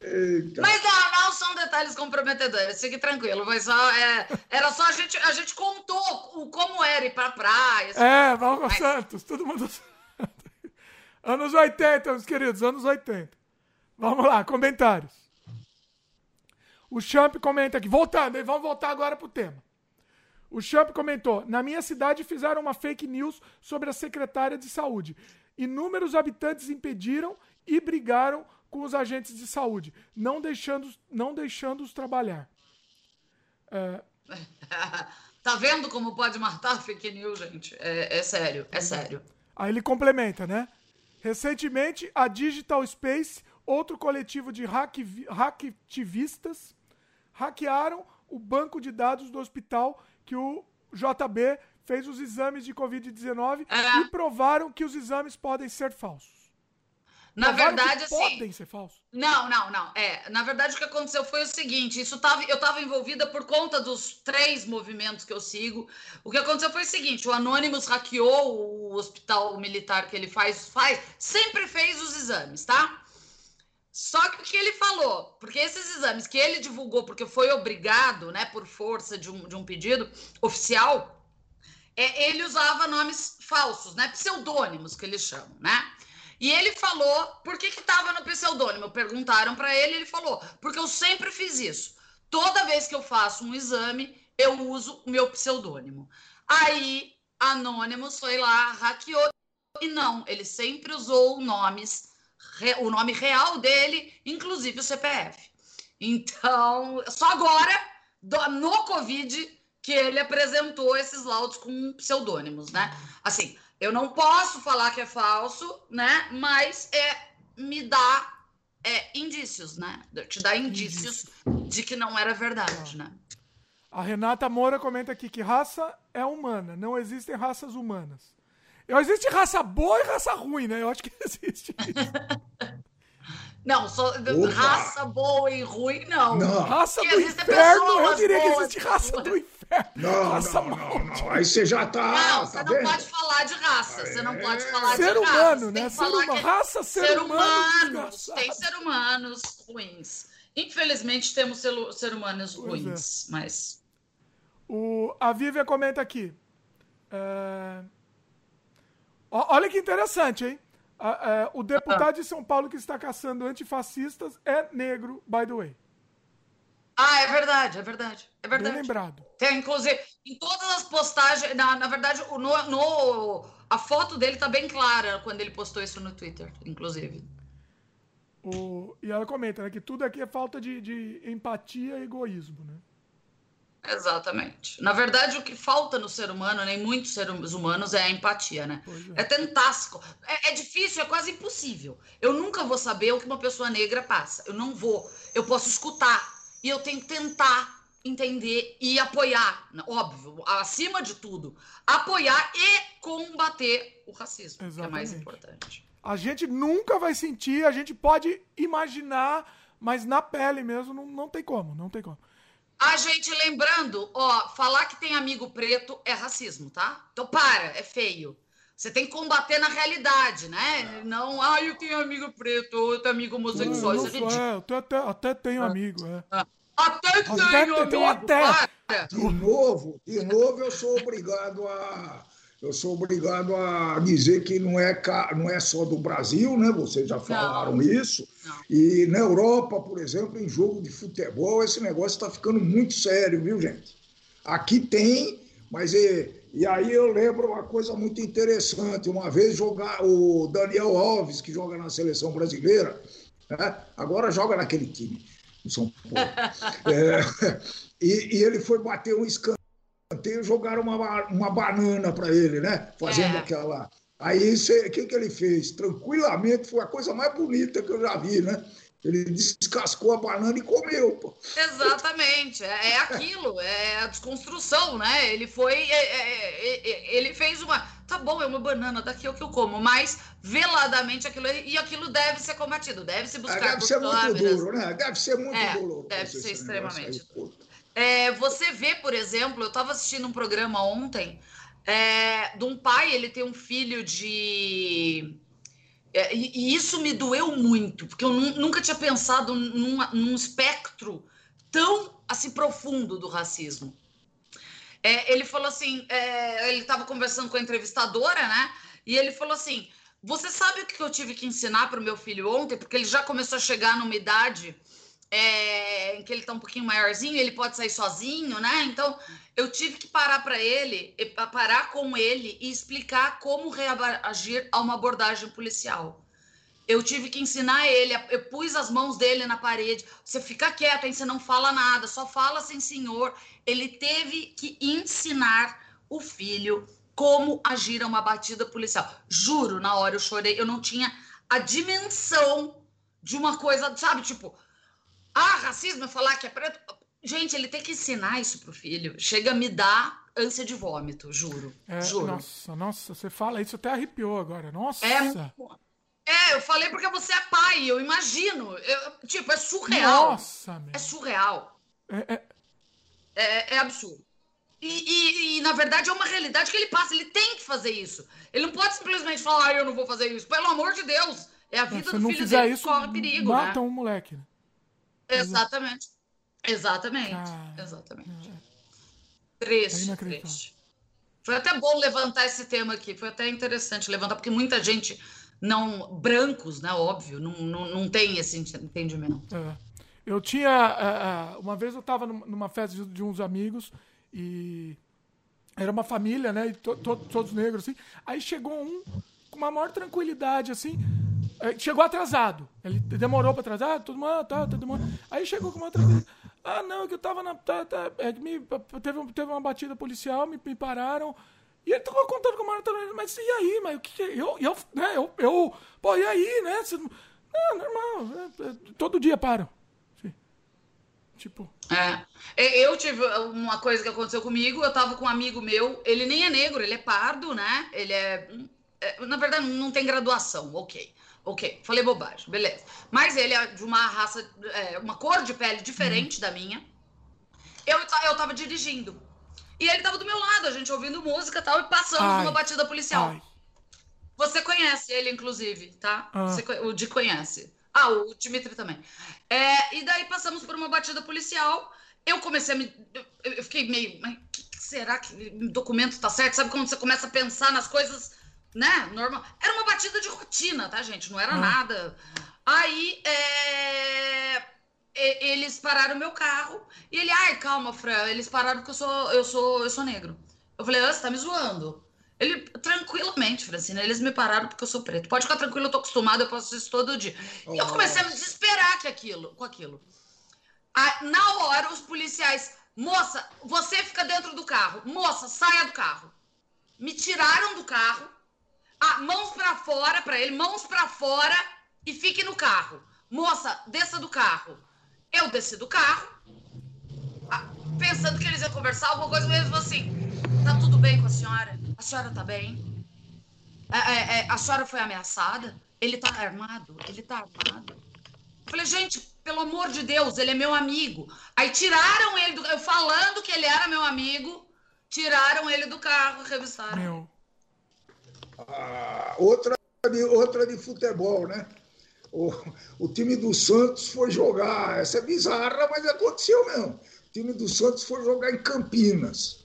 Eita. Mas não, não são detalhes comprometedores, fique tranquilo. Mas só, é, era só a gente, a gente contou o, como era ir pra praia. É, Valco mas... Santos, todo mundo. anos 80, meus queridos, anos 80. Vamos lá, comentários. O Champ comenta aqui, voltando, vamos voltar agora pro tema. O Champ comentou: Na minha cidade fizeram uma fake news sobre a secretária de saúde. Inúmeros habitantes impediram e brigaram com os agentes de saúde, não deixando, não deixando-os trabalhar. É... tá vendo como pode matar fake news, gente? É, é sério, é sério. Aí ele complementa, né? Recentemente, a Digital Space, outro coletivo de hack, hacktivistas, hackearam o banco de dados do hospital que o JB fez os exames de Covid-19 é. e provaram que os exames podem ser falsos. Na provaram verdade, assim. Podem ser falsos. Não, não, não. É, na verdade, o que aconteceu foi o seguinte: isso tava, eu estava envolvida por conta dos três movimentos que eu sigo. O que aconteceu foi o seguinte: o Anonymous hackeou o hospital militar que ele faz, faz, sempre fez os exames, tá? Só que o que ele falou, porque esses exames que ele divulgou, porque foi obrigado, né, por força de um, de um pedido oficial, é, ele usava nomes falsos, né, pseudônimos que eles chamam, né? E ele falou, por que que estava no pseudônimo? Perguntaram para ele, ele falou, porque eu sempre fiz isso. Toda vez que eu faço um exame, eu uso o meu pseudônimo. Aí, Anonymous foi lá, hackeou, e não, ele sempre usou nomes, o nome real dele, inclusive o CPF. Então, só agora, no Covid, que ele apresentou esses laudos com pseudônimos, né? Assim, eu não posso falar que é falso, né? Mas é, me dá é, indícios, né? Te dá indícios de que não era verdade, né? A Renata Moura comenta aqui que raça é humana, não existem raças humanas. Eu, existe raça boa e raça ruim, né? Eu acho que existe. Não, só Opa. raça boa e ruim, não. não. Raça do inferno, eu diria que existe raça do inferno. Não, raça não, não, não, Aí você já tá. Não, você não pode falar de raça. Você não pode é. falar ser de humano, raça. Né? Ser humano, raça, ser, ser humano. Humanos, tem ser humanos ruins. Infelizmente temos ser, ser humanos ruins, é. mas. O, a Vívia comenta aqui. É... Olha que interessante, hein? É, o deputado de São Paulo que está caçando antifascistas é negro, by the way. Ah, é verdade, é verdade. É verdade. Bem lembrado. Tem, inclusive, em todas as postagens, na, na verdade, no, no, a foto dele tá bem clara quando ele postou isso no Twitter, inclusive. O, e ela comenta né, que tudo aqui é falta de, de empatia e egoísmo, né? Exatamente. Na verdade, o que falta no ser humano, nem muitos seres humanos, é a empatia, né? É. é tentar. É, é, difícil, é quase impossível. Eu nunca vou saber o que uma pessoa negra passa. Eu não vou. Eu posso escutar. E eu tenho que tentar entender e apoiar. Óbvio, acima de tudo, apoiar e combater o racismo, Exatamente. que é mais importante. A gente nunca vai sentir, a gente pode imaginar, mas na pele mesmo não, não tem como, não tem como. A gente lembrando, ó, falar que tem amigo preto é racismo, tá? Então para, é feio. Você tem que combater na realidade, né? Não, ah, eu tenho amigo preto, outro amigo homossexual. Não, não, é, eu até, até tenho ah. amigo, é. Ah. Até tenho até, amigo, até. De novo, de novo eu sou obrigado a eu sou obrigado a dizer que não é, não é só do Brasil, né? Vocês já falaram não. isso. E na Europa, por exemplo, em jogo de futebol, esse negócio está ficando muito sério, viu, gente? Aqui tem, mas e, e aí eu lembro uma coisa muito interessante. Uma vez jogar o Daniel Alves, que joga na seleção brasileira, né? agora joga naquele time, no São Paulo. é, e, e ele foi bater um escândalo jogaram uma, uma banana para ele, né? Fazendo é. aquela. Aí o que, que ele fez? Tranquilamente, foi a coisa mais bonita que eu já vi, né? Ele descascou a banana e comeu. Pô. Exatamente, é, é aquilo, é a desconstrução, né? Ele foi, é, é, é, é ele fez uma, tá bom, é uma banana, daqui é o que eu como, mas veladamente aquilo e aquilo deve ser combatido, deve se buscar. deve ser muito duro, né? Deve ser muito doloroso. Deve ser extremamente. Aí, você vê, por exemplo, eu estava assistindo um programa ontem é, de um pai, ele tem um filho de. É, e, e, isso me doeu muito, porque eu nunca tinha pensado num, num espectro tão assim profundo do racismo. É, ele falou assim: é, ele estava conversando com a entrevistadora, né? E ele falou assim: Você sabe o que eu tive que ensinar para o meu filho ontem? Porque ele já começou a chegar numa idade é, em que ele está um pouquinho maiorzinho, ele pode sair sozinho, né? Então eu tive que parar para ele, parar com ele e explicar como reagir a uma abordagem policial. Eu tive que ensinar ele, eu pus as mãos dele na parede. Você fica quieto, hein? Você não fala nada, só fala sem senhor. Ele teve que ensinar o filho como agir a uma batida policial. Juro, na hora eu chorei, eu não tinha a dimensão de uma coisa, sabe? Tipo, ah, racismo é falar que é preto. Gente, ele tem que ensinar isso pro filho. Chega a me dar ânsia de vômito, juro. É, juro. Nossa, nossa, você fala isso até arrepiou agora. Nossa. É, é, eu falei porque você é pai, eu imagino. Eu, tipo, é surreal. Nossa, meu. É surreal. É, é... é, é absurdo. E, e, e, na verdade, é uma realidade que ele passa. Ele tem que fazer isso. Ele não pode simplesmente falar, ah, eu não vou fazer isso. Pelo amor de Deus. É a vida do filho dele isso, corre perigo, mata né? um moleque. Né? Exatamente. Exatamente. Ah, Exatamente. É. Triste, triste. Foi até bom levantar esse tema aqui. Foi até interessante levantar, porque muita gente não. Brancos, né? Óbvio, não, não, não tem esse entendimento. É. Eu tinha. É, é, uma vez eu estava numa festa de uns amigos E era uma família, né? E to, to, todos negros, assim. Aí chegou um com uma maior tranquilidade, assim. É, chegou atrasado. Ele demorou para atrasar, todo mundo, ah, tá, tá demorando. Aí chegou com uma tranquilidade. Ah, não, é que eu tava na. Tá, tá, é me, teve, teve uma batida policial, me, me pararam. E ele tava contando com o Mano mas e aí, mas o que, que é? Eu, eu, né, eu, eu, pô, e aí, né? Você, não, normal, é, é, todo dia param. Tipo. É. Eu tive uma coisa que aconteceu comigo. Eu tava com um amigo meu, ele nem é negro, ele é pardo, né? Ele é. é na verdade, não tem graduação, ok. Ok, falei bobagem, beleza. Mas ele é de uma raça, é, uma cor de pele diferente hum. da minha. Eu, eu tava dirigindo. E ele tava do meu lado, a gente ouvindo música e tal, e passando ai, numa batida policial. Ai. Você conhece ele, inclusive, tá? Ah. Você, o de conhece. Ah, o Dimitri também. É, e daí passamos por uma batida policial. Eu comecei a me. Eu fiquei meio. Mas que, que será que o documento tá certo? Sabe quando você começa a pensar nas coisas, né? Normal. Era uma batida de rotina, tá, gente? Não era hum. nada. Aí. É... Eles pararam o meu carro e ele, ai, calma, Fran, eles pararam porque eu sou, eu sou, eu sou negro. Eu falei, ah, você tá me zoando. Ele, tranquilamente, Francina, eles me pararam porque eu sou preto. Pode ficar tranquilo, eu tô acostumada, eu faço isso todo dia. E eu comecei a me desesperar que aquilo, com aquilo. Na hora, os policiais, moça, você fica dentro do carro. Moça, saia do carro. Me tiraram do carro. Ah, mãos para fora, para ele, mãos para fora e fique no carro. Moça, desça do carro. Eu desci do carro, ah, pensando que eles iam conversar alguma coisa mesmo assim. Tá tudo bem com a senhora? A senhora tá bem? É, é, é, a senhora foi ameaçada? Ele tá armado? Ele tá armado? Eu falei, gente, pelo amor de Deus, ele é meu amigo. Aí tiraram ele do eu falando que ele era meu amigo, tiraram ele do carro, revistaram. Meu. Ah, outra, de, outra de futebol, né? O, o time do Santos foi jogar, essa é bizarra, mas aconteceu mesmo. O time do Santos foi jogar em Campinas.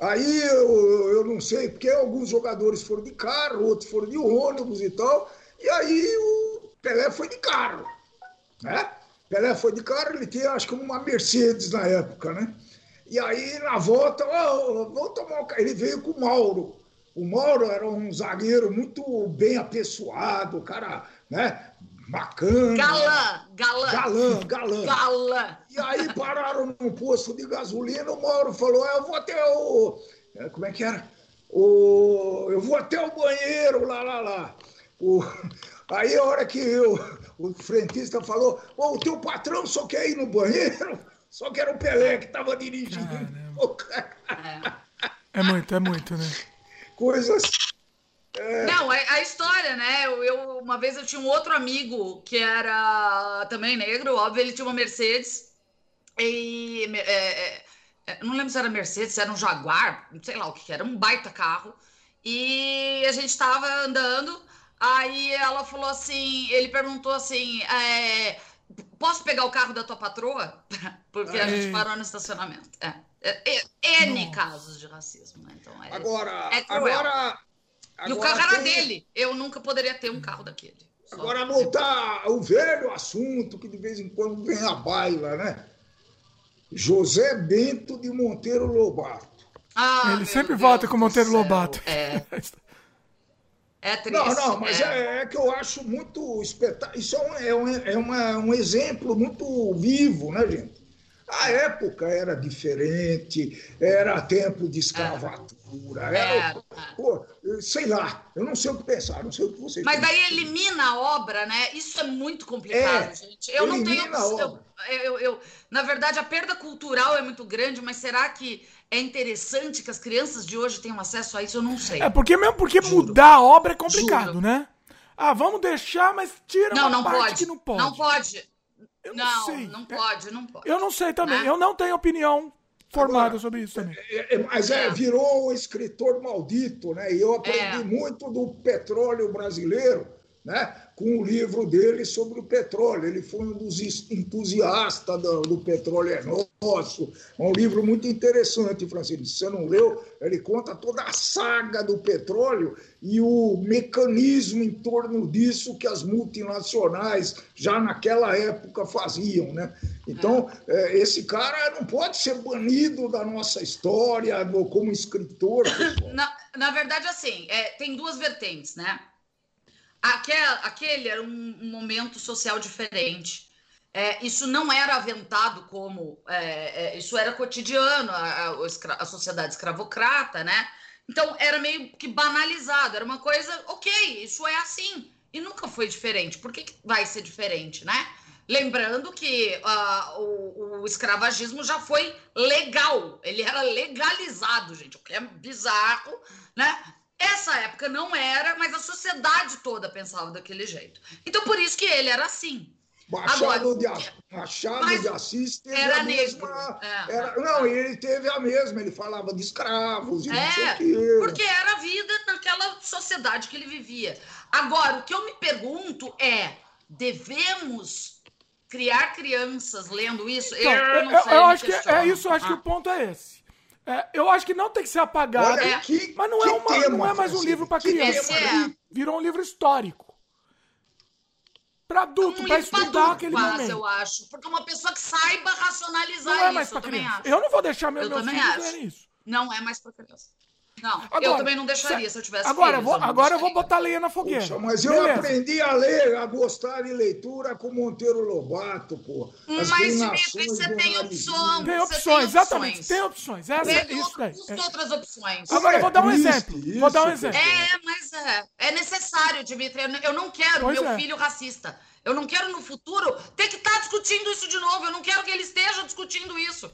Aí eu, eu não sei, porque alguns jogadores foram de carro, outros foram de ônibus e tal. E aí o Pelé foi de carro. Né? Pelé foi de carro, ele tinha acho que uma Mercedes na época, né? E aí na volta, oh, vou tomar um... ele veio com o Mauro. O Mauro era um zagueiro muito bem apessoado, cara, né? Bacana. Galã, galã. Galã, galã. Galã. E aí pararam num posto de gasolina, o Mauro falou: ah, eu vou até o. É, como é que era? O, eu vou até o banheiro, lá, lá, lá. O, aí a hora que eu, o frentista falou, oh, o teu patrão só quer ir no banheiro, só que era o Pelé que estava dirigindo. É muito, é muito, né? Coisas é. Não, a, história, né? Eu, eu, uma vez eu tinha um outro amigo que era também negro, óbvio, ele tinha uma Mercedes. E é, é, é não lembro se era Mercedes, se era um Jaguar, sei lá o que, que era, um baita carro. E a gente estava andando, aí ela falou assim, ele perguntou assim, é, posso pegar o carro da tua patroa? Porque a gente parou no estacionamento. É. é, é N casos de racismo, né? Então, agora, agora Agora, e o carro era tem... dele. Eu nunca poderia ter um carro daquele. Só Agora, voltar o velho assunto que de vez em quando vem à baila, né? José Bento de Monteiro Lobato. Ah, Ele sempre Deus volta com Monteiro céu. Lobato. É. É triste. Não, não, mas é, é, é que eu acho muito espetáculo. Isso é, um, é, uma, um exemplo muito vivo, né, gente? A época era diferente, era tempo de escravatura, era, era pô, sei lá, eu não sei o que pensar, não sei o que vocês Mas daí elimina a obra, né? Isso é muito complicado, é, gente. Eu não tenho. Eu, eu, eu, na verdade, a perda cultural é muito grande, mas será que é interessante que as crianças de hoje tenham acesso a isso? Eu não sei. É porque mesmo porque Juro. mudar a obra é complicado, Juro. né? Ah, vamos deixar, mas tira não, uma não parte pode. que não pode. Não pode. Eu não, não sei. Não pode, não pode. Eu não sei também. Né? Eu não tenho opinião formada Agora, sobre isso também. É, é, mas é, virou um escritor maldito, né? E eu aprendi é. muito do petróleo brasileiro né, com o livro dele sobre o petróleo. Ele foi um dos entusiastas do, do petróleo é nosso. É um livro muito interessante, Francisco. Se você não leu, ele conta toda a saga do petróleo e o mecanismo em torno disso que as multinacionais já naquela época faziam. Né? Então, é. esse cara não pode ser banido da nossa história como escritor. Na, na verdade, assim, é, tem duas vertentes, né? Aquele, aquele era um, um momento social diferente. É, isso não era aventado como. É, é, isso era cotidiano, a, a, a, sociedade escravocrata, né? Então era meio que banalizado, era uma coisa, ok, isso é assim. E nunca foi diferente. Por que, que vai ser diferente, né? Lembrando que uh, o, o, escravagismo já foi legal, ele era legalizado, gente, o que é bizarro, né? Essa época não era, mas a sociedade toda pensava daquele jeito. Então, por isso que ele era assim. Machado, Agora, de, Machado de Assis teve era a mesma. É, era, não, ele teve a mesma, ele falava de escravos e é, não sei o quê. Porque era a vida naquela sociedade que ele vivia. Agora, o que eu me pergunto é: devemos criar crianças lendo isso? Então, eu, eu, eu acho que é isso, eu acho ah. que o ponto é esse. É, eu acho que não tem que ser apagado. Olha, que, mas não é, uma, tema, não é mais um livro para criança. É. Virou um livro histórico. Para adulto, um para estudar aquele quase, momento. eu acho. Porque uma pessoa que saiba racionalizar não é mais isso, para criança. Eu não vou deixar meu, eu meu filho ler isso. Não é mais para criança. Não, agora, eu também não deixaria se eu tivesse Agora, filhos, vou, eu agora eu vou botar lenha na fogueira. Puxa, mas eu Beleza. aprendi a ler, a gostar de leitura com Monteiro Lobato, pô. As mas, Dimitri, você tem opções. Tem opções, exatamente. Tem opções. Essa, tem isso daí. É. outras opções. Agora, eu vou dar um exemplo. Isso, vou dar um exemplo. É, mas é, é necessário, Dimitri. Eu não quero pois meu é. filho racista. Eu não quero no futuro ter que estar tá discutindo isso de novo. Eu não quero que ele esteja discutindo isso.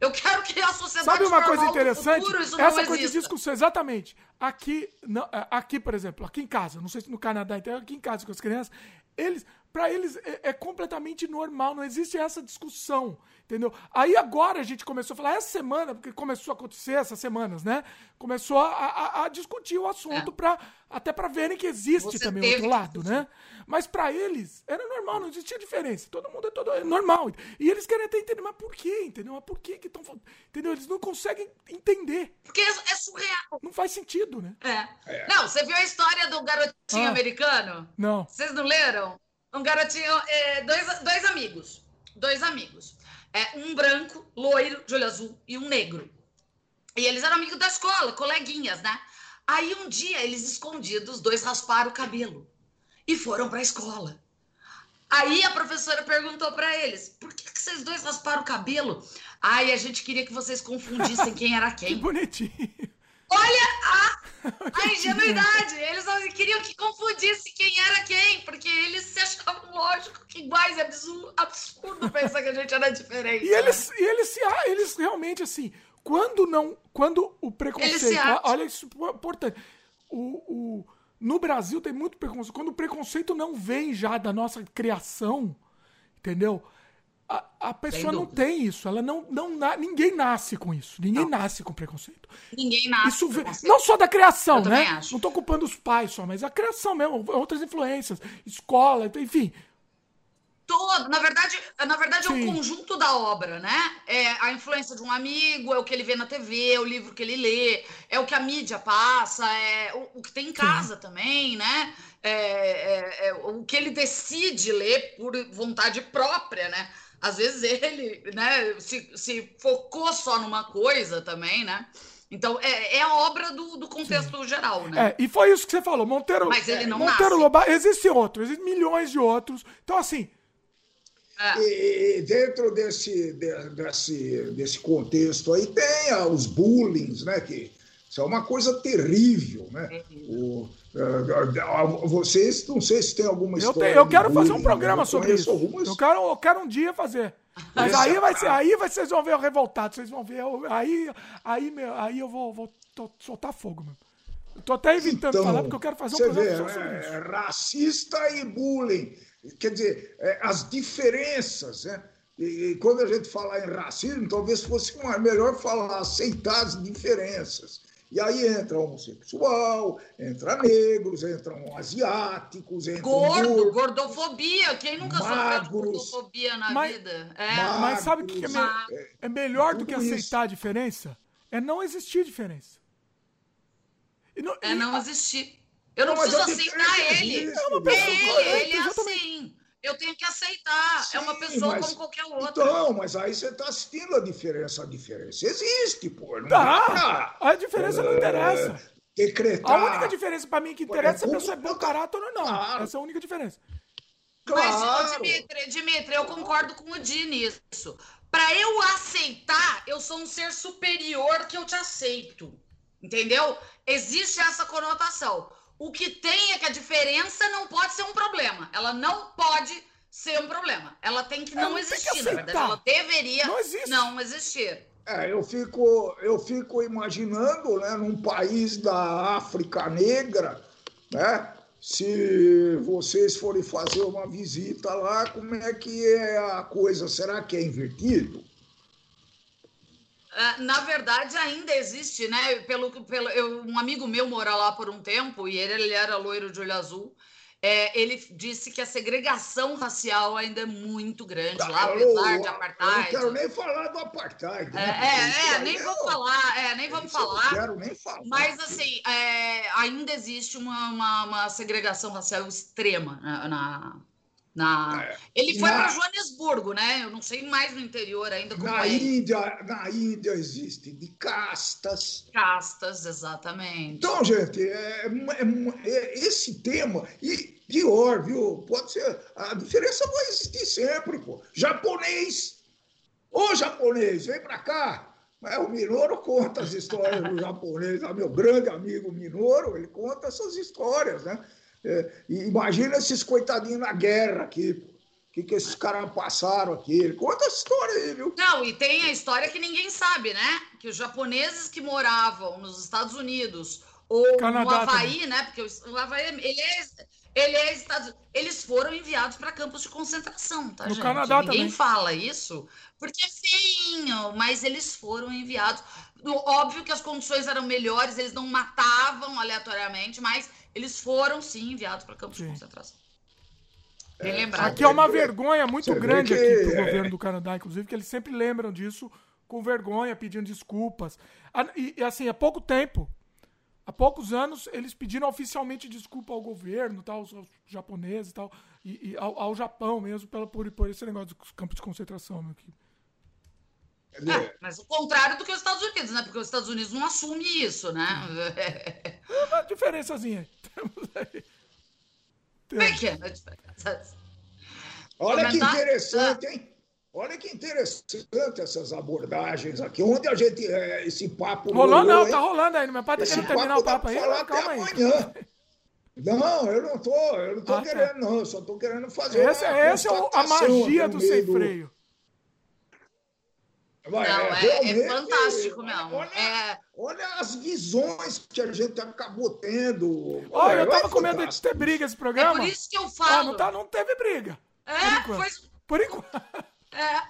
Eu quero que a sociedade Sabe uma coisa interessante? Futuro, Essa coisa de discussão, exatamente. Aqui, não, é, aqui, por exemplo, aqui em casa, não sei se no Canadá, então aqui em casa com as crianças, eles, para eles é, é, completamente normal, não existe essa discussão, entendeu? Aí agora a gente começou a falar, essa semana, porque começou a acontecer essas semanas, né? Começou a, a, a discutir o assunto, é. Pra, até para verem que existe Você também outro lado, né? Mas para eles era normal, não existia diferença. Todo mundo é todo é normal. E eles querem até entender, mas por quê? Entendeu? Mas por quê que estão Entendeu? Eles não conseguem entender. Porque é, é surreal. Não faz sentido, né? É. é. Não, você viu a história do garotinho ah, americano? Não. Vocês não leram? Um garotinho, é, dois, dois amigos. Dois amigos. É, um branco, loiro, de olho azul, e um negro. E eles eram amigos da escola, coleguinhas, né? Aí um dia, eles escondidos, dois rasparam o cabelo e foram para a escola. Aí a professora perguntou para eles: por que, que vocês dois rasparam o cabelo? Ai, a gente queria que vocês confundissem quem era quem. Que bonitinho. Olha a, a ingenuidade. Eles queriam que confundisse quem era quem, porque eles se achavam, lógico, que iguais. É absurdo, absurdo pensar que a gente era diferente. E eles, e eles, se, eles realmente, assim, quando não. Quando o preconceito. Olha isso é importante. O, o, no Brasil tem muito preconceito. Quando o preconceito não vem já da nossa criação, entendeu? A, a pessoa não tem isso. Ela não, não ninguém nasce com isso. Ninguém não. nasce com preconceito. Ninguém nasce. Isso vem, não só da criação, né? Acho. Não estou culpando os pais só, mas a criação mesmo, outras influências, escola, enfim todo, na verdade, na verdade é o conjunto da obra, né? É a influência de um amigo, é o que ele vê na TV, é o livro que ele lê, é o que a mídia passa, é o, o que tem em casa Sim. também, né? É, é, é, o que ele decide ler por vontade própria, né? Às vezes ele, né, se, se focou só numa coisa também, né? Então, é, é a obra do, do contexto Sim. geral, né? É, e foi isso que você falou. Monteiro, Mas ele não Monteiro nasce. Lobato, existem outros, existem milhões de outros. Então, assim, é. E, dentro desse, desse, desse contexto aí tem os bullying, né? Que isso é uma coisa terrível, né? O, uh, vocês, não sei se tem alguma eu história. Tenho, eu quero fazer um programa sobre isso. Algumas... Eu, quero, eu quero um dia fazer. Mas aí vai ser, aí vocês vão ver o revoltado, vocês vão ver. Aí, aí, meu, aí eu vou, vou soltar fogo, mano. Eu tô até evitando então, falar porque eu quero fazer um programa vê, sobre é, isso. Racista e bullying Quer dizer, é, as diferenças, né? E, quando a gente fala em racismo, talvez fosse melhor falar aceitar as diferenças. E aí entra homossexual, entra negros, entram asiáticos, entram gordo, gordo. gordofobia. Quem nunca magros, sofreu gordofobia na mas, vida? É. Magros, mas sabe o que é, me, é, é melhor do que aceitar isso. a diferença? É não existir diferença. Não, é não existir. Eu não, não preciso aceitar ele. É, uma pessoa, é ele, ele é assim. Eu tenho que aceitar. Sim, é uma pessoa mas, como qualquer outra. Então, mas aí você está assistindo a diferença. A diferença existe, pô. Não tá. A diferença é, não interessa. Decretar. A única diferença para mim que interessa é se a pessoa é bom caráter ou não. Claro. Essa é a única diferença. Claro. Mas, Dimitri, Dimitri, eu concordo com o Di nisso. Para eu aceitar, eu sou um ser superior que eu te aceito. Entendeu? Existe essa conotação. O que tem é que a diferença não pode ser um problema. Ela não pode ser um problema. Ela tem que não, existir, que na verdade. Ela deveria não, não existir. É, eu fico, eu fico imaginando, né, num país da África Negra, né, se vocês forem fazer uma visita lá, como é que é a coisa? Será que é invertido? É, na verdade, ainda existe, né? Pelo, pelo, eu, um amigo meu mora lá por um tempo e ele, ele era loiro de olho azul. É, ele disse que a segregação racial ainda é muito grande lá, apesar de apartheid. Eu não quero nem falar do apartheid. Né? É, é, é nem vamos falar, é, nem vamos falar. Não quero nem falar. Mas, assim, é, ainda existe uma, uma, uma, segregação racial extrema na, na na... É. Ele foi na... para Joanesburgo, né? Eu não sei mais no interior ainda como na é. Índia, na Índia existe de castas. Castas, exatamente. Então, gente, é, é, é, esse tema e pior, viu? Pode ser a diferença vai existir sempre, pô. Japonês, ô japonês, vem para cá. O Minoro conta as histórias do japonês, meu grande amigo Minoro, ele conta essas histórias, né? É, imagina esses coitadinhos na guerra aqui, o que, que esses caras passaram aqui. Conta a história aí, viu? Não, e tem a história que ninguém sabe, né? Que os japoneses que moravam nos Estados Unidos ou Canadá no Havaí, também. né? Porque o Havaí, ele é, ele é Estados eles foram enviados para campos de concentração, tá, no gente? Canadá Ninguém também. fala isso, porque é feinho, mas eles foram enviados. Óbvio que as condições eram melhores, eles não matavam aleatoriamente, mas eles foram sim enviados para campos sim. de concentração. É, aqui é uma vergonha muito grande que... aqui pro governo do Canadá, inclusive, que eles sempre lembram disso com vergonha, pedindo desculpas. E, e assim, há pouco tempo, há poucos anos, eles pediram oficialmente desculpa ao governo, tal, aos, aos japoneses tal, e, e ao, ao, Japão mesmo, pela, por, por esse negócio dos campos de concentração. Meu, aqui. É, mas o contrário do que os Estados Unidos, né? Porque os Estados Unidos não assumem isso, né? É uma diferençazinha. Temos aí. Pequena diferença. Olha que interessante, hein? Olha que interessante essas abordagens aqui. Onde a gente. É, esse papo. Rolou, não, hein? tá rolando aí. Meu pai tá querendo terminar o papo aí. Falar até amanhã. Não, eu não tô, eu não tô ah, tá. querendo, tá. não. Eu só tô querendo fazer. Essa, essa é a magia do sem freio. Não, é, é, é fantástico mesmo. Olha, é... olha as visões que a gente acabou tendo. Olha, eu tava é com medo de ter briga esse programa. É por isso que eu falo. Ah, não, tá, não teve briga. É, por enquanto. Foi... Por enquanto. É.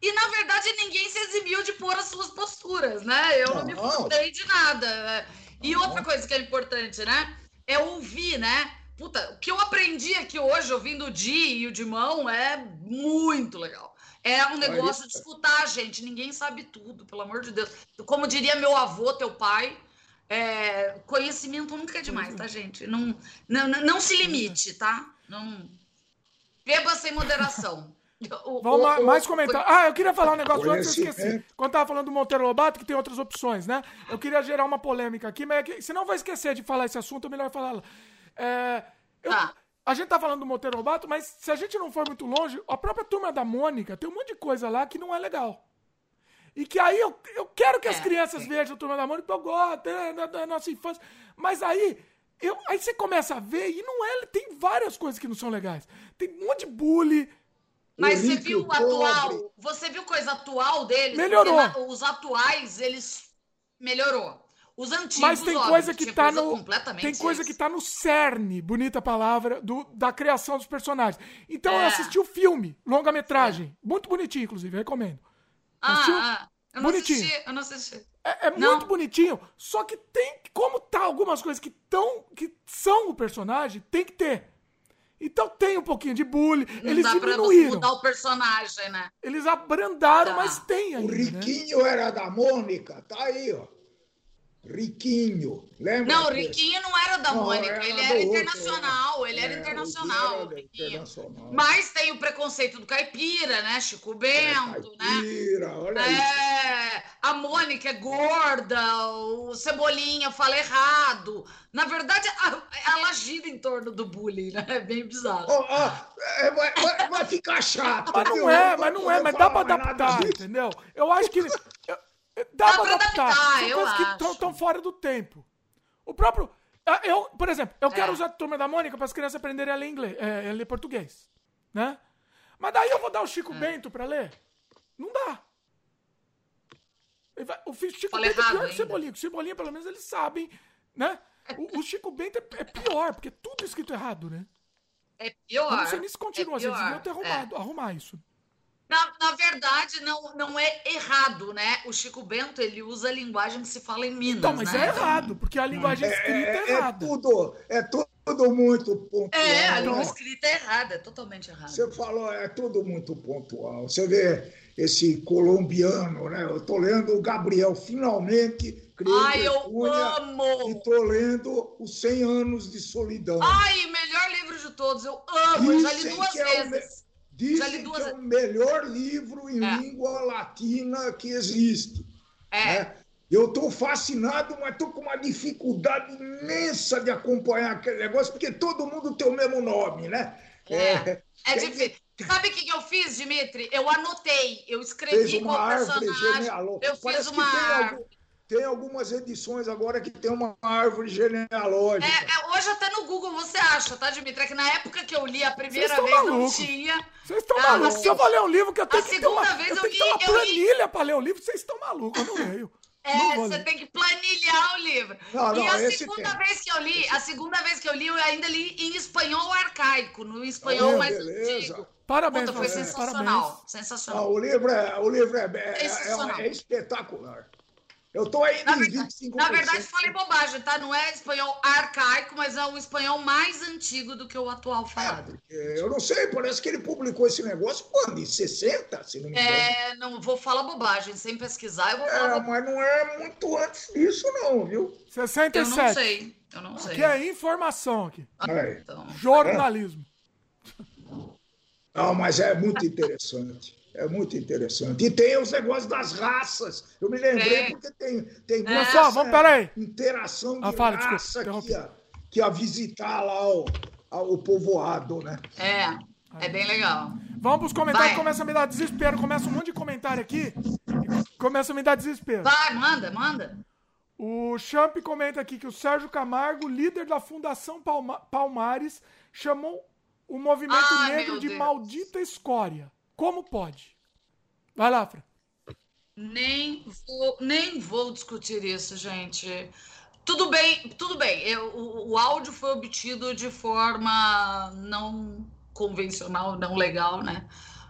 E na verdade ninguém se eximiu de pôr as suas posturas, né? Eu não, não me fudei de nada. E não. outra coisa que é importante, né? É ouvir, né? Puta, o que eu aprendi aqui hoje, ouvindo o Di e o Dimão, é muito legal. É um negócio de escutar, gente. Ninguém sabe tudo, pelo amor de Deus. Como diria meu avô, teu pai, é, conhecimento nunca é demais, tá, gente? Não, não, não se limite, tá? Não. Beba sem moderação. O, Vamos o, mais comentar. Ah, eu queria falar um negócio antes, eu esqueci. Quando tava falando do Monteiro Lobato, que tem outras opções, né? Eu queria gerar uma polêmica aqui, mas é se não vai esquecer de falar esse assunto, é melhor falar. É, eu, tá. A gente tá falando do Monteiro Lobato, mas se a gente não for muito longe, a própria turma da Mônica tem um monte de coisa lá que não é legal. E que aí eu, eu quero que as é, crianças sim. vejam a turma da Mônica, eu gosto é, da, da, nossa infância. Mas aí, eu, aí você começa a ver e não é. Tem várias coisas que não são legais. Tem um monte de bullying. Mas você viu o atual? Você viu coisa atual deles? Melhorou. os atuais, eles. Melhorou. Os antigos, Mas tem coisa que tá coisa no tem coisa que tá no cerne, bonita palavra, do, da criação dos personagens. Então é. eu assisti o filme, longa-metragem, é. muito bonitinho inclusive, recomendo. Ah, ah eu não bonitinho. assisti, eu não assisti. É, é muito bonitinho, só que tem. Como tá algumas coisas que, tão, que são o personagem, tem que ter. Então tem um pouquinho de bullying. Não eles dá diminuíram. Pra mudar o personagem, né? Eles abrandaram, tá. mas tem ainda. O né? Riquinho né? era da Mônica, tá aí, ó. Riquinho, lembra? Não, o Riquinho não era da não, Mônica, era ele era internacional, outro, ele era é, internacional, era internacional. Mas tem o preconceito do caipira, né? Chico Bento, é, caipira, né? Olha é, isso. A Mônica é gorda, o Cebolinha fala errado. Na verdade, ela gira em torno do bullying, né? É bem bizarro. Oh, oh, vai, vai, vai, ficar chato. Mas não é, mas não é, mas dá pra adaptar, entendeu? Eu acho que. Dá, Dá pra adaptar. adaptar São coisas que estão fora do tempo. O próprio. Ah, eu, por exemplo, eu é. quero usar a turma da Mônica para as crianças aprenderem a ler inglês, é, a ler português. Né? Mas daí eu vou dar o Chico é. Bento para ler? Não dá. O Chico Fala Bento é pior que o Cebolinha. O Cebolinha, pelo menos, eles sabem, né? O, o Chico Bento é, é, pior, porque é tudo escrito errado, né? É pior. Eu não sei nem se continua, é vocês deviam ter arrumado, é. arrumar isso. Na, na, verdade, não, não é errado, né? O Chico Bento, ele usa a linguagem que se fala em Minas, Então, mas né? é errado, porque a linguagem é, escrita é, é, é errada. É tudo, é tudo muito pontual. É, a língua escrita é errada, é totalmente errada. Você falou, é tudo muito pontual. Você vê esse colombiano, né? Eu tô lendo o Gabriel, finalmente, Ai, eu amo! E tô lendo Os 100 Anos de Solidão. Ai, melhor livro de todos, eu amo, eu já li duas vezes. Dizem duas... que é o melhor livro em é. língua latina que existe. É. Né? Eu estou fascinado, mas estou com uma dificuldade imensa de acompanhar aquele negócio, porque todo mundo tem o mesmo nome, né? É, é, é difícil. Sabe o que, eu fiz, Dimitri? Eu anotei, eu escrevi qual personagem. Eu Parece fiz uma árvore. Tem algumas edições agora que tem uma árvore genealógica. É, é, hoje até no Google você acha, tá, Dimitri? É que na época que eu li a primeira vez maluco. não tinha. Vocês estão ah, malucos. Se eu vou ler um livro que eu tenho a que ter uma, vez eu, eu li, ter uma planilha para ler o livro, vocês estão malucos, eu não leio. É, você tem que planilhar o livro. Não, não, e a segunda tem. vez que eu li, a segunda vez que eu li, eu ainda li em espanhol arcaico, no espanhol mais beleza. antigo. Parabéns, Puta, foi sensacional. Parabéns. Sensacional. Ah, o livro, é, o livro é, é, é, é espetacular. Eu estou aí na verdade, 25%. Na verdade, falei bobagem, tá? Não é espanhol arcaico, mas é o espanhol mais antigo do que o atual falado. É, eu não sei, parece que ele publicou esse negócio quando? Em 60, se não me engano. É, não vou falar bobagem, sem pesquisar eu vou falar. É, mas não é muito antes disso, não, viu? 67. Eu não sei, eu não sei. Aqui é informação aqui. Ah, então. Jornalismo. Não, mas é muito interessante. É muito interessante. E tem os negócios das raças. Eu me lembrei é. porque tem, tem é. Vamos, peraí. interação de ah, fala, raça desculpa, que, ia, que ia visitar lá o, o povoado, né? É, é bem legal. Vamos para os comentários, começa a me dar desespero. Começa um monte de comentário aqui. Começa a me dar desespero. Vai, manda, manda. O Champ comenta aqui que o Sérgio Camargo, líder da Fundação Palma Palmares, chamou o movimento Ai, negro de maldita escória. Como pode? Vai lá, Fran. Nem vou, nem vou discutir isso, gente. Tudo bem, tudo bem. Eu, o, o áudio foi obtido de forma não convencional, não legal, né?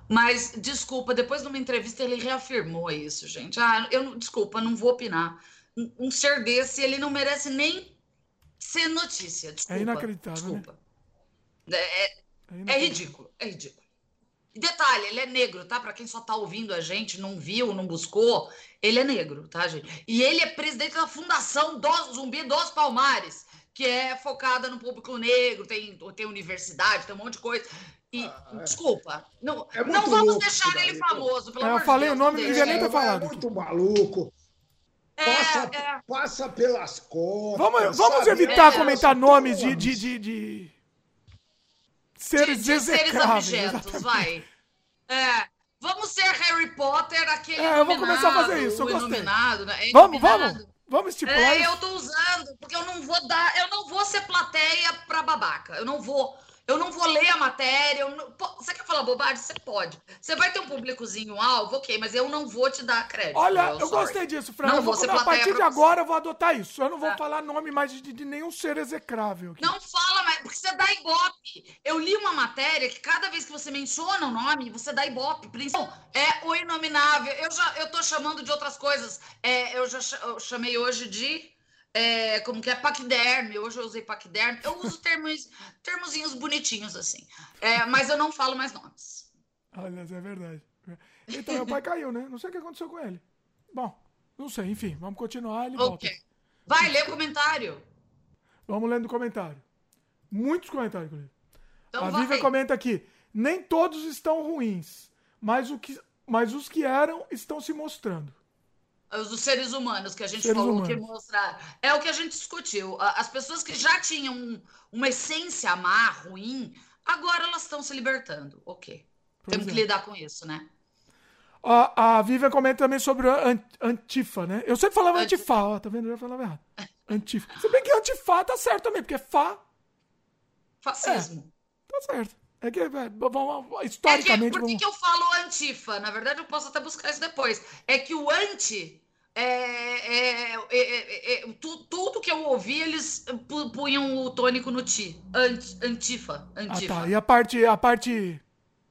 Mas, desculpa, depois de uma entrevista ele reafirmou isso, gente. Ah, eu, desculpa, não vou opinar. Um, um ser desse, ele não merece nem ser notícia. É desculpa. É inacreditável, né? desculpa. Né? É, é, é, ridículo, é ridículo. Detalhe, ele é negro, tá? Para quem só tá ouvindo a gente, não viu, não buscou, ele é negro, tá, gente? E ele é presidente da Fundação do Zumbi dos Palmares, que é focada no público negro, tem, tem universidade, tem um monte de coisa. E, ah, é. desculpa, não, é não vamos deixar ele famoso, pelo é, amor Eu falei Deus, o nome, não devia nem ter falado. É muito maluco. É, passa, é. passa pelas contas. Vamos, vamos evitar comentar nomes de, de, de, de seres de, de seres objetos, vai. É, vamos ser Harry Potter, aquele É, eu vou começar a fazer isso, eu gostei. Iluminado, né? Vamos, vamos. Vamos estipular. É, eu tô usando, porque eu não vou dar, eu não vou ser plateia pra babaca. Eu não vou. Eu não vou ler a matéria. Não... Pô, você quer falar bobagem? Você pode. Você vai ter um públicozinho alvo, ok, mas eu não vou te dar crédito. Olha, eu, gostei disso, Fran. Não eu vou, vou a partir de agora eu vou adotar isso. Eu não vou é. falar nome mais de, de, nenhum ser execrável. Aqui. Não fala, mas porque você dá ibope. Eu li uma matéria que cada vez que você menciona o nome, você dá ibope. Bom, é o inominável. Eu já eu tô chamando de outras coisas. É, eu já eu chamei hoje de. É, como que é paquiderme. Hoje eu usei paquiderme. Eu uso termos, termozinhos bonitinhos assim. É, mas eu não falo mais nomes. Olha, é verdade. Então, meu pai caiu, né? Não sei o que aconteceu com ele. Bom, não sei, enfim, vamos continuar. Ele okay. volta. Vai, lê o comentário. Vamos lendo o comentário. Muitos comentários, inclusive. Então, a Vivian comenta aqui: nem todos estão ruins, mas, o que, mas os que eram estão se mostrando. Os seres humanos que a gente seres falou humanos. que mostrar. É o que a gente discutiu. As pessoas que já tinham uma essência má, ruim, agora elas estão se libertando. Ok. Pois Temos é. que lidar com isso, né? A, a Vivian comenta também sobre Antifa, né? Eu sempre falava Antifa, ó, tá vendo? Eu já falava errado. Antifa. Se bem que Antifa tá certo também, porque Fá. Fascismo. É, tá certo. É que, é, vamos, historicamente. É que, por que, vamos... que eu falo Antifa? Na verdade, eu posso até buscar isso depois. É que o anti. É, é, é, é tu, tudo que eu ouvi, eles punham o tônico no ti. antifa. Antifa. Ah, tá. E a parte, a parte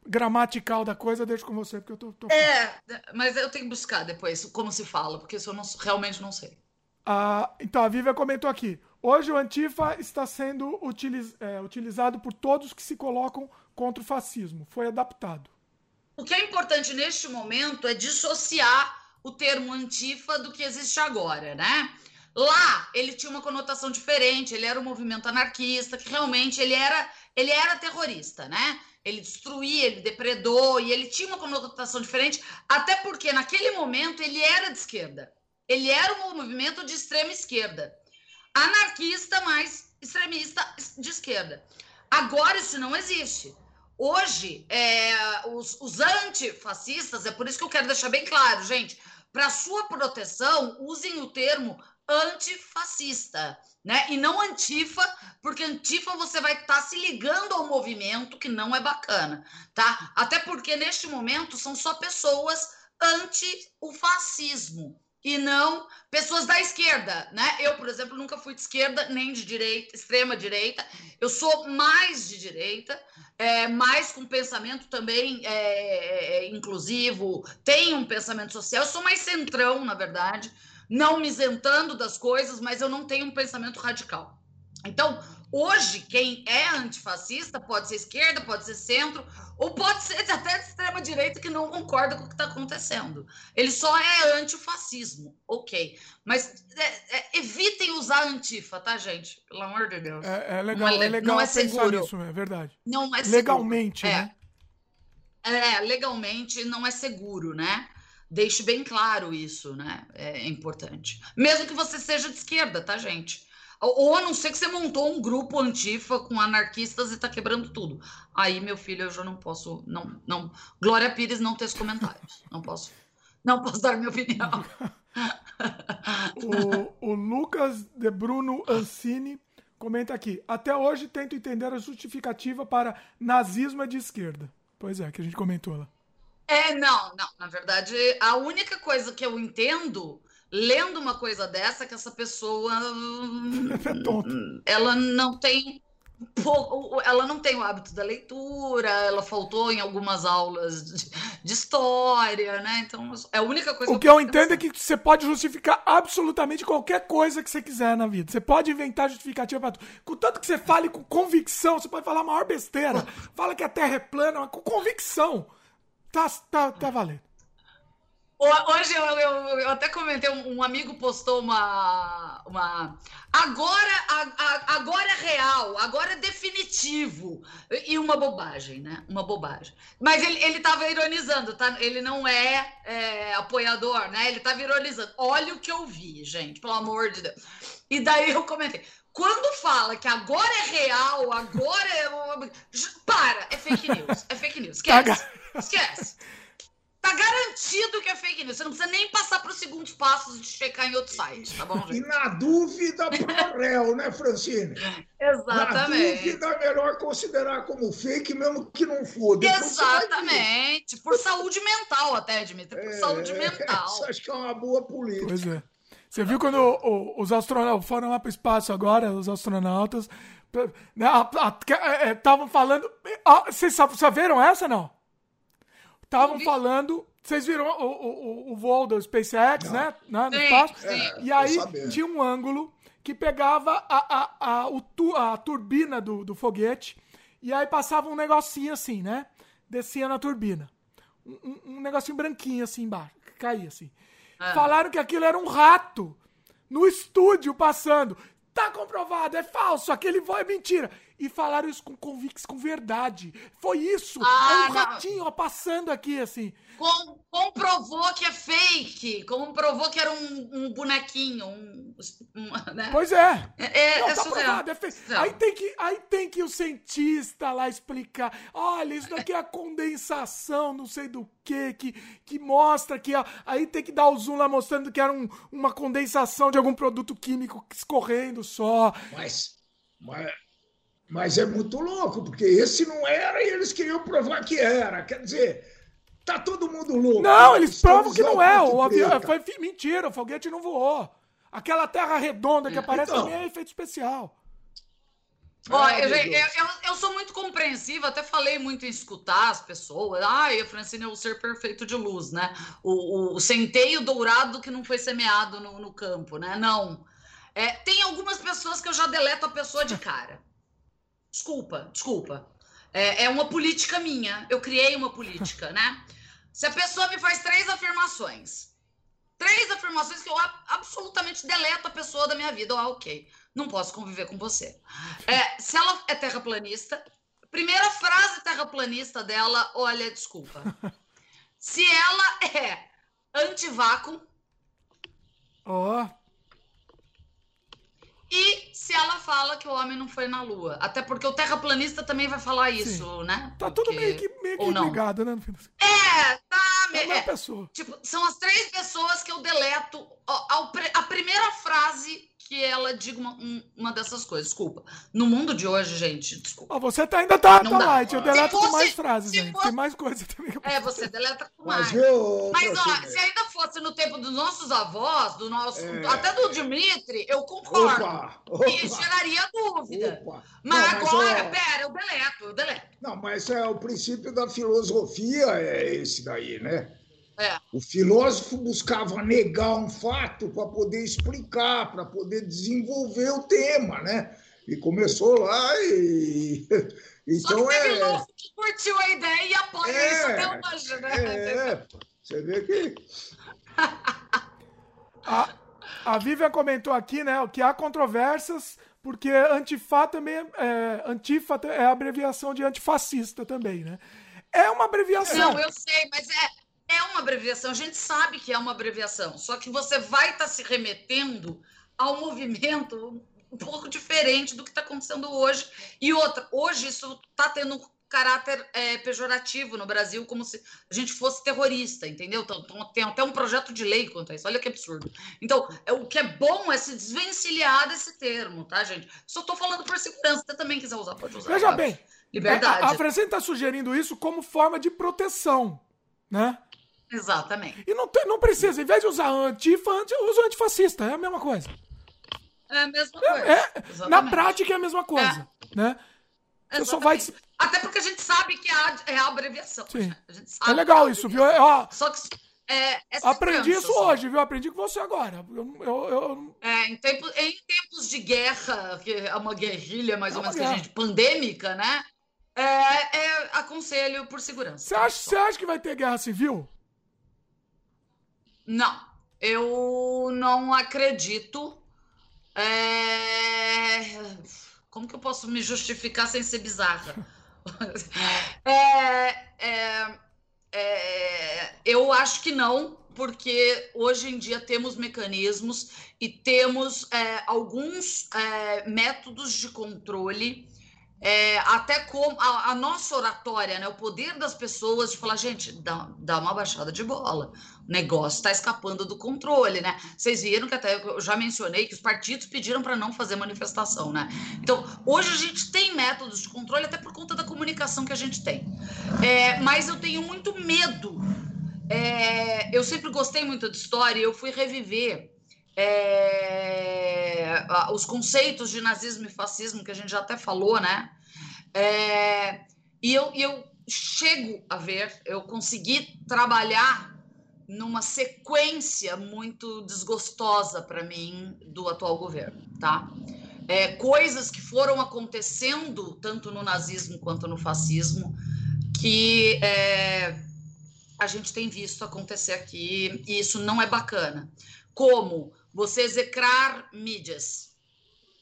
gramatical da coisa, deixo com você, porque eu tô. tô... É, mas eu tenho que buscar depois como se fala, porque isso eu não, realmente não sei. Ah, então, a Vivian comentou aqui. Hoje o Antifa está sendo utiliz, é, utilizado por todos que se colocam contra o fascismo. Foi adaptado. O que é importante neste momento é dissociar o termo Antifa do que existe agora, né? Lá ele tinha uma conotação diferente, ele era um movimento anarquista, que realmente ele era, ele era terrorista, né? ele destruía, ele depredou e ele tinha uma conotação diferente, até porque naquele momento ele era de esquerda. Ele era um movimento de extrema esquerda. Anarquista, mas extremista de esquerda. Agora isso não existe. Hoje, é, os, os antifascistas, é por isso que eu quero deixar bem claro, gente, para sua proteção, usem o termo antifascista né? E não antifa, porque antifa você vai estar tá se ligando ao movimento que não é bacana, tá? Até porque neste momento são só pessoas anti o fascismo e não pessoas da esquerda, né? Eu, por exemplo, nunca fui de esquerda nem de direita, extrema direita. Eu sou mais de direita, é, mais com pensamento também é, é, é inclusivo, tenho um pensamento social. Eu sou mais centrão, na verdade não me isentando das coisas, mas eu não tenho um pensamento radical. Então, hoje, quem é antifascista pode ser esquerda, pode ser centro, ou pode ser até de extrema-direita que não concorda com o que está acontecendo. Ele só é antifascismo, ok. Mas é, é, evitem usar antifa, tá, gente? Pelo amor de Deus. É, é legal, não é, é legal não é seguro. nisso, é verdade. Não é Legalmente, seguro. né? É, legalmente não é seguro, né? Deixe bem claro isso, né? É importante. Mesmo que você seja de esquerda, tá, gente? Ou a não ser que você montou um grupo antifa com anarquistas e tá quebrando tudo. Aí, meu filho, eu já não posso. Não, não. Glória Pires não ter os comentários. Não posso. Não posso dar minha opinião. o, o Lucas de Bruno Ancini comenta aqui. Até hoje tento entender a justificativa para nazismo é de esquerda. Pois é, que a gente comentou lá. É, não, não. Na verdade, a única coisa que eu entendo lendo uma coisa dessa que essa pessoa é ela não tem ela não tem o hábito da leitura, ela faltou em algumas aulas de, de história, né? Então, é a única coisa O que eu, eu entendo é que você pode justificar absolutamente qualquer coisa que você quiser na vida. Você pode inventar justificativa para tudo. Contanto que você fale com convicção, você pode falar a maior besteira. Fala que a Terra é plana, mas com convicção. Tá, tá, tá valendo. Hoje eu, eu, eu, até comentei, um, amigo postou uma. uma agora, a, a, agora é real, agora é definitivo. E uma bobagem, né? Uma bobagem. Mas ele, ele tava ironizando, tá? Ele não é, é apoiador, né? Ele tava ironizando. Olha o que eu vi, gente, pelo amor de Deus. E daí eu comentei. Quando fala que agora é real, agora é. Para, é fake news. É fake news. Esquece. Esquece. Tá garantido que é fake news. Você não precisa nem passar para os segundos passos de checar em outro site, tá bom, gente? E na dúvida, pro réu, né, Francine? Exatamente. Na dúvida, é melhor considerar como fake, mesmo que não for. Exatamente. Por saúde mental, até, Dimitri. Por é, saúde mental. Isso acho que é uma boa política. Pois é. Você viu quando os astronautas foram lá para o espaço agora, os astronautas, Estavam falando. Vocês viram essa não? Estavam falando. Vocês viram o, o, o voo do SpaceX, não. né? No espaço? É, e aí tinha um ângulo que pegava a, a, a, o, a turbina do, do foguete e aí passava um negocinho assim, né? Descia na turbina. Um, um, um negocinho branquinho assim embaixo, que caía assim. Ah. Falaram que aquilo era um rato no estúdio passando. Tá comprovado, é falso, aquele voo é mentira. E falaram isso com convicção, com verdade. Foi isso. Ah, é um ratinho ó, passando aqui, assim. Com, comprovou que é fake. Comprovou que era um, um bonequinho. Um, um, né? Pois é. É, é, Não, é tá provado, é fake. Aí tem, que, aí tem que o cientista lá explicar. Olha, isso daqui é a condensação, não sei do que, que, que mostra que. Aí tem que dar o zoom lá mostrando que era um, uma condensação de algum produto químico escorrendo só. Mas. mas... Mas é muito louco, porque esse não era e eles queriam provar que era. Quer dizer, Tá todo mundo louco. Não, eles provam que não é. O avião, foi mentira, o foguete não voou. Aquela terra redonda que aparece então. também é efeito especial. Ó, eu, eu, eu, sou muito compreensiva, até falei muito em escutar as pessoas. Ai, a Francine é o ser perfeito de luz, né? O, o, o centeio dourado que não foi semeado no, no campo, né? Não. É, tem algumas pessoas que eu já deleto a pessoa de cara. Desculpa, desculpa. É, é uma política minha. Eu criei uma política, né? Se a pessoa me faz três afirmações, três afirmações que eu absolutamente deleto a pessoa da minha vida, ah, ok, não posso conviver com você. É, se ela é terraplanista, primeira frase terraplanista dela, olha, desculpa. Se ela é antivácuo. Ó. Oh. E se ela fala que o homem não foi na Lua. Até porque o terraplanista também vai falar isso, Sim. né? Tá porque... tudo meio que, meio que ligado, né? É, tá. É uma é, pessoa. Tipo, são as três pessoas que eu deleto. Ó, a primeira frase que ela diga uma, uma dessas coisas. Desculpa. No mundo de hoje, gente, desculpa. você tá, ainda tá, tá light. Eu deleto fosse, com mais frases, gente. Fosse... Tem mais coisa também. É, você deleta com mais. Mas, eu, Mas ó, se ainda fosse no tempo dos nossos avós, do nosso, é... até do Dimitri, eu concordo. Opa, opa. E geraria dúvida. Opa. Mas, Não, mas agora, é... pera, eu deleto, eu deleto. Não, mas é o princípio da filosofia é esse daí, né? É. O filósofo buscava negar um fato para poder explicar, para poder desenvolver o tema, né? E começou lá e. Então, Só que teve é... que curtiu a ideia e apoia é, isso até hoje, né? É, você vê que. a, a Vivian comentou aqui, né, que há controvérsias, porque antifa também é, é, antifa é a abreviação de antifascista também, né? É uma abreviação. Não, eu sei, mas é, é uma abreviação, a gente sabe que é uma abreviação, só que você vai estar tá se remetendo ao movimento um pouco diferente do que está acontecendo hoje. E outra, hoje isso está tendo um caráter é, pejorativo no Brasil, como se a gente fosse terrorista, entendeu? Então, tem até um projeto de lei quanto a isso. Olha que absurdo. Então, é, o que é bom é se desvencilhar desse termo, tá, gente? Só estou falando por segurança. Se você também quiser usar, pode usar. Veja bem. Liberdade. A, a Francine está sugerindo isso como forma de proteção, né? Exatamente. E não, tem, não precisa, em vez de usar antifa, usa antifascista, é a mesma coisa. É a mesma coisa. É, é na prática é a mesma coisa. É. Né? Você só vai... Até porque a gente sabe que é a, é abreviação. Sim. É legal isso, viu? Ó, só que é, é Aprendi isso só. hoje, viu? Aprendi com você agora. Eu, eu, eu... É, em, tempo, em tempos de guerra, que é uma guerrilha mais ou menos que a gente, pandêmica, né? É, é, aconselho por segurança. Você acha, você acha que vai ter guerra civil? Não, eu não acredito. É... Como que eu posso me justificar sem ser bizarra? é, é, é, eu acho que não, porque hoje em dia temos mecanismos e temos é, alguns é, métodos de controle é, até como a, a, nossa oratória, né, o poder das pessoas de falar, gente, dá, dá uma baixada de bola. O negócio está escapando do controle, né? Vocês viram que até eu já mencionei que os partidos pediram para não fazer manifestação, né? Então, hoje a gente tem métodos de controle até por conta da comunicação que a gente tem. É, mas eu tenho muito medo. É, eu sempre gostei muito de história, eu fui reviver é, os conceitos de nazismo e fascismo, que a gente já até falou, né? É, e eu, eu chego a ver, eu consegui trabalhar numa sequência muito desgostosa para mim do atual governo, tá? É, coisas que foram acontecendo tanto no nazismo quanto no fascismo que é, a gente tem visto acontecer aqui e isso não é bacana. Como você execrar mídias,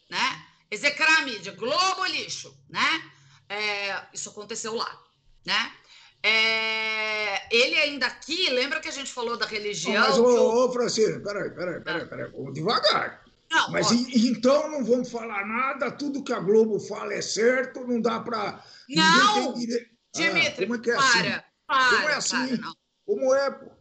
né? Execrar a mídia, Globo lixo, né? É, isso aconteceu lá, né? É, ele ainda aqui, lembra que a gente falou da religião? Mas, ô, ô Francine, peraí, peraí, peraí, peraí, vamos devagar. Não, Mas e, então não vamos falar nada, tudo que a Globo fala é certo, não dá para. Não! Dire... Dimitri, ah, como é que é para, assim? para. Como é assim? Para, como é, pô?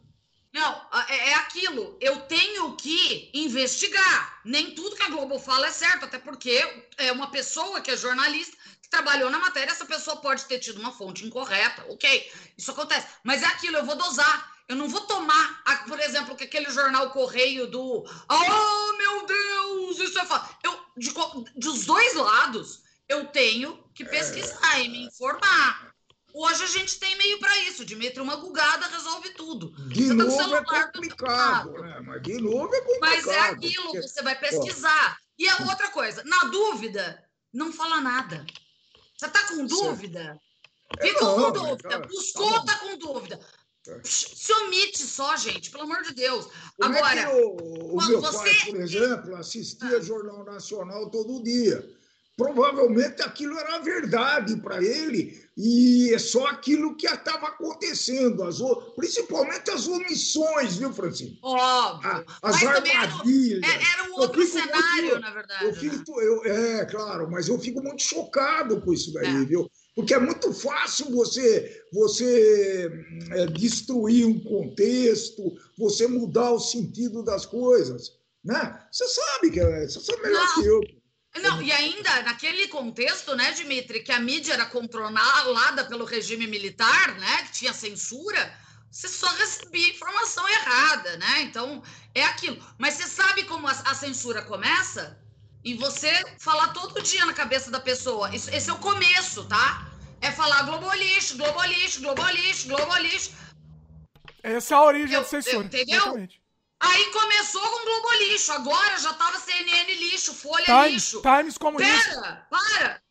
Não, é, é aquilo. Eu tenho que investigar. Nem tudo que a Globo fala é certo, até porque é uma pessoa que é jornalista que trabalhou na matéria, essa pessoa pode ter tido uma fonte incorreta, ok, isso acontece. Mas é aquilo, eu vou dosar. Eu não vou tomar, por exemplo, que aquele jornal Correio do. Oh, meu Deus, isso é fácil. Eu, de, dos dois lados, eu tenho que pesquisar é... e me informar. Hoje a gente tem meio para isso. Dimitri, uma gugada resolve tudo. De tá celular, é complicado, né? Mas de novo é complicado. Mas é aquilo, porque... você vai pesquisar. Ó. E a outra coisa, na dúvida, não fala nada. Você tá com dúvida? É, Fica com dúvida. Cara, Buscou, tá, tá, com dúvida. É. Se omite só, gente, pelo amor de Deus. Como Agora, é o, o meu você... pai, por exemplo, assistia ah. Jornal Nacional todo dia. Provavelmente aquilo era verdade para ele e é só aquilo que estava acontecendo, as, principalmente as omissões, viu, Francisco? Óbvio. A, as armadilhas. Era, era um outro cenário, muito, na verdade. Eu fico, né? eu, é, claro, mas eu fico muito chocado com isso daí, é. viu? Porque é muito fácil você, você é, destruir um contexto, você mudar o sentido das coisas. Né? Você sabe que é, você sabe melhor Não. que eu. Não, e ainda naquele contexto, né, Dimitri, que a mídia era controlada pelo regime militar, né, que tinha censura, você só recebia informação errada, né? Então, é aquilo. Mas você sabe como a, a censura começa? E você falar todo dia na cabeça da pessoa. Isso, esse é o começo, tá? É falar globalixo, globalixo, globalixo, globalixo. Essa é a origem eu, da censura. Eu, entendeu? Exatamente. Aí começou com Globo lixo, agora já tava CNN lixo, Folha Times, lixo. Times comunista. Pera, para.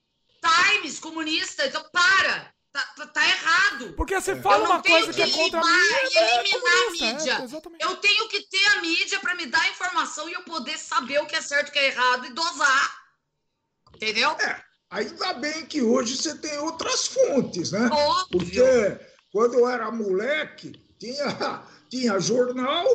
Times comunista, então para. Tá, tá, tá errado. Porque você fala uma coisa que, que é contra a mídia. E é eliminar é a mídia. É, eu tenho que ter a mídia para me dar informação e eu poder saber o que é certo e o que é errado e dosar. Entendeu? É, ainda bem que hoje você tem outras fontes, né? Óbvio. Porque quando eu era moleque, tinha, tinha jornal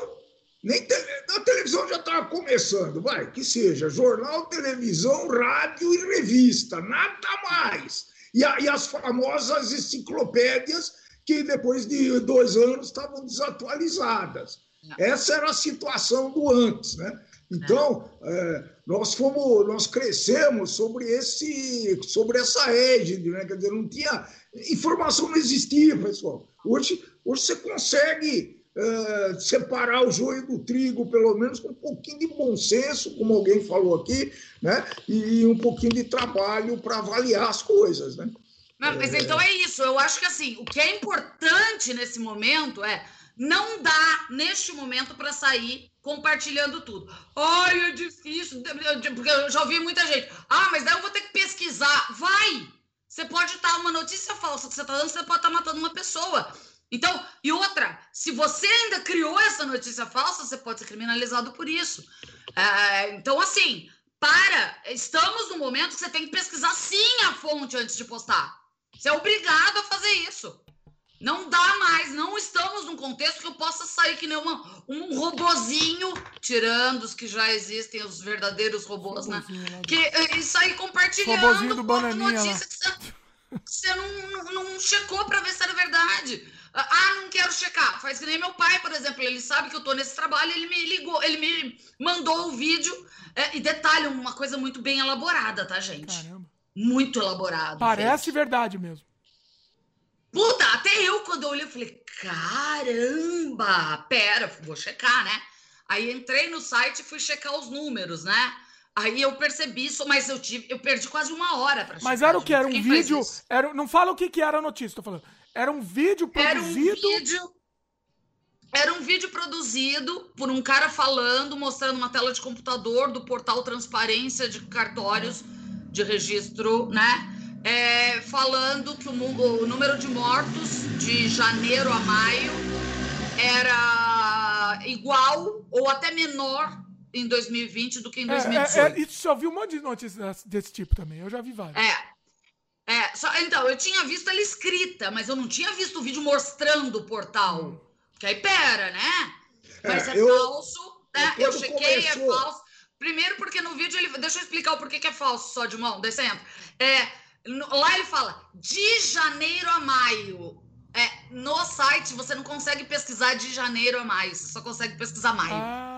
nem te... A televisão já estava começando, vai, que seja jornal, televisão, rádio e revista, nada mais. E, a, e as famosas enciclopédias que depois de dois anos estavam desatualizadas. Não. Essa era a situação do antes, né? Então, é, nós fomos, nós crescemos sobre esse, sobre essa égide, né? Quer dizer, não tinha informação não existia, pessoal. Hoje, hoje você consegue uh, separar o joio do trigo, pelo menos com um pouquinho de bom senso, como alguém falou aqui, né? e um pouquinho de trabalho para avaliar as coisas. Né? Mas, é... então é isso. Eu acho que assim, o que é importante nesse momento é não dá neste momento para sair compartilhando tudo. Ai, é difícil, porque eu já ouvi muita gente. Ah, mas daí eu vou ter que pesquisar. Vai! Você pode estar uma notícia falsa que você está dando, você pode estar matando uma pessoa. Então, e outra, se você ainda criou essa notícia falsa, você pode ser criminalizado por isso. É, então, assim, para. Estamos no momento que você tem que pesquisar sim a fonte antes de postar. Você é obrigado a fazer isso. Não dá mais, não estamos num contexto que eu possa sair que nem uma, um robozinho, tirando os que já existem, os verdadeiros robôs, né? Que, e sair compartilhando robozinho do notícia que você, você não, não, não checou para ver se era verdade. Ah, não quero checar. Faz que nem meu pai, por exemplo. Ele sabe que eu tô nesse trabalho, ele me ligou, ele me mandou o vídeo. É, e detalhe, uma coisa muito bem elaborada, tá, gente? Caramba. Muito elaborado. Parece gente. verdade mesmo. Puta, até eu, quando eu olhei, eu falei, caramba, pera, vou checar, né? Aí entrei no site e fui checar os números, né? Aí eu percebi isso, mas eu tive, eu perdi quase uma hora para Mas era o que? Era um vídeo. Era, não fala o que, que era a notícia, tô falando. Era um vídeo produzido. Era um vídeo. Era um vídeo produzido por um cara falando, mostrando uma tela de computador do portal Transparência de Cartórios de Registro, né? É, falando que o, o número de mortos de janeiro a maio era igual ou até menor em 2020 do que em 2018. É, é, é, isso só vi um monte de notícias desse tipo também. Eu já vi várias. É. É, só, então, eu tinha visto ela escrita, mas eu não tinha visto o vídeo mostrando o portal. Hum. Que aí, pera, né? Mas é, é eu, falso, né? Eu chequei, é começou... é falso. Primeiro, porque no vídeo ele. Deixa eu explicar o porquê que é falso, só de mão, descendo. É, lá ele fala de janeiro a maio. É, no site você não consegue pesquisar de janeiro a maio, você só consegue pesquisar maio. Olha.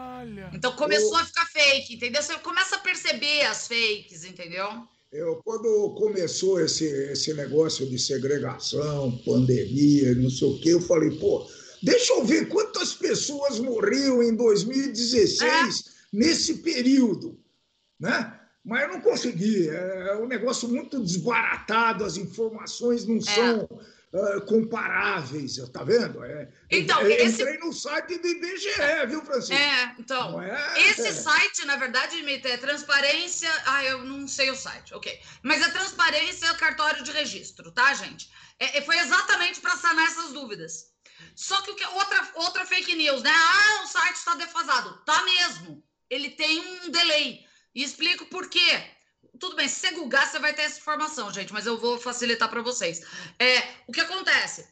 Então começou eu... a ficar fake, entendeu? Você começa a perceber as fakes, entendeu? Eu, quando começou esse, esse negócio de segregação, pandemia, não sei o quê, eu falei, pô, deixa eu ver quantas pessoas morriam em 2016 é. nesse período, né? Mas eu não consegui. É um negócio muito desbaratado, as informações não é. são uh, comparáveis, tá vendo? É, então, eu, esse... entrei no site do IBGE, viu, Francisco? É, então, é... esse site, na verdade, é transparência... Ah, eu não sei o site, ok. Mas é transparência cartório de registro, tá, gente? É, foi exatamente para sanar essas dúvidas. Só que, o que outra, outra fake news, né? Ah, o site está defasado. Tá mesmo. Ele tem um delay. E explico por quê. Tudo bem, se você googar, você vai ter essa informação, gente, mas eu vou facilitar para vocês. É, o que acontece?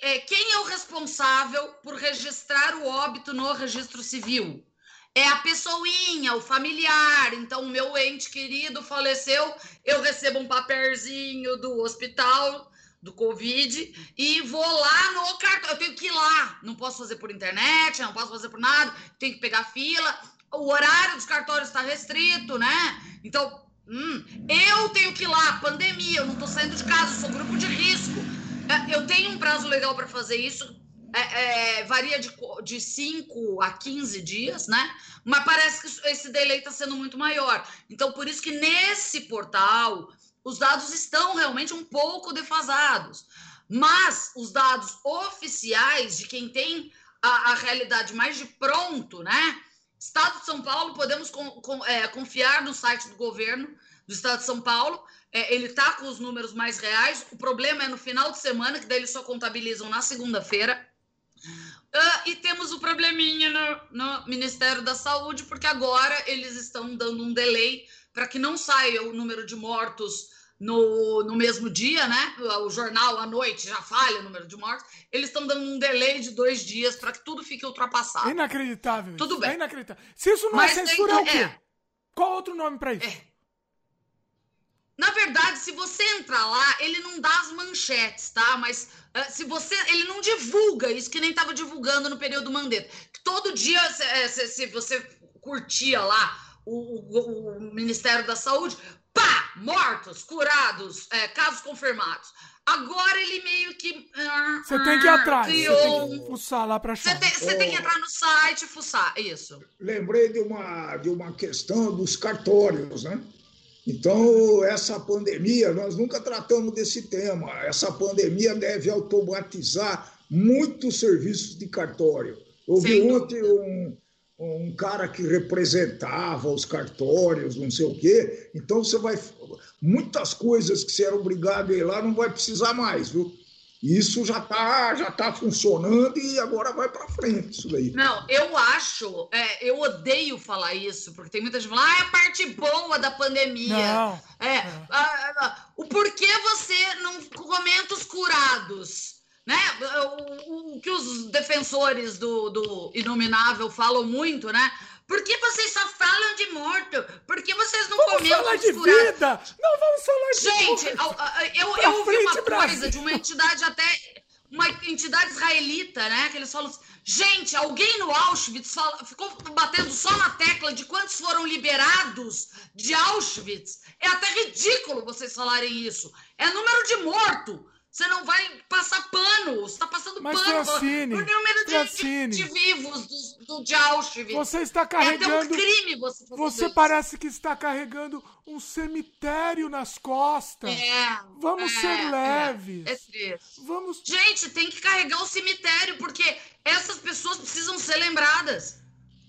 É, quem é o responsável por registrar o óbito no registro civil? É a pessoinha, o familiar. Então, o meu ente querido faleceu, eu recebo um papelzinho do hospital do Covid e vou lá no cartão. Eu tenho que ir lá. Não posso fazer por internet, não posso fazer por nada, tenho que pegar fila. O horário dos cartórios está restrito, né? Então, Hum, eu tenho que ir lá, pandemia, eu não tô saindo de casa, sou grupo de risco. É, eu tenho um prazo legal para fazer isso, é, é, varia de, de 5 a 15 dias, né? Mas parece que esse delay está sendo muito maior. Então, por isso que nesse portal, os dados estão realmente um pouco defasados. Mas os dados oficiais de quem tem a, a realidade mais de pronto, né? Estado de São Paulo, podemos com, com, é, confiar no site do governo do Estado de São Paulo. É, ele está com os números mais reais. O problema é no final de semana, que daí eles só contabilizam na segunda-feira. Uh, e temos o probleminha no, no, Ministério da Saúde, porque agora eles estão dando um delay para que não saia o número de mortos no, no mesmo dia, né? O jornal à noite já falha o número de mortos. Eles estão dando um delay de dois dias para que tudo fique ultrapassado. Inacreditável. Tudo bem. É inacreditável. Se isso não é Mas é censura, tem, é o quê? É. Qual outro nome para isso? É. Na verdade, se você entrar lá, ele não dá as manchetes, tá? Mas uh, se você. Ele não divulga isso que nem estava divulgando no período Mandetta. Todo dia, se, eh, se, se você curtia lá o, o, o, Ministério da Saúde, pá! Mortos, curados, é, casos confirmados. Agora ele meio que. Ah, você tem que ir atrás. Criou... Você tem que fuçar lá para achar. Você, tem, você oh. tem, que entrar no site e fuçar, isso. Lembrei de uma, de uma questão dos cartórios, né? Então, essa pandemia, nós nunca tratamos desse tema. Essa pandemia deve automatizar muitos serviços de cartório. Eu vi ontem um, um cara que representava os cartórios, não sei o quê. Então você vai. Muitas coisas que você era obrigado a ir lá não vai precisar mais, viu? Isso já está já tá funcionando e agora vai para frente isso daí. Não, eu acho, é, eu odeio falar isso, porque tem muita gente falando, ah, é a parte boa da pandemia. Não. É, é. o porquê você não comenta os curados? Né? O, o, que os defensores do, do Inominável falam muito, né? Por que vocês só falam de morto? Por que vocês não vamos falar de vida! Não vamos falar de Gente, morto. eu, eu ouvi uma coisa de uma entidade até... Uma entidade israelita, né? Que eles falam assim, Gente, alguém no Auschwitz fala, ficou batendo só na tecla de quantos foram liberados de Auschwitz. É até ridículo vocês falarem isso. É número de morto. Você não vai passar pano. Você está passando Mas, pano. Francine, o número de, de, de vivos do, do, de Auschwitz. Você está é até carregando. um crime você fazer Você parece que está carregando um cemitério nas costas. É, Vamos é, ser é, leves. É triste. Vamos. Gente, tem que carregar o cemitério, porque essas pessoas precisam ser lembradas.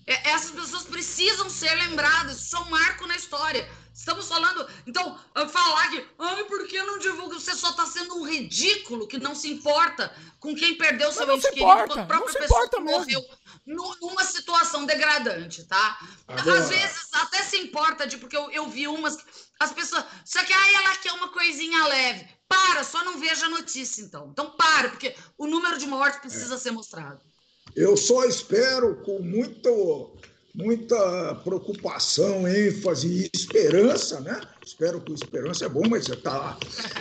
É, Essas pessoas precisam ser lembradas. Isso é um marco na história. Estamos falando. Então, ah, falar que. Ai, por que não divulga? Você só está sendo um ridículo que não se importa com quem perdeu seu ente querido, importa, com a não própria se pessoa que morreu nu- numa situação degradante, tá? Agora- Às vezes até se importa, de, porque eu, eu vi umas. As pessoas. Só que aí ela quer uma coisinha leve. Para, só não veja a notícia, então. Então para, porque o número de mortes precisa ser mostrado. Eu só espero com muito, muita preocupação, ênfase e esperança, né? Espero que esperança é bom, mas você está lá.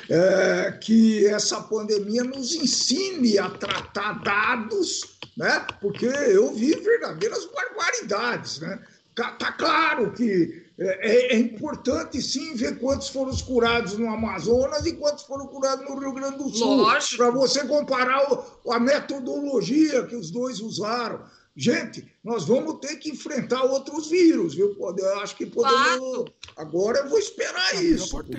É, que essa pandemia nos ensine a tratar dados, né? Porque eu vi verdadeiras barbaridades, né? Tá claro que é, é importante sim ver quantos foram os curados no Amazonas e quantos foram curados no Rio Grande do Sul. Para você comparar o- a metodologia que os dois usaram. Gente, nós vamos ter que enfrentar outros vírus, viu? Eu acho que podemos. Claro. Agora eu vou esperar a isso. porque-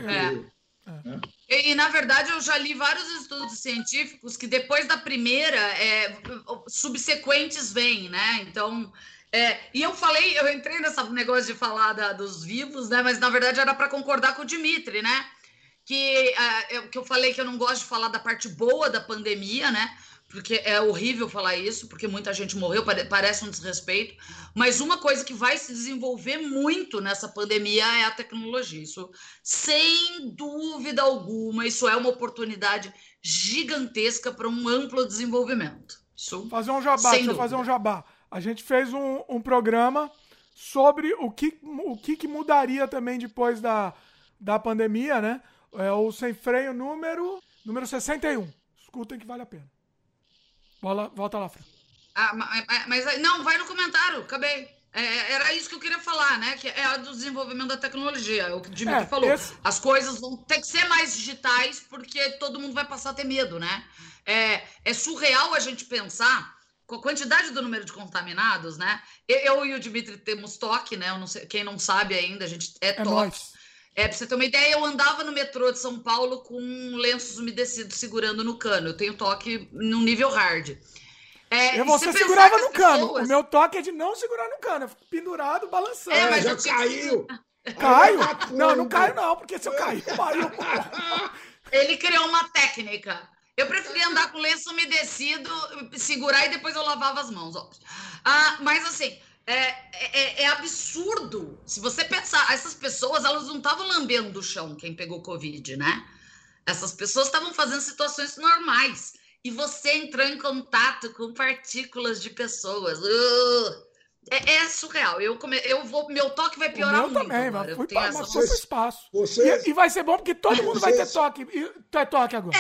E, e, na verdade, eu já li vários estudos científicos que depois da primeira, é, subsequentes vêm, né? Então. é, e eu falei, eu entrei nesse negócio de falar da- dos vivos, né? Mas na verdade era para concordar com o Dimitri, né? Que, ah, eu, que eu falei que eu não gosto de falar da parte boa da pandemia, né? Porque é horrível falar isso, porque muita gente morreu, pare- parece um desrespeito. Mas uma coisa que vai se desenvolver muito nessa pandemia é a tecnologia. Isso, sem dúvida alguma, isso é uma oportunidade gigantesca para um amplo desenvolvimento. Isso, Fazer um jabá, deixa eu fazer um jabá. A gente fez um, um programa sobre o que, o que, que mudaria também depois da, da pandemia, né? É o Sem Freio número, número 61. Escutem que vale a pena. Bola, volta lá, Fran. Ah, ma- ma- mas aí- não, vai no comentário, acabei. É, era isso que eu queria falar, né? Que é a do desenvolvimento da tecnologia. É o que o Dimitri É, falou. esse- As coisas vão ter que ser mais digitais, porque todo mundo vai passar a ter medo, né? É, é surreal a gente pensar com a quantidade do número de contaminados, né? Eu, eu e o Dimitri temos toque, né? Não sei, quem não sabe ainda, a gente é, É toque. nóis. É, pra você ter uma ideia, eu andava no metrô de São Paulo com lenços umedecidos segurando no cano. Eu tenho toque no nível hard. É, Eu e você segurava no cano. pessoas- O meu toque é de não segurar no cano. Eu fico pendurado, balançando. É, mas já eu caiu. Caio? Tá Não, não caio não, porque se eu cair, eu morro. Ele criou uma técnica. Eu preferia andar com lenço umedecido, segurar e depois eu lavava as mãos. Ó. Ah, mas assim, é, é- é absurdo. Se você pensar, essas pessoas, elas não estavam lambendo o chão, quem pegou Covid, né? Essas pessoas estavam fazendo situações normais. E você entrou em contato com partículas de pessoas. Uh, é, é surreal. Eu, come, eu vou, meu toque vai O piorar meu muito. também, agora. mas Eu fui, pra, essa mas foi pro Vocês- espaço. Vocês, E, e vai ser bom porque todo mundo vai ter Vocês- toque. E ter toque agora.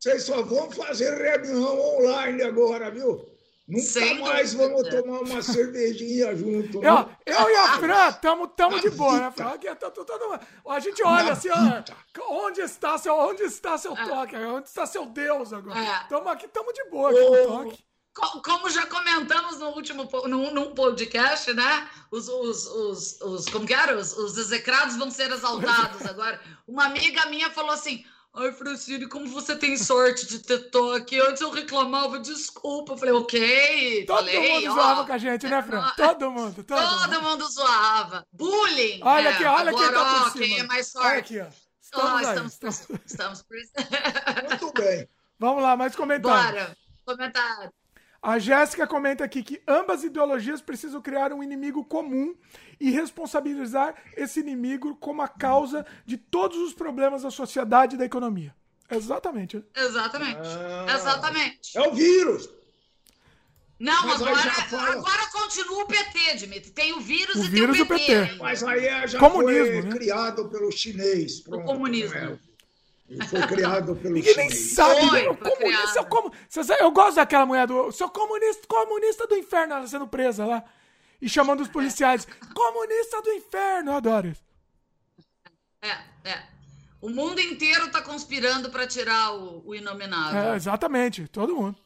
vocês só vão fazer reunião online agora, viu? Nunca Sem mais dúvida. vamos tomar uma cervejinha junto. Eu, né? eu e a Fran tamo, tamo de boa, né, Fran? Aqui, tá, tá, tá, a gente olha assim, ó, onde está seu, onde está seu toque? Onde está seu Deus agora? É. Tamo aqui, tamo de boa aqui no toque. Co- Como já comentamos no último num, num podcast, né? Os, os, os, os- como que era? Os, os execrados vão ser exaltados agora. Uma amiga minha falou assim: Ai, Francine, como você tem sorte de ter toque. Antes eu reclamava, desculpa. Eu falei, ok. Todo falei, mundo ó, zoava com a gente, né, Fran? ó, Todo mundo, todo, mundo. Todo mundo zoava. Bullying. Olha é. aqui, olha Agora, quem tá ó, por cima. quem é mais Olha sorte. aqui, ó. Estamos aí. estamos, estamos- estamos por isso. Muito bem. Vamos lá, mais comentários. Bora. Comentário. A Jéssica comenta aqui que ambas ideologias precisam criar um inimigo comum e responsabilizar esse inimigo como a causa de todos os problemas da sociedade e da economia. Exatamente. Exatamente. Ah. Exatamente. É o vírus. Não, Mas agora, agora continua o PT, Dimitri. Tem o vírus O e vírus tem o o PT. PT. ainda. Mas aí é- já Comunismo, foi né? criado pelo chinês. Pronto, comunismo. é. Ele foi criado pelo Ninguém nem sabe. Foi, né? O foi comunista, comu- Você sabe- Eu gosto daquela mulher do. Seu comunista, comunista do inferno, ela sendo presa lá. E chamando os policiais. Comunista do inferno, eu adoro isso. É, é. O mundo inteiro está conspirando para tirar o, o inominável. É, exatamente, todo mundo.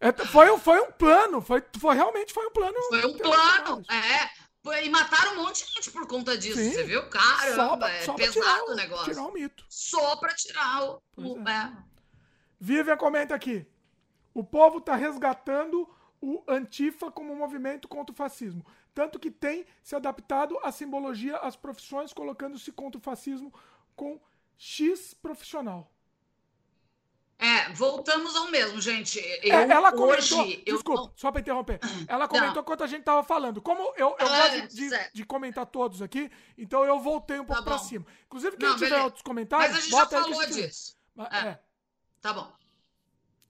é, foi, foi um plano, foi, foi realmente foi um plano. Foi um plano, é. E mataram um monte de gente por conta disso, Sim. você viu? Caramba, só, é só pesado o negócio. Tirar o mito. Só pra tirar o. o é. É. Vivian comenta aqui. O povo tá resgatando o Antifa como um movimento contra o fascismo. Tanto que tem se adaptado à simbologia, às profissões, colocando-se contra o fascismo com X profissional. É, voltamos ao mesmo, gente. É, eu, é, ela comentou, desculpa, só para interromper. Ela comentou não. quanto a gente tava falando. Como eu, eu gosto de, de, comentar todos aqui, então eu voltei um pouco tá para cima. Inclusive, quem não, tiver beleza. outros comentários, Mas a gente já falou disso. É. é. Tá bom.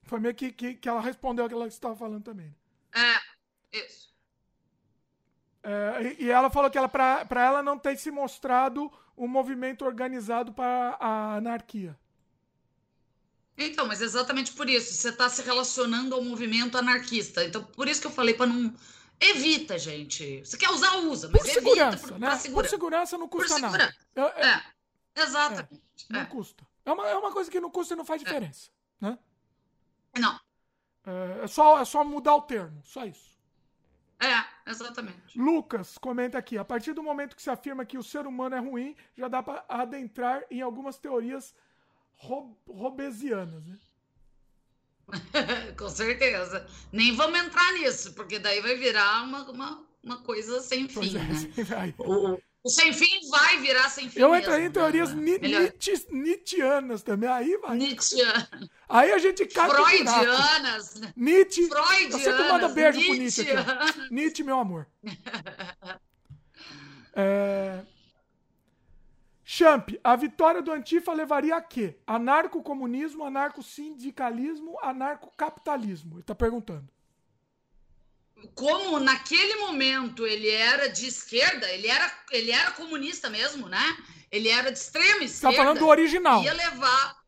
Foi meio que, que, que ela respondeu aquilo que você estava falando também. É, isso. É, e ela falou que ela, para ela não tem se mostrado um movimento organizado para a anarquia. Então, mas exatamente por isso. Você está se relacionando ao movimento anarquista. Então, por isso que eu falei para não. Evita, gente. Você quer usar, usa. Mas por segurança, por, né? Por segurança não custa nada. Eu, é, exatamente. É, não é. custa. É uma, é uma coisa que não custa e não faz é. diferença. Né? Não. É, é, só, é só mudar o termo. Só isso. É, exatamente. Lucas comenta aqui: a partir do momento que se afirma que o ser humano é ruim, já dá para adentrar em algumas teorias robesianas, né? Com certeza. Nem vamos entrar nisso, porque daí vai virar uma, uma, uma coisa sem fim. É, né? o, o, sem fim vai virar sem fim. Eu entrei em teorias né? Nietzscheanas também. Aí vai. Nietzscheanas. Aí a gente cai Freudianas. Nietzsche. Freudianas. Você manda beijo Nietzsche. pro Nietzsche aqui. Nietzsche, meu amor. é... Champ, a vitória do Antifa levaria a quê? Anarco-comunismo, anarco-sindicalismo, anarco-capitalismo? Ele tá perguntando. Como naquele momento ele era de esquerda, ele era, ele era comunista mesmo, né? Ele era de extrema esquerda. Você tá falando do original. Ia levar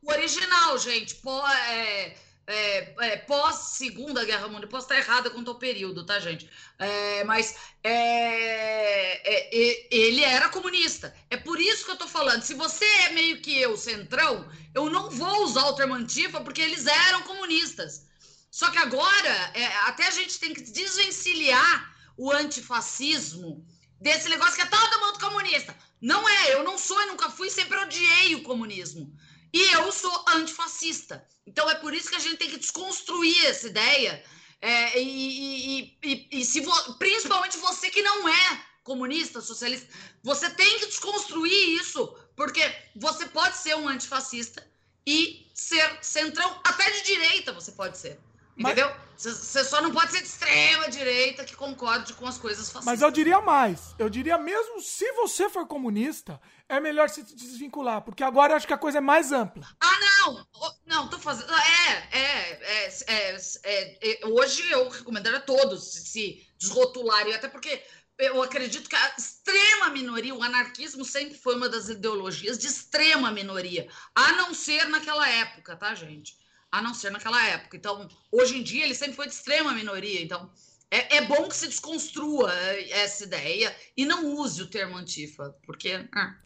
o original, gente. Pô, é, é, é, pós Segunda Guerra Mundial, posso estar errada quanto ao período, tá, gente? É, mas é, é, ele era comunista. É por isso que eu tô falando. Se você é meio que eu, centrão, eu não vou usar o termo antifa porque eles eram comunistas. Só que agora, é, até a gente tem que desvencilhar o antifascismo desse negócio que é todo mundo comunista. Não é, eu não sou e nunca fui, sempre odiei o comunismo. E eu sou antifascista. Então é por isso que a gente tem que desconstruir essa ideia. É, e, e, e, e se vo, principalmente você que não é comunista, socialista, você tem que desconstruir isso, porque você pode ser um antifascista e ser centrão, até de direita você pode ser. Entendeu? Você só não pode ser de extrema direita que concorde com as coisas fascistas. Mas eu diria mais. Eu diria mesmo se você for comunista, é melhor se desvincular, porque agora eu acho que a coisa é mais ampla. Ah, não! Não, tô fazendo. É, é, é, é, é hoje eu recomendaria a todos se desrotularem, até porque eu acredito que a extrema minoria, o anarquismo sempre foi uma das ideologias de extrema minoria, a não ser naquela época, tá, gente? A não ser naquela época. Então, hoje em dia, ele sempre foi de extrema minoria. Então, é, é bom que se desconstrua essa ideia e não use o termo antifa, porque. Ah,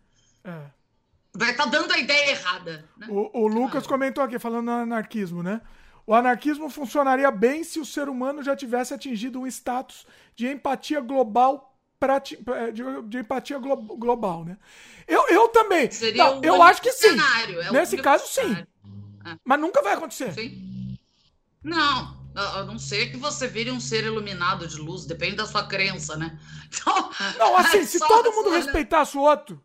é. Vai estar tá dando a ideia errada. Né? O, o Lucas ah. comentou aqui, falando no anarquismo, né? O anarquismo funcionaria bem se o ser humano já tivesse atingido um status de empatia global é, de, de, empatia glo global, né? Eu, eu também. Seria Não, eu acho que sim. É Nesse caso, sim. É. Mas nunca vai acontecer. Sim. Não, a não ser que você vire um ser iluminado de luz, depende da sua crença, né? Então, não, assim, se todo mundo respeitasse o outro,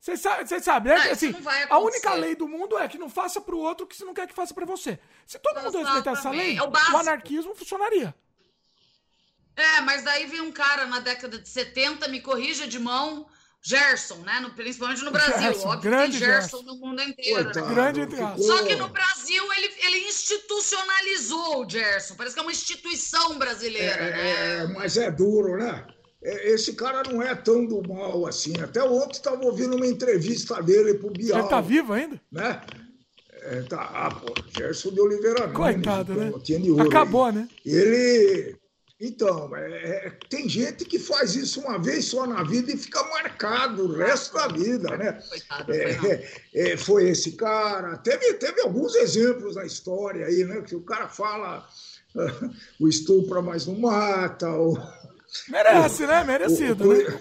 vocês sabem, sabe, né? assim, a única lei do mundo é que não faça pro outro o que você não quer que faça para você. Se todo mundo respeitasse essa lei, é o, o anarquismo funcionaria. É, mas daí vem um cara na década de 70, me corrija de mão, Gerson, né? No, principalmente no Brasil. Gerson, Óbvio grande que tem Gerson, Gerson, no mundo inteiro. Coitado, né? grande Só que no Brasil ele, ele institucionalizou o Gerson. Parece que é uma instituição brasileira, é, né? É, mas é duro, né? É, esse cara não é tão do mal assim. Até ontem estava ouvindo uma entrevista dele pro Bial. Ele tá vivo ainda? Né? É, tá, ah, pô, Gerson de Oliveira Coitado, né? Acabou, aí. né? Ele, Então, é, é, tem gente que faz isso uma vez só na vida e fica marcado o resto da vida, né? Coitado, é, é, foi esse cara. Teve, teve alguns exemplos na história aí, né? Que o cara fala o estupro mas não mata. O, Merece, o, né? Merecido. O, né?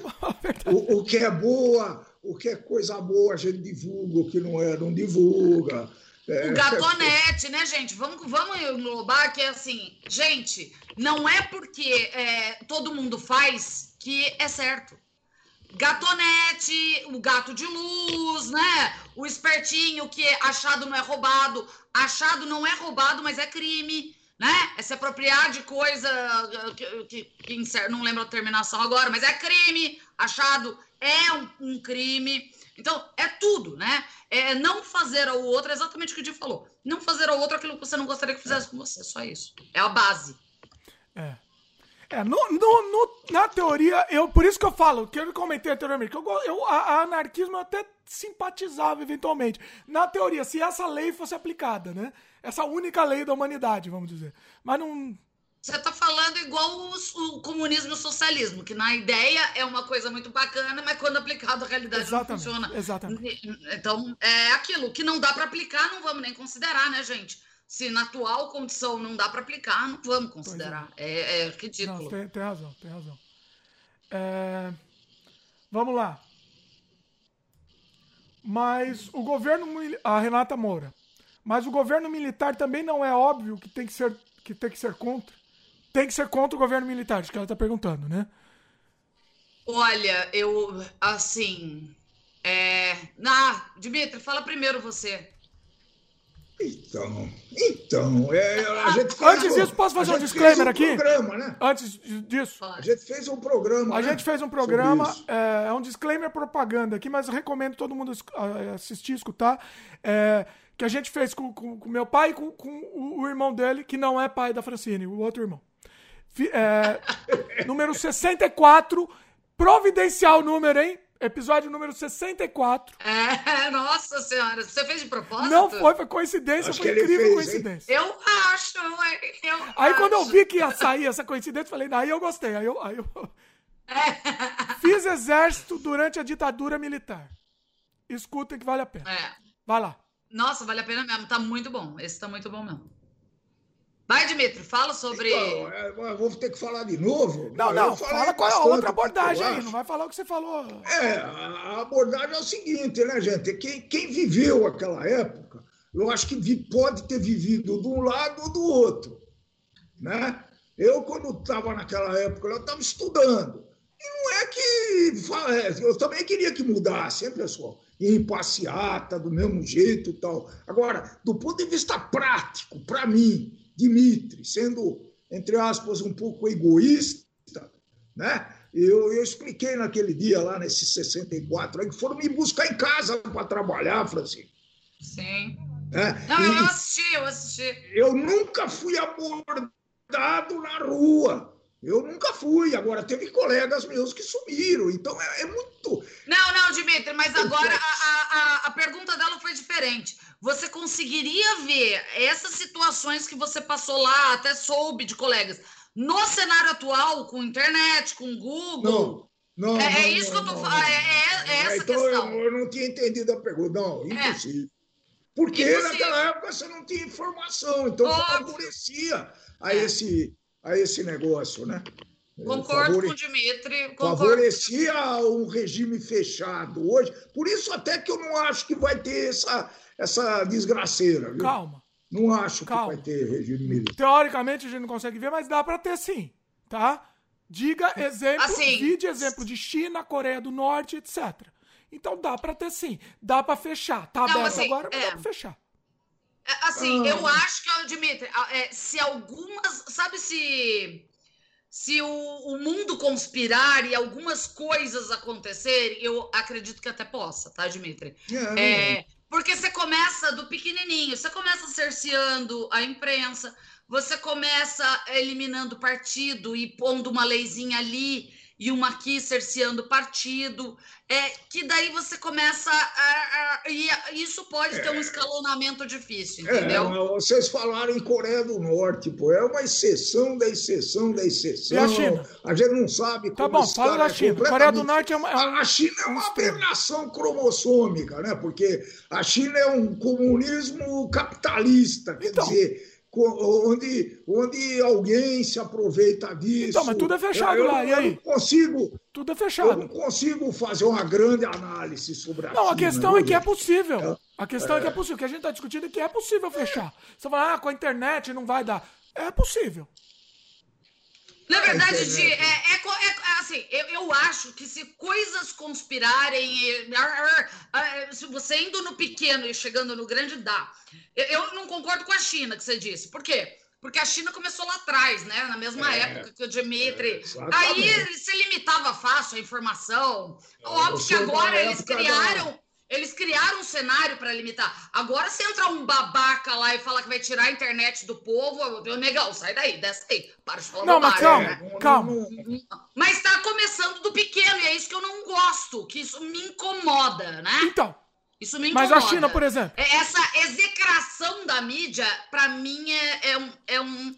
o, o, que é boa, o que é coisa boa a gente divulga, o que não é, não divulga. É, o gatonete, né, gente? Vamos, vamos englobar que é assim, gente, não é porque é, todo mundo faz que é certo. Gatonete, o gato de luz, né? O espertinho que achado não é roubado. Achado não é roubado, mas é crime, né? É se apropriar de coisa que, que, que não lembro a terminação agora, mas é crime. Achado é um, um crime. Então, é tudo, né? É não fazer ao outro, é exatamente o que o Di falou. Não fazer ao outro aquilo que você não gostaria que fizesse com você. Só isso. É a base. É. É, no, no, no, na teoria, eu, por isso que eu falo, que eu comentei anteriormente, que eu, eu, a, a anarquismo eu até simpatizava eventualmente. Na teoria, se essa lei fosse aplicada, né? Essa única lei da humanidade, vamos dizer. Mas não, você está falando igual o, o, comunismo e o socialismo, que na ideia é uma coisa muito bacana, mas quando aplicado à realidade exatamente, não funciona. Exatamente. Então, é aquilo que não dá para aplicar, não vamos nem considerar, né, gente? Se na atual condição não dá para aplicar, não vamos considerar. É. É, é, ridículo. Não, tem, tem, razão, tem razão. É... Vamos lá. Mas o governo. A Renata Moura. Mas o governo militar também não é óbvio que tem que ser, que tem que ser contra tem que ser contra o governo militar, isso que ela está perguntando, né? Olha, eu, assim. É... Ah, Dimitri, fala primeiro você. Então, então, é, a gente fez Antes disso, posso fazer um disclaimer um aqui? Programa, né? Antes disso. A gente fez um programa. A né? gente fez um programa, é, é, um disclaimer propaganda aqui, mas eu recomendo todo mundo assistir, escutar. É, que a gente fez com, com, com meu pai e com, com o, o, irmão dele, que não é pai da Francine, o outro irmão. É, número 64, providencial número, hein? Episódio número 64. É, nossa senhora, você fez de propósito? Não foi, foi coincidência, acho foi incrível fez, coincidência. Hein? Eu acho, eu Aí acho. quando eu vi que ia sair essa coincidência, falei, daí eu gostei. Aí eu, aí eu... É. fiz exército durante a ditadura militar. Escutem que vale a pena. É. Vai lá. Nossa, vale a pena mesmo, tá muito bom. Esse tá muito bom mesmo. Vai, Dimitri, fala sobre. Então, é, vou ter que falar de novo. Não, não, fala qual é a outra abordagem aí, não vai falar o que você falou. É, a abordagem é o seguinte, né, gente? Quem, quem viveu aquela época, eu acho que pode ter vivido de um lado ou do outro. Né? Eu, quando estava naquela época, eu estava estudando. E não é que. É, eu também queria que mudasse, hein, pessoal? Em passeata, do mesmo jeito e tal. Agora, do ponto de vista prático, para mim, Dimitri, sendo, entre aspas, um pouco egoísta, né? Eu, eu expliquei naquele dia lá, nesse 64, aí, que foram me buscar em casa para trabalhar, Francisco. Sim. É, Não, eu assisti, eu assisti. Eu nunca fui abordado na rua. Eu nunca fui. Agora, teve colegas meus que sumiram. Então, é, é muito. Não, não, Dimitri, mas agora a, a, a pergunta dela foi diferente você conseguiria ver essas situações que você passou lá, até soube de colegas, no cenário atual, com internet, com Google? Não, não. É, não, é isso não, que eu tô falando. É, é, é, essa então, questão. Eu, eu, não tinha entendido a pergunta. Não, é. impossível. Porque impossível. naquela época você não tinha informação, então favorecia a, é. esse, a esse negócio, né? Concordo Favore... com o Dimitri. Concordo. Favorecia um regime fechado hoje. Por isso, até que eu não acho que vai ter essa, essa desgraceira. Viu? Calma. Não acho Calma. que vai ter regime militar. Teoricamente a gente não consegue ver, mas dá para ter sim, tá? Diga exemplo, assim, vide exemplo de China, Coreia do Norte, etc. Então dá para ter sim, dá para fechar. Tá não, aberto assim, agora, mas é, dá para fechar. É, assim, ah. eu acho que, Dimitri, é, se algumas. Sabe se. Se o, o, mundo conspirar e algumas coisas acontecerem, eu acredito que até possa, tá, Dimitri? É, é porque você começa do pequenininho, você começa cerceando a imprensa, você começa eliminando partido e pondo uma leizinha ali e uma aqui cerceando partido, é que daí você começa a, a e isso pode ter um escalonamento difícil, é, entendeu? É, vocês falaram em Coreia do Norte, pô, é uma exceção da exceção da exceção. E a China? A gente não sabe tá como Tá bom, fala da China. É Coreia do Norte é uma. É um, a China é uma aberração cromossômica, né? Porque a China é um comunismo capitalista, quer então, dizer onde, onde alguém se aproveita disso. Então, mas tudo é fechado eu, lá, e aí? Eu não consigo. Tudo é fechado. Eu não consigo fazer uma grande análise sobre a Não, a questão é que é possível. É, a questão é, é que é possível. O que a gente está discutindo é que é possível fechar. Você fala, ah, com a internet não vai dar. É possível. Na verdade, de, é, é, é, é, assim, eu, eu acho que se coisas conspirarem, se você indo no pequeno e chegando no grande, dá. Eu, eu, não concordo com a China que você disse. Por quê? Porque a China começou lá atrás, né? Na mesma é, época que o Dimitri. É, aí ele se limitava fácil à informação. Óbvio que agora eles criaram. Da eles criaram um cenário para limitar. Agora, se entrar um babaca lá e falar que vai tirar a internet do povo, eu, negão, sai daí, desce aí. Para de falar Não, mas calma, né? calma. Mas está começando do pequeno, e é isso que eu não gosto, que isso me incomoda, né? Então. Isso me incomoda. Mas a China, por exemplo. É, essa execração da mídia, para mim, é, é um. É um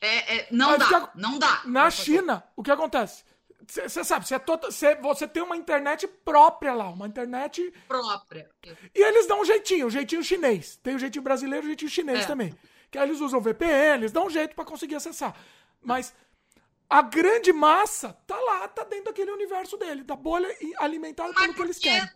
é, é, não, dá, não dá. Na China, o que acontece? Você sabe, você, tota, você tem uma internet própria lá, uma internet. Própria. E eles dão um jeitinho, um jeitinho chinês. Tem o jeitinho brasileiro e o jeitinho chinês é. também. Que aí eles usam VPN, eles dão um jeito para conseguir acessar. Mas a grande massa tá lá, tá dentro daquele universo dele, da bolha alimentada Mas pelo que eles querem.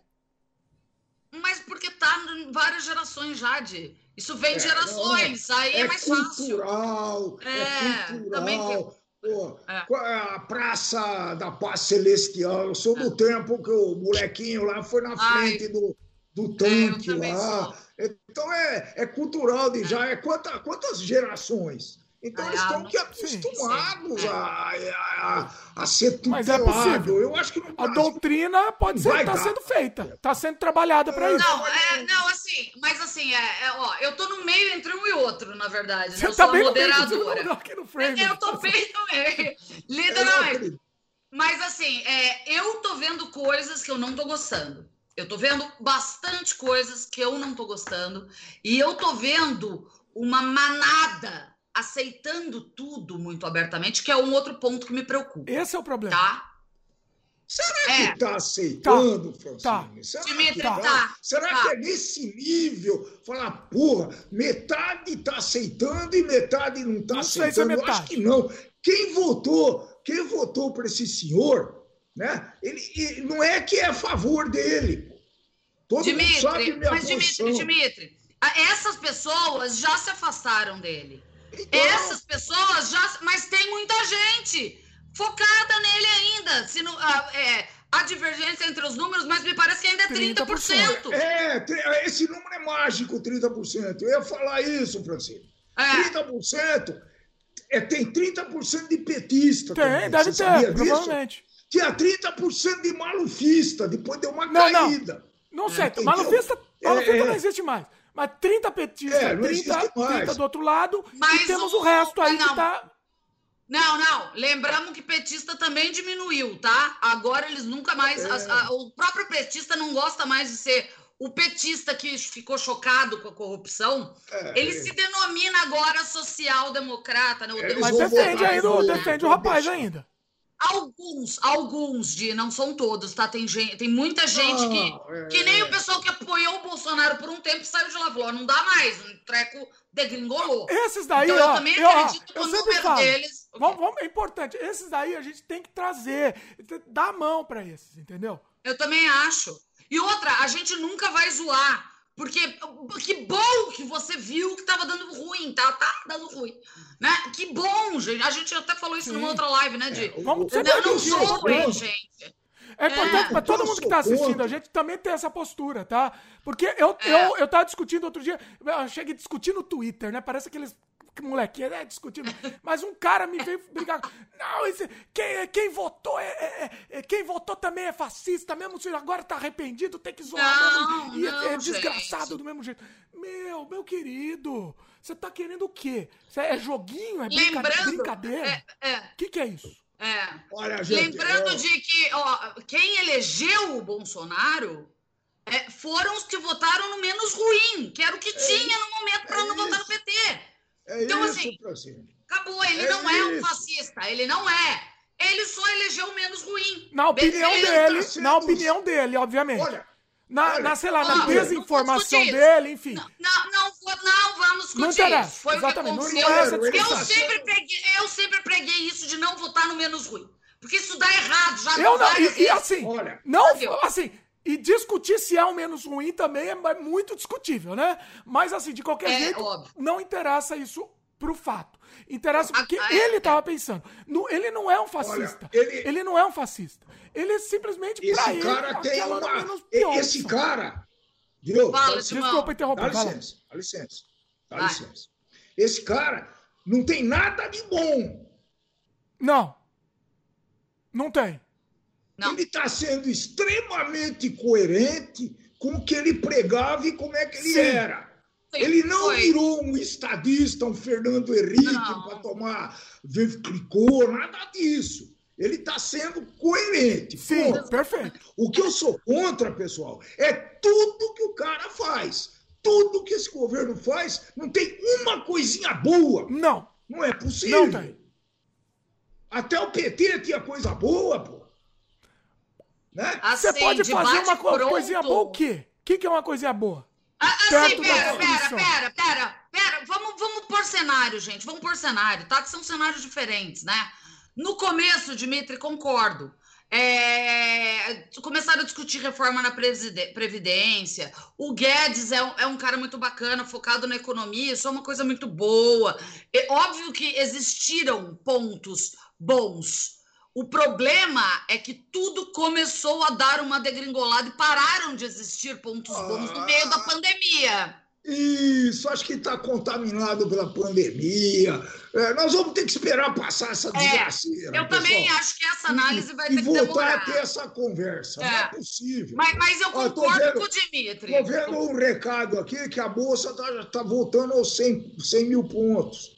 Mas porque tá em várias gerações já, de. Isso vem de é, gerações, aí é, é mais cultural, fácil. É, é cultural. Também Pô, é. a Praça da Paz Celestial. Eu sou do é. tempo que o molequinho lá foi na frente do, do tanque é, lá. Então é, é cultural de já. É quanta, quantas gerações? Então eles estão que acostumados sim, sim. A, a, a, ser tutelado. Mas é possível. Eu acho que no A doutrina pode ser, tá sendo feita, tá sendo trabalhada para isso. Não, é, não, assim, mas assim, é, é, ó, eu tô no meio entre um e outro, na verdade. Você né? Eu tá sou bem moderadora. No aqui no frame. Eu tô bem no meio, literalmente. Mas assim, é, eu tô vendo coisas que eu não tô gostando. Eu tô vendo bastante coisas que eu não tô gostando. E eu tô vendo uma manada aceitando tudo muito abertamente, que é um outro ponto que me preocupa. Esse é o problema. Tá? Será é. que está aceitando, tá. Francine? Tá. Será, Dimitri, que, tá. tá. Será tá. que é nesse nível? Falar, porra, metade está aceitando e metade não está aceitando. É Eu acho que não. Quem votou, quem votou para esse senhor, né? Ele, ele, não é que é a favor dele. Todo Dimitri, mundo sabe minha mas posição. Dimitri, Dimitri, essas pessoas já se afastaram dele. Então... Essas pessoas já. Mas tem muita gente focada nele ainda. Se não, ah, é, a divergência entre os números, mas me parece que ainda é 30%. 30%. É, esse número é mágico, 30%. Eu ia falar isso, Francisco. É. 30% é, tem 30% de petista. Tem, também. deve Você ter, provavelmente. Tinha 30% de malufista, depois deu uma não, caída. Não, não sei, é, malufista, malufista é, não existe mais. Mas 30 petistas, é, 30, 30 do outro lado, Mas e temos o, o resto aí não. que tá. Não, não. Lembramos que petista também diminuiu, tá? Agora eles nunca mais. É. A, a, o próprio petista não gosta mais de ser o petista que ficou chocado com a corrupção. É, ele é. se denomina agora social-democrata. Né? Mas defende ainda, defende o rapaz ainda. Alguns, alguns de, não são todos, tá? Tem, gente, tem muita gente que, é... que nem o pessoal que apoiou o Bolsonaro por um tempo saiu de lá, falou, não dá mais, um treco degringolou. Esses daí, então, ó, eu também eu, acredito eu, eu número falo, deles. Vamos, vamos, é importante, esses daí a gente tem que trazer, dar a mão para esses, entendeu? Eu também acho. E outra, a gente nunca vai zoar porque que bom que você viu que tava dando ruim, tá? Tá dando ruim. Né? Que bom, gente. A gente até falou isso Sim. numa outra live, né? De, é, vamos não, não sou, hein, gente. É importante é. para todo mundo que está assistindo a gente também ter essa postura, tá? Porque eu, é. eu, eu tava discutindo outro dia, eu cheguei discutindo no Twitter, né? Parece aqueles moleque, é discutindo. Mas um cara me veio brigar. Não, esse, quem, quem votou é, é, é, Quem votou também é fascista, mesmo se agora tá arrependido, tem que zoar não, mesmo. E é, não, é, desgraçado do mesmo jeito. Meu, meu querido, você tá querendo o quê? é joguinho? É Lembrando, brincadeira? O é, que, que é isso? É. Olha, gente, Lembrando de que ó, quem elegeu o Bolsonaro é, foram os que votaram no menos ruim, que era o que é tinha isso, no momento para é não isso. votar no PT. É então, isso, assim, acabou. Ele não é um fascista, ele não é. Ele só elegeu o menos ruim. Na opinião dele, tá na opinião dele, obviamente. Olha, na, na, sei lá, na desinformação dele, enfim. Não, não, não, não vamos discutir. Não interessa. Foi exatamente. o que aconteceu. Não, não é eu, sempre preguei, eu sempre preguei isso de não votar no menos ruim. Porque isso dá errado, já eu não, e, e, assim, Olha, não, assim, e discutir se é o menos ruim também é muito discutível, né? Mas assim, de qualquer é, jeito, óbvio. não interessa isso pro fato. Interessa porque a, a, ele estava é. pensando. No, ele não é um fascista. Olha, ele, ele não é um fascista. Ele simplesmente esse pra cara ele, tem uma, pior, esse cara, viu? Fala, Desculpa interromper. Dá licença, dá licença. Dá licença. Esse cara não tem nada de bom. Não. Não tem. Não. Ele está sendo extremamente coerente com o que ele pregava e como é que ele Sim. era. Ele não Foi. virou um estadista, um Fernando Henrique para tomar clicou, nada disso. Ele está sendo coerente. Sim, Pô, perfeito. O que eu sou contra, pessoal, é tudo que o cara faz. Tudo que esse governo faz, não tem uma coisinha boa. Não. Não é possível. Não tem. Até o PT tinha coisa boa, pô. Né? Assim, Você pode fazer uma pronto. coisinha boa o quê? O que, que é uma coisinha boa? Assim, pera, pera, pera, pera, pera. Vamos, vamos por cenário, gente. Vamos por cenário, tá? Que são cenários diferentes, né? No começo, Dimitri, concordo. É, começaram a discutir reforma na Previdência. O Guedes é um, é um, cara muito bacana, focado na economia, isso é uma coisa muito boa. É óbvio que existiram pontos bons. O problema é que tudo começou a dar uma degringolada e pararam de existir pontos bons no meio da ah. pandemia. Isso, acho que está contaminado pela pandemia. É, nós vamos ter que esperar passar essa desgraça. É, eu também acho que essa análise vai e, ter que voltar demorar. a ter essa conversa. É. Não é possível. Mas, mas eu concordo vendo, com o Dimitri. Estou vendo um recado aqui que a Bolsa está tá voltando aos 100, 100 mil pontos.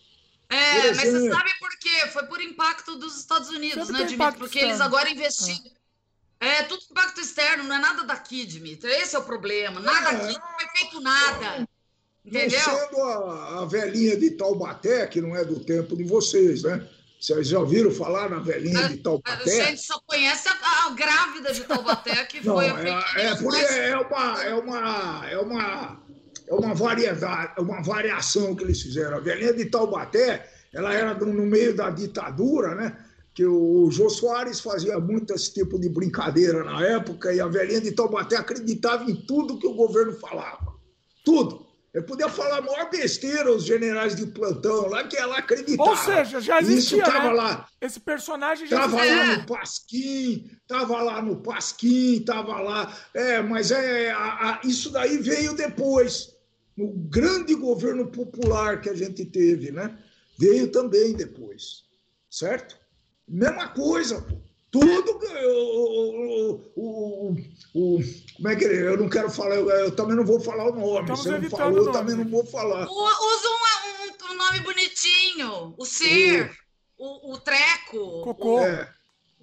É, mas você sabe por quê? Foi por impacto dos Estados Unidos, Sempre né, Dimitri? Porque externo. eles agora investiram. É. é. tudo impacto externo, não é nada daqui, Dimitri. Esse é o problema. Nada é. aqui, não foi feito nada. Entendeu? sendo a, a velhinha de Taubaté, que não é do tempo de vocês, né? Vocês já ouviram falar na velhinha de Taubaté? A gente só conhece a, a grávida de Taubaté, que não, foi a é, é, porque é, uma, é, uma, é, uma, é uma variedade, é uma variação que eles fizeram. A velhinha de Taubaté, ela era no meio da ditadura, né? que o Jô Soares fazia muito esse tipo de brincadeira na época, e a velhinha de Taubaté acreditava em tudo que o governo falava. Tudo. Eu podia falar a maior besteira os generais de plantão lá, que ela acreditava. Ou seja, já existia, Isso tava né? lá. Esse personagem já tava existia. lá no Pasquim, tava lá no Pasquim, tava lá. É, mas é, a, a, isso daí veio depois, no grande governo popular que a gente teve, né? Veio também depois, certo? Mesma coisa, pô. Tudo o, o, o, como é que eu não quero falar, eu, eu também não vou falar o nome. Estamos Você não falou, eu também não vou falar. Usa um, um, nome bonitinho, o Sir, o, o, Treco. Cocô. É,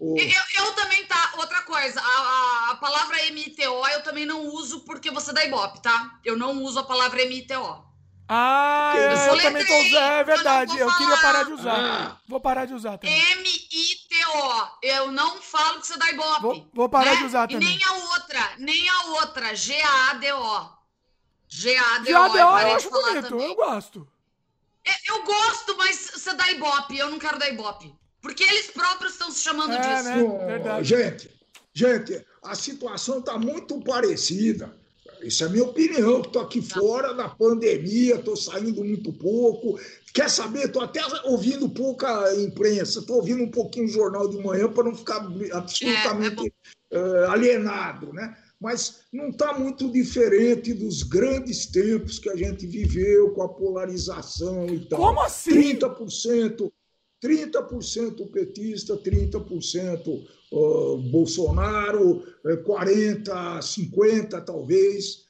o... eu, eu, também tá. Outra coisa, a, a, palavra MTO eu também não uso porque você dá ibope, tá? Eu não uso a palavra MTO. Ah, eu, é, eu também tô usando. É verdade, eu, eu queria parar de usar. Ah. Vou parar de usar também. M-I-T-O. Eu não falo que você dá ibope. Vou, vou parar né? de usar também. E nem a outra, nem a outra. G-A-D-O. G-A-D-O. G-A-D-O eu acho bonito, também. eu gosto. É, eu gosto, mas você dá ibope. Eu não quero dar ibope. Porque eles próprios estão se chamando é, disso. Né? Verdade. Gente, gente, a situação está muito parecida isso é minha opinião, que estou aqui fora da pandemia, estou saindo muito pouco. Quer saber? Estou até ouvindo pouca imprensa, estou ouvindo um pouquinho o jornal de manhã para não ficar absolutamente é, é uh, alienado, né? Mas não está muito diferente dos grandes tempos que a gente viveu com a polarização e tal. Como assim? 30%, 30% petista, 30% uh, Bolsonaro, 40, eh, 50 talvez,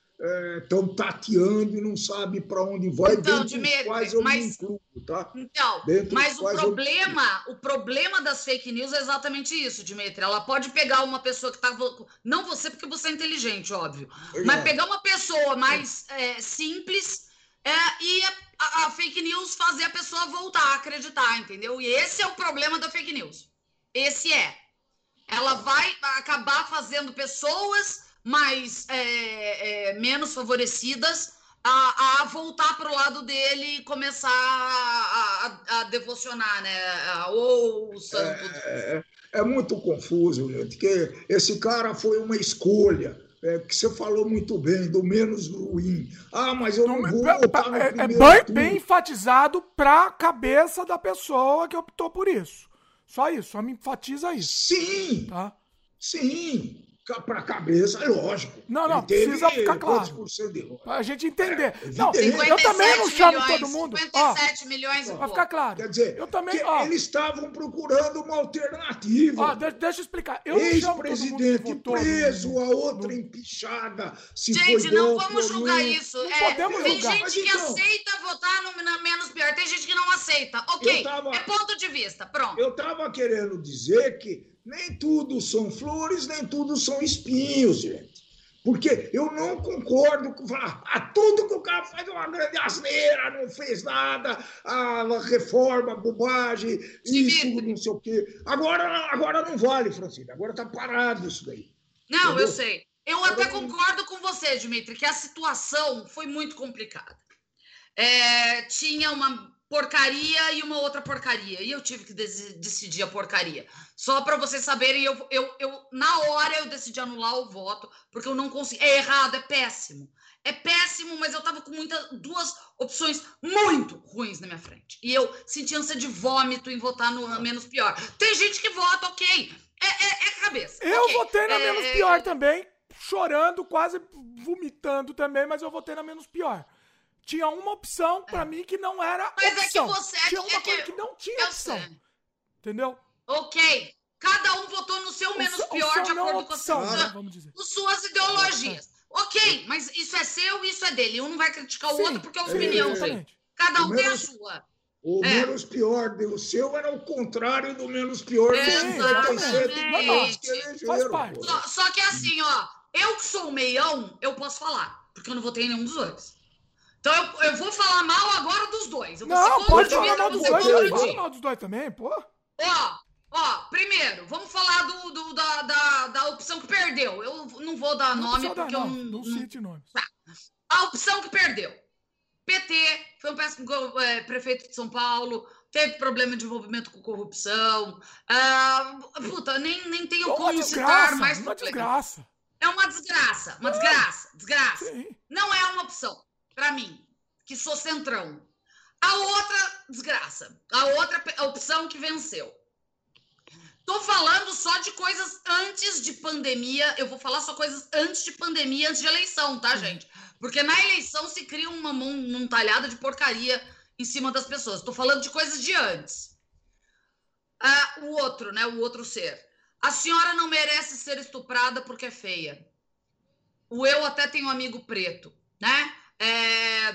estão eh, tateando e não sabe para onde vai, então, Dimitri, quais eu mas, me incluo, tá? Então, Dentro mas o problema, o problema das fake news é exatamente isso, Dimitri. Ela pode pegar uma pessoa que estava. Não você, porque você é inteligente, óbvio. Mas pegar uma pessoa mais é, simples é, e a, a, fake news fazer a pessoa voltar a acreditar, entendeu? E esse é o problema da fake news. Esse é. Ela vai acabar fazendo pessoas mais é, é menos favorecidas a, a voltar para o lado dele e começar a, a, a devocionar, né? Ou o santo. É, é, muito confuso, gente, porque esse cara foi uma escolha. É, que você falou muito bem, do menos ruim. Ah, mas eu não, vou votar no é, é bem, bem enfatizado para a cabeça da pessoa que optou por isso. Só isso, só me enfatiza isso. Sim! Tá? Sim! Para a cabeça, é lógico. Não, não, precisa ficar claro. Para a gente entender. É, não, eu também não chamo milhões, todo mundo. 57 ó, milhões. Para ficar claro. Quer dizer, eu também, ó, eles estavam procurando uma alternativa. Ó, deixa, deixa eu explicar. Eu Ex-presidente preso, a outra empichada. Se gente, não vamos julgar isso. Não é, podemos tem julgar. gente que então, aceita votar no, na menos pior. Tem gente que não aceita. Ok, tava, é ponto de vista. Pronto. Eu estava querendo dizer que nem tudo são flores, nem tudo são espinhos, gente. Porque eu não concordo com falar, ah, tudo que o cara faz é uma grande asneira, não fez nada, a reforma, bobagem, isso, não sei o quê. Agora, agora não vale, Francina, agora está parado isso daí. Não, Entendeu? eu sei. Eu até concordo com você, Dimitri, que a situação foi muito complicada. É, tinha uma porcaria e uma outra porcaria. E eu tive que decidir a porcaria. Só para vocês saberem, eu, eu, eu, na hora eu decidi anular o voto, porque eu não consegui. É errado, é péssimo. É péssimo, mas eu tava com muitas duas opções muito ruins na minha frente. E eu senti ânsia de vômito em votar no menos pior. Tem gente que vota, ok. É, é, é cabeça. Eu okay. votei na é, menos pior também, chorando, quase vomitando também, mas eu votei na menos pior tinha uma opção para mim que não era Mas opção. é que você... Tinha uma é coisa que, que não tinha opção. Sei. Entendeu? Ok. Cada um votou no seu menos pior de acordo com, opção, né? vamos dizer. com suas ideologias. É. Ok, mas isso é seu, isso é dele. Um não vai criticar o Sim, outro porque é opinião dele. Cada um menos, tem a sua. O é. menos pior do seu era o contrário do menos pior do 57 só, só que assim, ó, eu que sou meião, eu posso falar, porque eu não votei em nenhum dos dois. Então eu, eu vou falar mal agora dos dois. Eu não, pode falar mal dos dois. Pode falar mal dos dois também, pô. Ó, ó, primeiro, vamos falar do, do da, da, da, opção que perdeu. Eu não vou dar não nome porque dar, eu não. Não cite nome. Tá. A opção que perdeu. PT, foi um péssimo é, prefeito de São Paulo, teve problema de envolvimento com corrupção. Ah, puta, nem, nem tenho como citar mais uma desgraça. É uma desgraça, uma é. desgraça, desgraça. Sim. Não é uma opção para mim, que sou centrão. A outra desgraça, a outra opção que venceu. Tô falando só de coisas antes de pandemia. Eu vou falar só coisas antes de pandemia, antes de eleição, tá, gente? Porque na eleição se cria uma montalhada de porcaria em cima das pessoas. Tô falando de coisas de antes. Ah, o outro, né? O outro ser. A senhora não merece ser estuprada porque é feia. O eu até tenho um amigo preto, né? É,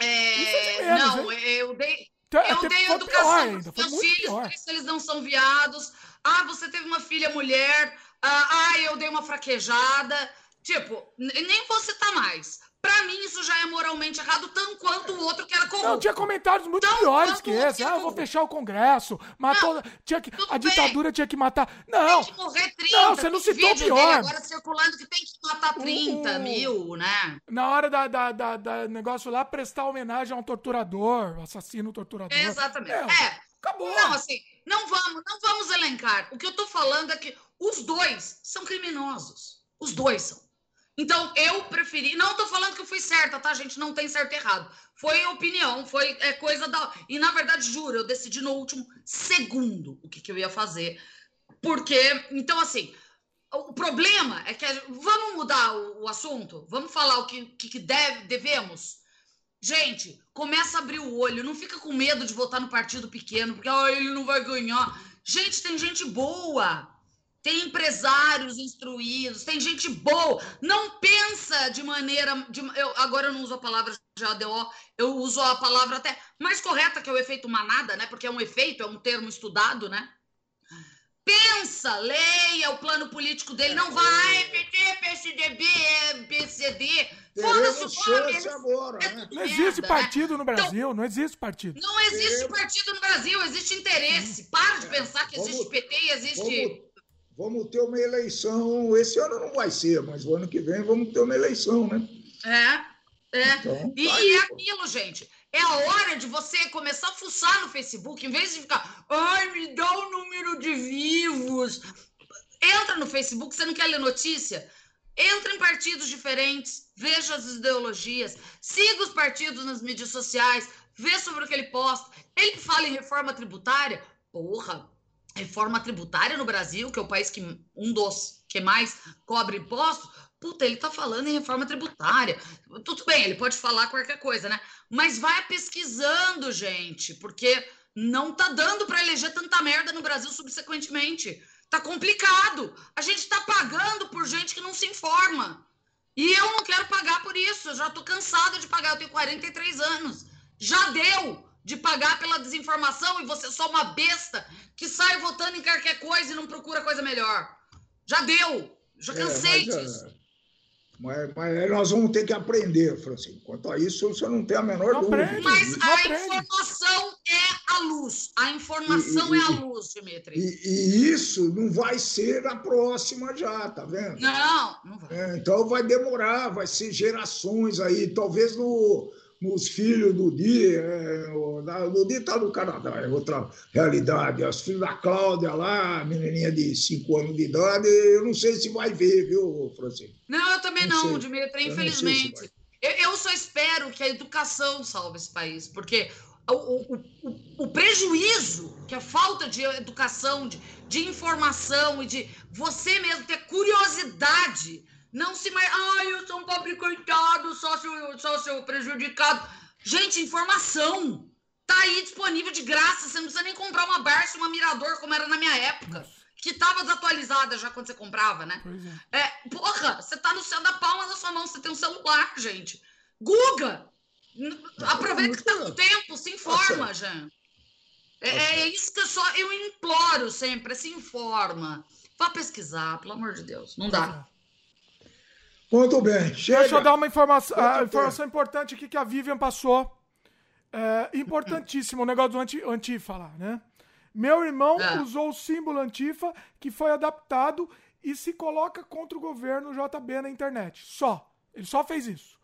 é, menos, não, hein? eu dei. Eu dei educação para meus filhos, se eles não são viados. Ah, você teve uma filha mulher. Ah, ah eu dei uma fraquejada. Tipo, nem você tá mais. Pra mim, isso já é moralmente errado, tanto quanto o outro que era corrupto. Não, tinha comentários muito tão piores que esse. Ah, eu vou fechar o Congresso. Matou. Não, tinha que, a ditadura bem. tinha que matar. Não. Tem que morrer 30. Não, você não citou pior. agora circulando que tem que matar 30 mil, né? Na hora da, da, da, da, negócio lá, prestar homenagem a um torturador, assassino torturador. exatamente. É, é. Acabou. Não, assim, não vamos, não vamos elencar. O que eu tô falando é que os dois são criminosos. Os dois são. Então, eu preferi. Não estou falando que eu fui certa, tá, gente? Não tem certo e errado. Foi opinião, foi é, coisa da. E, na verdade, juro, eu decidi no último segundo o que, que eu ia fazer. Porque. Então, assim. O problema é que. Vamos mudar o, o, assunto? Vamos falar o que, que, deve, devemos? Gente, começa a abrir o olho. Não fica com medo de votar no partido pequeno, porque oh, ele não vai ganhar. Gente, tem gente boa tem empresários instruídos, tem gente boa. Não pensa de maneira. De, eu, agora eu não uso a palavra JDO, eu uso a palavra até mais correta, que é o efeito manada, né? Porque é um efeito, é um termo estudado, né? Pensa, leia o plano político dele, não vai PT, PSDB, PCD. Foda-se o nome. Agora, é né? Não existe merda, partido né? no Brasil, então, não existe partido. Não existe partido no Brasil, existe interesse. Para de é, pensar que existe PT e existe. Vamos, ter uma eleição. Esse ano não vai ser, mas o ano que vem vamos ter uma eleição, né? É, é. Então, e, tá é aquilo, gente. É a hora de você começar a fuçar no Facebook, em vez de ficar, ai, me dá o número de vivos. Entra no Facebook, você não quer ler notícia? Entra em partidos diferentes, veja as ideologias, siga os partidos nas mídias sociais, vê sobre o que ele posta. Ele fala em reforma tributária, porra, reforma tributária no Brasil, que é o país que um dos que mais cobre impostos, Puta, ele tá falando em reforma tributária. Tudo bem, ele pode falar qualquer coisa, né? Mas vai pesquisando, gente, porque não tá dando para eleger tanta merda no Brasil subsequentemente. Tá complicado. A gente tá pagando por gente que não se informa. E eu não quero pagar por isso. Eu já tô cansada de pagar. Eu tenho 43 anos. Já deu de pagar pela desinformação e você é só uma besta que sai votando em qualquer coisa e não procura coisa melhor. Já deu. Já é, cansei é, disso. Mas, mas nós vamos ter que aprender, Francisco. Quanto a isso, você não tem a menor não dúvida. Aprende, mas a aprende. informação é a luz. A informação e, e, é a luz, Dimitri. E, e, isso não vai ser a próxima já, tá vendo? Não, não vai. É, então vai demorar, vai ser gerações aí. Talvez no nos filhos do dia, é, o dia está no Canadá, é outra realidade. Os filhos da Cláudia lá, menininha de 5 anos de idade, eu não sei se vai ver, viu, Francisco? Não, eu também não, não Dimitri, infelizmente. Se eu, eu, só espero que a educação salve esse país, porque o, o, o, o, prejuízo que a falta de educação, de, de informação e de você mesmo ter curiosidade não se mais. Ai, eu sou um pobre coitado, sócio, sócio prejudicado. Gente, informação. Tá aí disponível de graça. Você não precisa nem comprar uma Barça, uma Mirador, como era na minha época. Que tava desatualizada já quando você comprava, né? É. é. porra, você tá no céu da palma da sua mão, você tem um celular, gente. Guga! Aproveita que tá com tempo, se informa, Jean. É, é, isso que eu só eu imploro sempre, se informa. Vá pesquisar, pelo amor de Deus. Não dá. Muito bem, chega. Deixa eu dar uma informação, informação importante aqui que a Vivian passou. É, importantíssimo o negócio do anti, Antifa lá, né? Meu irmão é. usou o símbolo Antifa que foi adaptado e se coloca contra o governo JB na internet. Só. Ele só fez isso.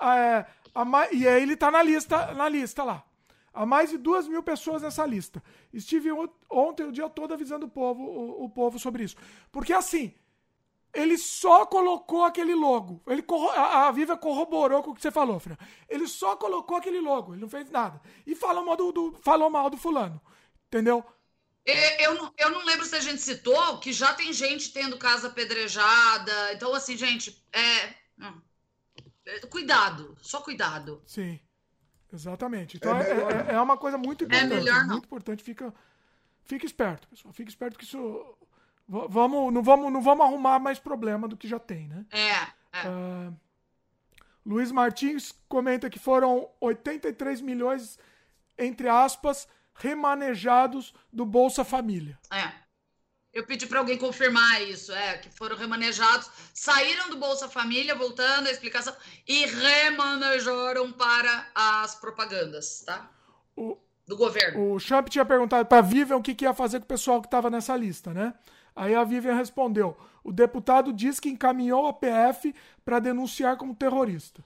É, a, e aí ele tá na lista, na lista lá. Há mais de duas mil pessoas nessa lista. Estive ontem o dia todo avisando o povo, o, o povo sobre isso. Porque assim, ele só colocou aquele logo. Ele a, a Viva corroborou com o que você falou, Fran. Ele só colocou aquele logo, ele não fez nada. E falou mal do, do falou mal do fulano. Entendeu? Eu não, eu não lembro se a gente citou que já tem gente tendo casa apedrejada. Então, assim, gente, é. é cuidado, só cuidado. Sim. Exatamente. Então é, é, é, é uma coisa muito importante. É melhor não. Muito importante. Fica, fica esperto, pessoal. Fica esperto que isso Vamos, não, vamos, não vamos arrumar mais problema do que já tem, né? É. é. Uh, Luiz Martins comenta que foram 83 milhões, entre aspas, remanejados do Bolsa Família. É. Eu pedi para alguém confirmar isso, é, que foram remanejados, saíram do Bolsa Família, voltando a explicação, e remanejaram para as propagandas, tá? O, do governo. O Champ tinha perguntado para Vivian o que, que ia fazer com o pessoal que estava nessa lista, né? Aí a Vivian respondeu: o deputado diz que encaminhou a PF para denunciar como terrorista.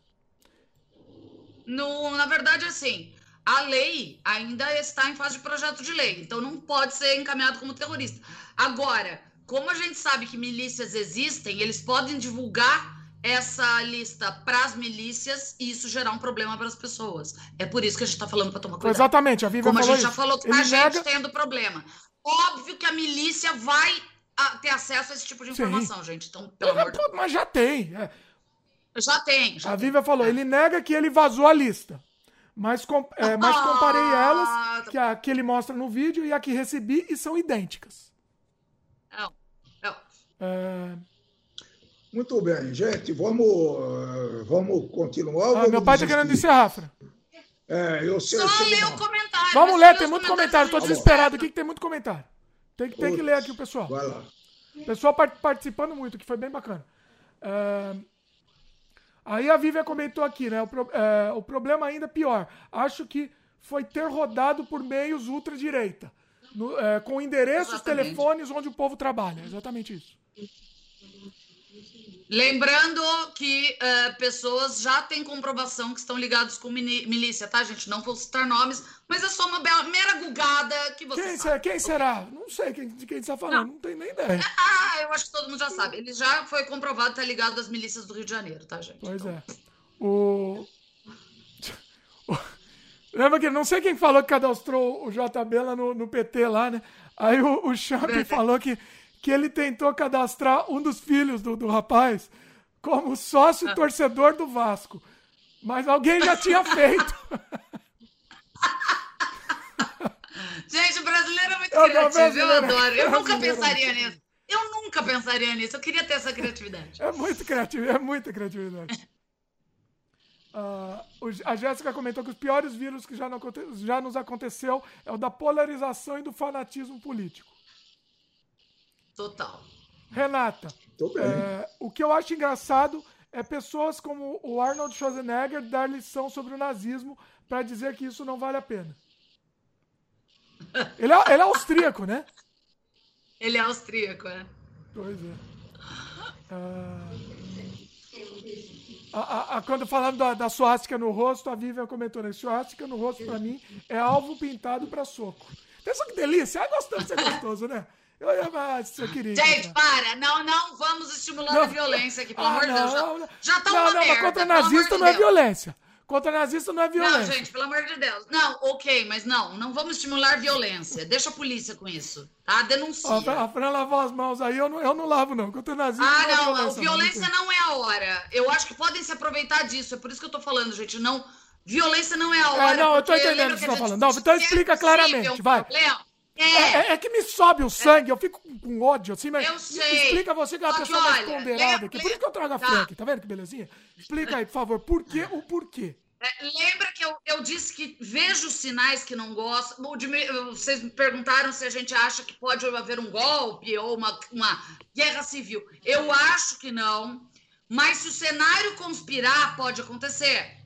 No, na verdade, assim, a lei ainda está em fase de projeto de lei, então não pode ser encaminhado como terrorista. Agora, como a gente sabe que milícias existem, eles podem divulgar essa lista para as milícias e isso gerar um problema para as pessoas. É por isso que a gente está falando para tomar cuidado. Exatamente, a Vivian Como a gente isso. já falou, que a gente nega... tendo problema. Óbvio que a milícia vai a, ter acesso a esse tipo de informação, Sim. gente. Então, pelo amor de Deus. Mas já tem. É. Já tem. Já a Vivian falou, ele nega que ele vazou a lista. Mas, com, é, mas ah, comparei elas, que a que ele mostra no vídeo e a que recebi, e são idênticas. Não. É... Muito bem, gente, vamos, vamos continuar. Ah, vamos meu pai está querendo encerrar, Fran. É, eu sei. Só ler o comentário. Vamos ler, tem muito comentário. Estou desesperado aqui que tem muito comentário. Tem, tem que ler aqui o pessoal. Vai lá. O pessoal participando muito, que foi bem bacana. É... Aí a Vivian comentou aqui, né? O, pro... é... o problema ainda é pior. Acho que foi ter rodado por meios ultradireita. No, é, com endereços, Exatamente. telefones onde o povo trabalha. Exatamente isso. Lembrando que uh, pessoas já têm comprovação que estão ligados com milícia, tá, gente? Não vou citar nomes, mas é só uma bela, mera gugada que você quem sabe. Será, quem será? Não sei quem, de quem está falando, não. não tem nem ideia. Ah, eu acho que todo mundo já sabe. Ele já foi comprovado estar tá ligado às milícias do Rio de Janeiro, tá, gente? Pois então. é. O... Lembra que não sei quem falou que cadastrou o JB lá no, no PT lá, né? Aí o, o Champ falou que que ele tentou cadastrar um dos filhos do, do rapaz como sócio ah. torcedor do Vasco. Mas alguém já tinha feito. Gente, o brasileiro é muito eu criativo, eu adoro. Eu nunca pensaria nisso. Eu nunca pensaria nisso. Eu queria ter essa criatividade. É muito criativo, é muita criatividade. Uh, a Jéssica comentou que os piores vírus que já, não, já nos aconteceu é o da polarização e do fanatismo político. Total. Renata, é, o que eu acho engraçado é pessoas como o Arnold Schwarzenegger dar lição sobre o nazismo para dizer que isso não vale a pena. Ele é, ele é austríaco, né? Ele é austríaco, é. Pois é. Ah, a, a, quando falando da, da suástica no rosto, a Vivian comentou, né? Suástica no rosto, para mim, é alvo pintado para soco. Pensa que delícia. É gostoso de ser gostoso, né? Eu ia mais, seu querido. Gente, para. Não, não vamos estimular não. a violência aqui, pelo ah, amor de Deus. Já, já tá não, não, merda, mas contra nazista não é violência. Contra nazista não é violência. Não, gente, pelo amor de Deus. Não, ok, mas não, não vamos estimular violência. Deixa a polícia com isso, tá? Denuncia. a Fran lavou as mãos aí, eu não, eu não lavo, não. Contra nazista ah, não, não, é violência, violência não é a hora. Eu acho que podem se apropeitar disso. É por isso que eu tô falando, gente. Não, violência não é a hora. É, não, eu tô entendendo o que você tá falando. Não, então explica claramente, vai. Problema é. é. É, que me sobe o sangue, eu fico com ódio, assim, mas. Eu sei. Explica você que é uma pessoa olha, mais ponderada aqui. Por isso que eu trago a tá. Frank, tá vendo que belezinha? Explica aí, por favor, por que o porquê? É, lembra que eu, eu disse que vejo sinais que não gosto. Vocês me perguntaram se a gente acha que pode haver um golpe ou uma, uma guerra civil. Eu acho que não, mas se o cenário conspirar, pode acontecer.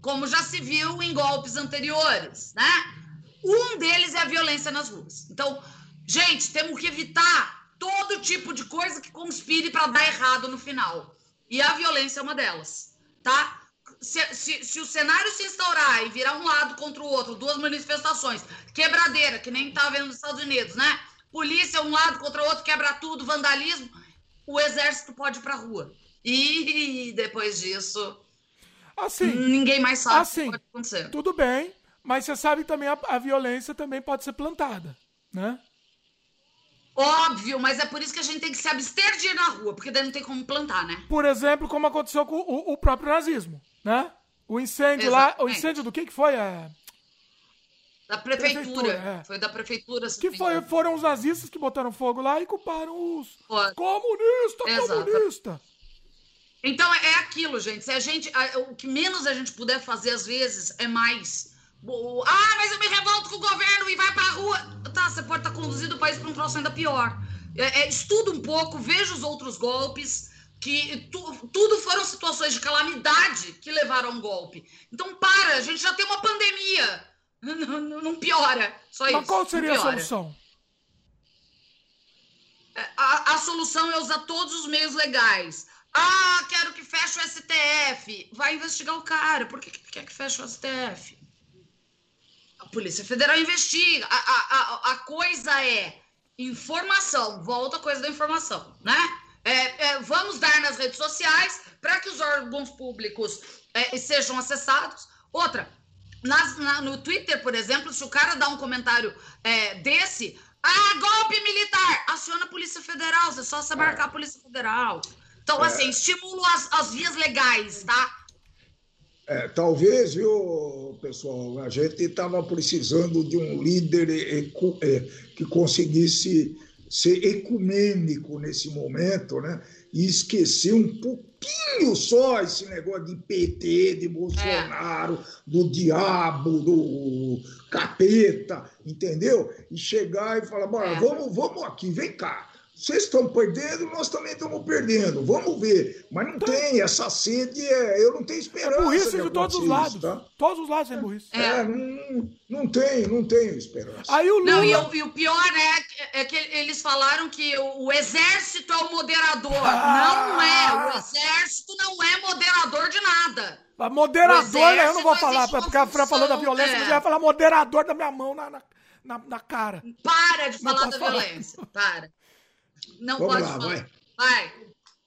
Como já se viu em golpes anteriores, né? Um deles é a violência nas ruas. Então, gente, temos que evitar todo tipo de coisa que conspire para dar errado no final. E a violência é uma delas, tá? Se, se, se, o cenário se instaurar e virar um lado contra o outro, duas manifestações, quebradeira, que nem tá vendo nos Estados Unidos, né? Polícia um lado contra o outro, quebra tudo, vandalismo, o exército pode ir pra rua. E depois disso, assim, ninguém mais sabe assim, o que pode acontecer. Tudo bem, mas você sabe também a, a violência também pode ser plantada, né? Óbvio, mas é por isso que a gente tem que se abster de ir na rua, porque daí não tem como plantar, né? Por exemplo, como aconteceu com o, o próprio nazismo, né? O incêndio Exatamente. lá, o incêndio do que que foi? É... Da prefeitura. prefeitura é. Foi da prefeitura. Que foi, foram os nazistas que botaram fogo lá e culparam os comunistas, comunista. Então é aquilo, gente. Se a gente, o que menos a gente puder fazer às vezes é mais. Ah, mas eu me revolto com o governo e vai pra rua. Tá, você pode estar tá conduzindo o país para um troço ainda pior. É, é, estuda um pouco, veja os outros golpes, que tu, tudo foram situações de calamidade que levaram a um golpe. Então, para, a gente já tem uma pandemia. Não, não piora. Só mas isso. qual seria a solução? É, a, a solução é usar todos os meios legais. Ah, quero que feche o STF. Vai investigar o cara. Por que, que quer que feche o STF? Polícia Federal investiga. A, a, a, coisa é informação, volta a coisa da informação, né? É, é, vamos dar nas redes sociais para que os órgãos públicos é, sejam acessados. Outra, nas, na, no Twitter, por exemplo, se o cara dá um comentário é, desse, ah, golpe militar, aciona a Polícia Federal, você só se marcar a Polícia Federal. Então, é. assim, estimulo as, as vias legais, tá? É, talvez, viu, pessoal, a gente estava precisando de um líder é, que conseguisse ser ecumênico nesse momento, né? E esquecer um pouquinho só esse negócio de PT, de Bolsonaro, é. do diabo, do capeta, entendeu? E chegar e falar, bora, é. vamos, vamos aqui, vem cá vocês estão perdendo, nós também estamos perdendo. Vamos ver. Mas não então, tem essa sede, é, eu não tenho esperança. É burrice de, de todos os lados. Tá? Todos os lados é burrice. É, é não, não tem, não tenho esperança. Aí o Lula... Não, e, o, e o pior é, é, que eles falaram que o, o exército é o moderador. Ah! Não é. O exército não é moderador de nada. Moderador, eu não vou falar, porque a Fran falou da violência, é. mas eu ia falar moderador da minha mão na, na, na cara. Para de falar da falar. violência. Para. Não Vamos pode lá, falar. Vai. vai.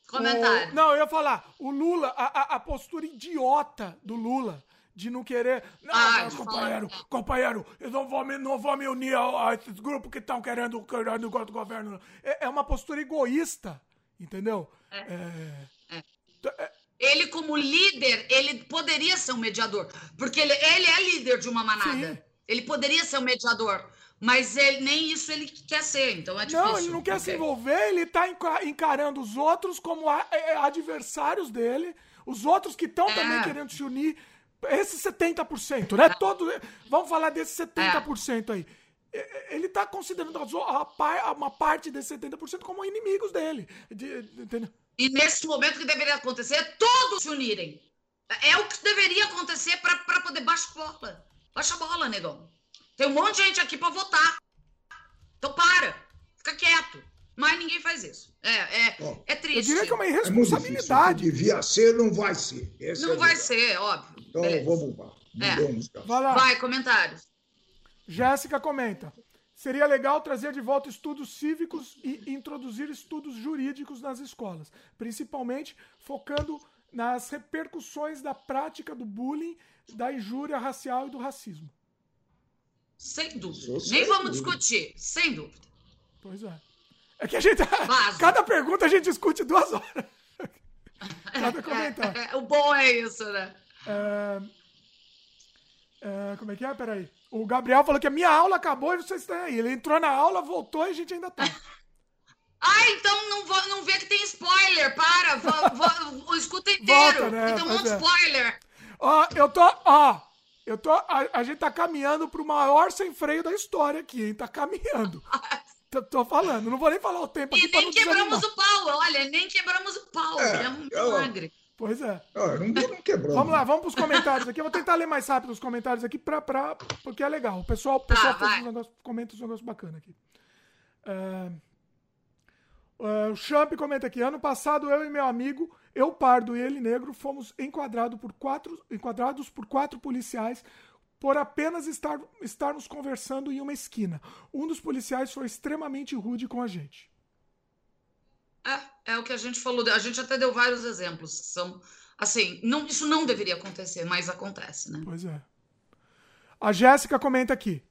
Comentário. O, não, eu ia falar, o Lula, a, a, postura idiota do Lula de não querer. Não, ah, companheiro, fala. companheiro, eu não vou me, não vou me unir a, a esses grupos que estão querendo, querendo o governo. É, é, uma postura egoísta, entendeu? É. É, é. Ele, como líder, ele poderia ser um mediador. Porque ele, ele é líder de uma manada. Sim. Ele poderia ser um mediador. Mas ele, nem isso ele quer ser, então é difícil. Não, ele não quer se envolver, ele tá encarando os outros como é, adversários dele, os outros que estão é. também querendo se unir. Esse 70%, né? É. Todo, vamos falar desse 70% aí. Ele tá considerando a, uma parte desse 70% como inimigos dele. Entendeu? E nesse momento que deveria acontecer é todos se unirem. É o que deveria acontecer para poder baixar a bola. Baixa a bola, negão. Tem um monte de gente aqui para votar. Então para, fica quieto. Mas ninguém faz isso. É, é, Bom, é triste. Eu diria que é uma irresponsabilidade. É devia ser, não vai ser. Essa não é vai ser, óbvio. Então Beleza. vamos lá. É. Vai, lá. vai, comentários. Jéssica comenta. Seria legal trazer de volta estudos cívicos e introduzir estudos jurídicos nas escolas, principalmente focando nas repercussões da prática do bullying, da injúria racial e do racismo. Sem dúvida. Nem vamos discutir, sem dúvida. Pois é. É que a gente. Cada pergunta a gente discute duas horas. Cada comentário. É, é, o bom é isso, né? É, é, como é que é? Peraí. O Gabriel falou que a minha aula acabou e vocês estão aí. Ele entrou na aula, voltou e a gente ainda tá. Ah, então não, vou, não vê que tem spoiler. Para, vou, vou, escuta inteiro. Volta, né? Então, um é. spoiler. Ó, eu tô. Ó, eu tô, a, a gente tá caminhando pro maior sem freio da história aqui, hein? Tá caminhando. tô, tô, falando, não vou nem falar o tempo aqui. E nem quebramos o pau, olha, nem quebramos o pau. É, é um milagre. Pois é. Ah, não, não quebramos. Vamos lá, vamos pros comentários aqui. Eu vou tentar ler mais rápido os comentários aqui, pra, pra, porque é legal. O pessoal, o pessoal ah, fez um negócio, comenta um negócio bacana aqui. Uh, uh, o Champ comenta aqui. Ano passado, eu e meu amigo eu, pardo e ele, negro, fomos enquadrado por quatro, enquadrados por quatro policiais por apenas estar, estarmos conversando em uma esquina. Um dos policiais foi extremamente rude com a gente. É, é o que a gente falou. A gente até deu vários exemplos. São assim, não, isso não deveria acontecer, mas acontece, né? Pois é. A Jéssica comenta aqui.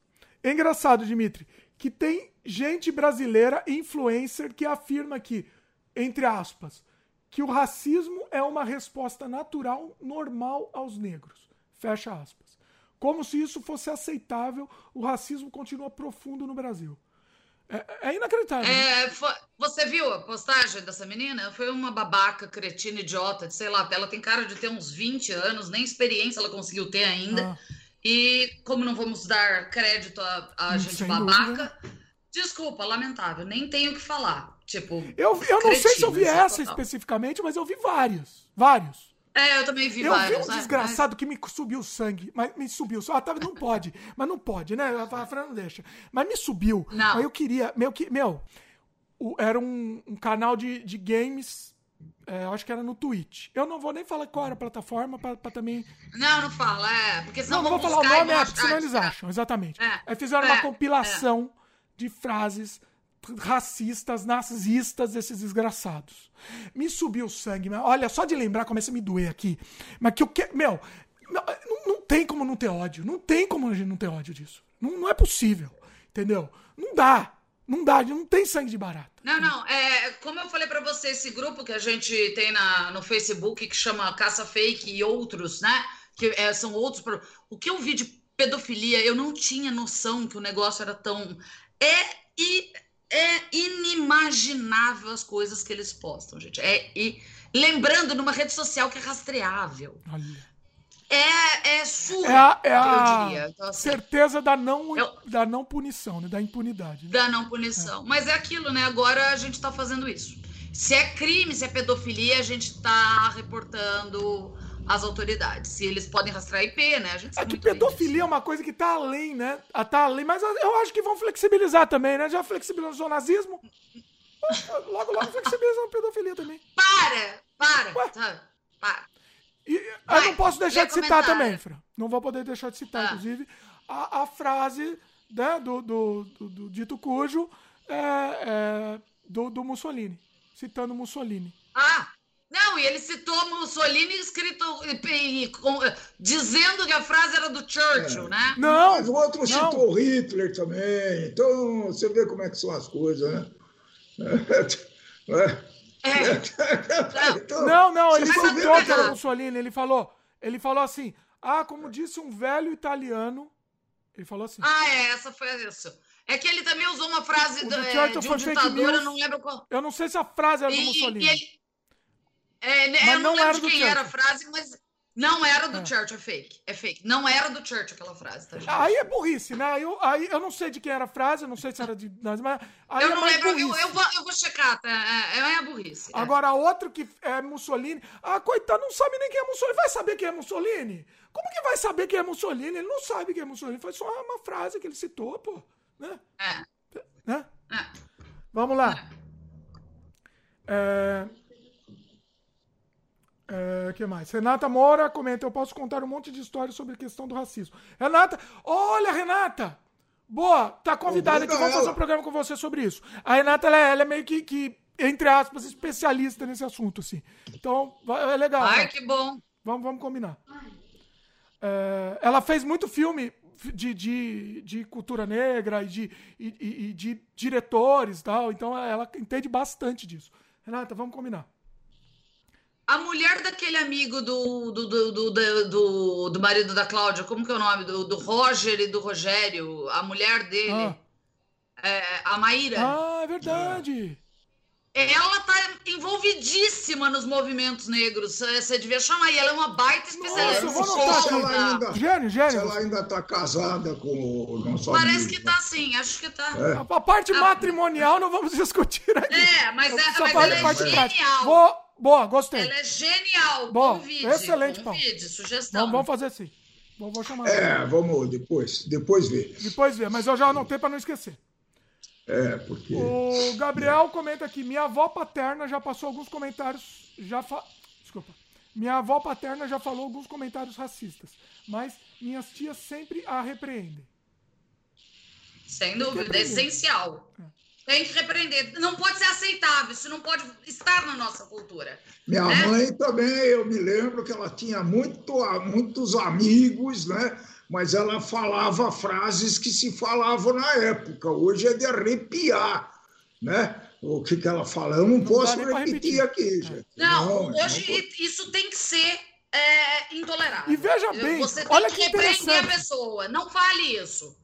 É engraçado, Dimitri, que tem gente brasileira influencer que afirma que, entre aspas, que o racismo é uma resposta natural, normal aos negros. Fecha aspas. Como se isso fosse aceitável, o racismo continua profundo no Brasil. É, é inacreditável. É, foi, você viu a postagem dessa menina? Foi uma babaca, cretina, idiota, sei lá, ela tem cara de ter uns 20 anos, nem experiência ela conseguiu ter ainda. Ah. E como não vamos dar crédito a, a gente babaca, dúvida. desculpa, lamentável, nem tenho o que falar. Tipo. Eu, eu não sei se eu vi essa total. especificamente, mas eu vi vários. Vários. É, eu também vi eu vários. Eu vi um né? desgraçado que me subiu sangue. Mas me subiu. Ah, tá, não pode. mas não pode, né? A Fran não deixa. Mas me subiu. Não. Mas eu queria. Meu, que, meu o, era um, um, canal de, de games. É, acho que era no Twitch. Eu não vou nem falar qual era a plataforma pra, pra também. Não, não fala, é. Porque senão não, não vou falar o nome, é, porque senão eles acham, exatamente. É. Aí fizeram é. uma compilação é. de frases racistas, nazistas, esses desgraçados. Me subiu o sangue, olha, só de lembrar começa a me doer aqui. Mas que eu quero. Meu, não, não, tem como não ter ódio. Não tem como a gente não ter ódio disso. Não, não é possível. Entendeu? Não dá. Não dá, não tem sangue de barata. Não, não. É, como eu falei para você, esse grupo que a gente tem na, no Facebook que chama Caça Fake e outros, né? Que é, são outros. O que eu vi de pedofilia, eu não tinha noção que o negócio era tão. É e é inimaginável as coisas que eles postam, gente. É, e lembrando, numa rede social que é rastreável. Olha. É, é surdo, é a, é eu diria. Então, assim, certeza da não, eu, da não punição, né? da impunidade. Né? Da não punição. É. Mas é aquilo, né? Agora a gente está fazendo isso. Se é crime, se é pedofilia, a gente está reportando às autoridades. Se eles podem rastrear IP, né? A gente é que pedofilia é uma coisa que está além, né? Ah, tá além, mas eu acho que vão flexibilizar também, né? Já flexibilizou o nazismo. Logo, logo flexibilizam a pedofilia também. Para! Para! Ué? Tá, para. E Vai, eu não posso deixar de citar também, Fra. Não vou poder deixar de citar, ah. inclusive, a, a frase né, do, do, do, do dito cujo é, é, do, do Mussolini, citando Mussolini. Ah! Não, e ele citou Mussolini escrito e, e, com, dizendo que a frase era do Churchill, é. né? Não, mas o outro não. citou Hitler também. Então você vê como é que são as coisas, né? É. É. Não, não, ele citou que era Mussolini. Ele falou, ele falou assim: ah, como disse um velho italiano. Ele falou assim. Ah, é, essa foi isso. É que ele também usou uma frase do, é, de um ditador, eu não lembro qual. Eu não sei se a frase era do Mussolini. E ele, é, mas eu não, não lembro de quem era a frase, mas não era do é. Churchill, é fake. É fake. Não era do Churchill aquela frase, tá, gente? Aí é burrice, né? Eu, aí eu não sei de quem era a frase, eu não sei se era de. Mas aí eu é não lembro, eu, eu, vou, eu vou checar, tá? É, é, é burrice. É. Agora, outro que é Mussolini. Ah, coitado, não sabe nem quem é Mussolini. Vai saber quem é Mussolini? Como que vai saber quem é Mussolini? Ele não sabe quem é Mussolini. Foi só uma frase que ele citou, pô. Né? É. Né? É. Vamos lá. É. é que mais? Renata Moura comenta: Eu posso contar um monte de histórias sobre a questão do racismo. Renata, olha, Renata! Boa, tá convidada aqui, vamos fazer um programa com você sobre isso. A Renata, ela é, ela é meio que, que, entre aspas, especialista nesse assunto, assim. Então, é legal. Ai, né? que bom. Vamos, vamos combinar. É, ela fez muito filme de, de, de cultura negra e de, e, e de diretores e tal, então ela entende bastante disso. Renata, vamos combinar. A mulher daquele amigo do, do, do, do, do, do marido da Cláudia, como que é o nome? Do, do Roger e do Rogério, a mulher dele, ah. é, a Maíra. Ah, é verdade. Ela tá envolvidíssima nos movimentos negros. Você devia chamar. E ela é uma baita especialista. Nossa, vou notar se ela ainda, gênio, gênio. Se ela ainda tá casada com o nosso Parece amigo. que tá sim, acho que tá. É. A parte a... matrimonial não vamos discutir aqui. É, mas, é, mas ela é genial. Vou, Boa, gostei. Ela é genial. Boa, convide, excelente, convide, sugestão. vamos fazer assim. Vou, vou chamar. É, vamos depois, depois ver. Depois ver, mas eu já anotei para não esquecer. É, porque. O Gabriel comenta aqui: minha avó paterna já passou alguns comentários. Já fa... Desculpa. Minha avó paterna já falou alguns comentários racistas, mas minhas tias sempre a repreendem. Sem dúvida, é essencial. É. Tem que repreender. Não pode ser aceitável, isso não pode estar na nossa cultura. Minha né? mãe também, eu me lembro que ela tinha muito, muitos amigos, né? mas ela falava frases que se falavam na época. Hoje é de arrepiar. Né? O que, que ela fala? Eu não, não posso repetir, repetir, aqui, gente. Não, não hoje não isso tem que ser é, intolerável. E veja bem, Você olha que, que repreender a pessoa. Não fale isso.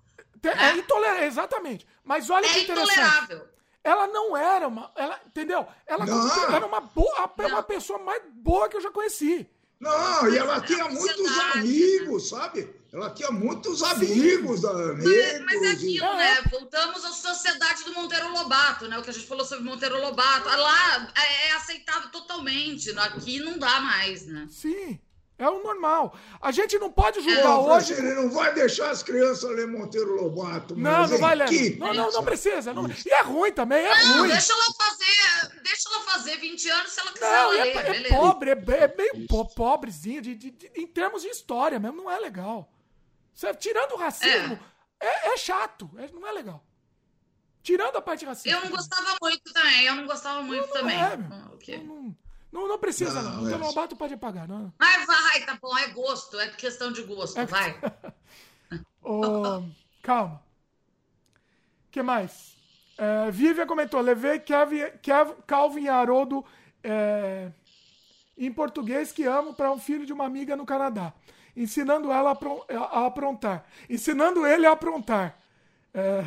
É né? intolerável, exatamente. Mas olha é que interessante. Intolerável. Ela não era uma. Ela, entendeu? Ela não. era uma boa, não. uma pessoa mais boa que eu já conheci. Não, e ela tinha muitos né? amigos, sabe? Ela tinha muitos amigos da Mas, mas é aquilo, né? Voltamos à sociedade do Monteiro Lobato, né? O que a gente falou sobre Monteiro Lobato. Lá é, é aceitável totalmente. Aqui não dá mais, né? Sim. É o normal. A gente não pode julgar é, hoje. Ele não vai deixar as crianças ler Monteiro Lobato. Não, não vai ler. Não, não, não precisa. Não... E é ruim também, é não, ruim. Deixa ela fazer. Deixa ela fazer 20 anos se ela quiser não, ler. É, é pobre, é, é meio po pobrezinho de, de, de, em termos de história mesmo. Não é legal. Você, tirando o racismo, é, é, é chato. É, não é legal. Tirando a parte racista. Eu não gostava muito também. Eu não gostava muito não, também. É, ah, okay. não, não, não precisa, não. não. Então, Lobato pode apagar, não. Mas vai, tá bom, é gosto, é questão de gosto, é... vai. oh, calma. O que mais? É, Vivian comentou: levei Kevin, Kev, Calvin Haroldo é, em português que amo para um filho de uma amiga no Canadá, ensinando ela a, a aprontar. Ensinando ele a aprontar. É...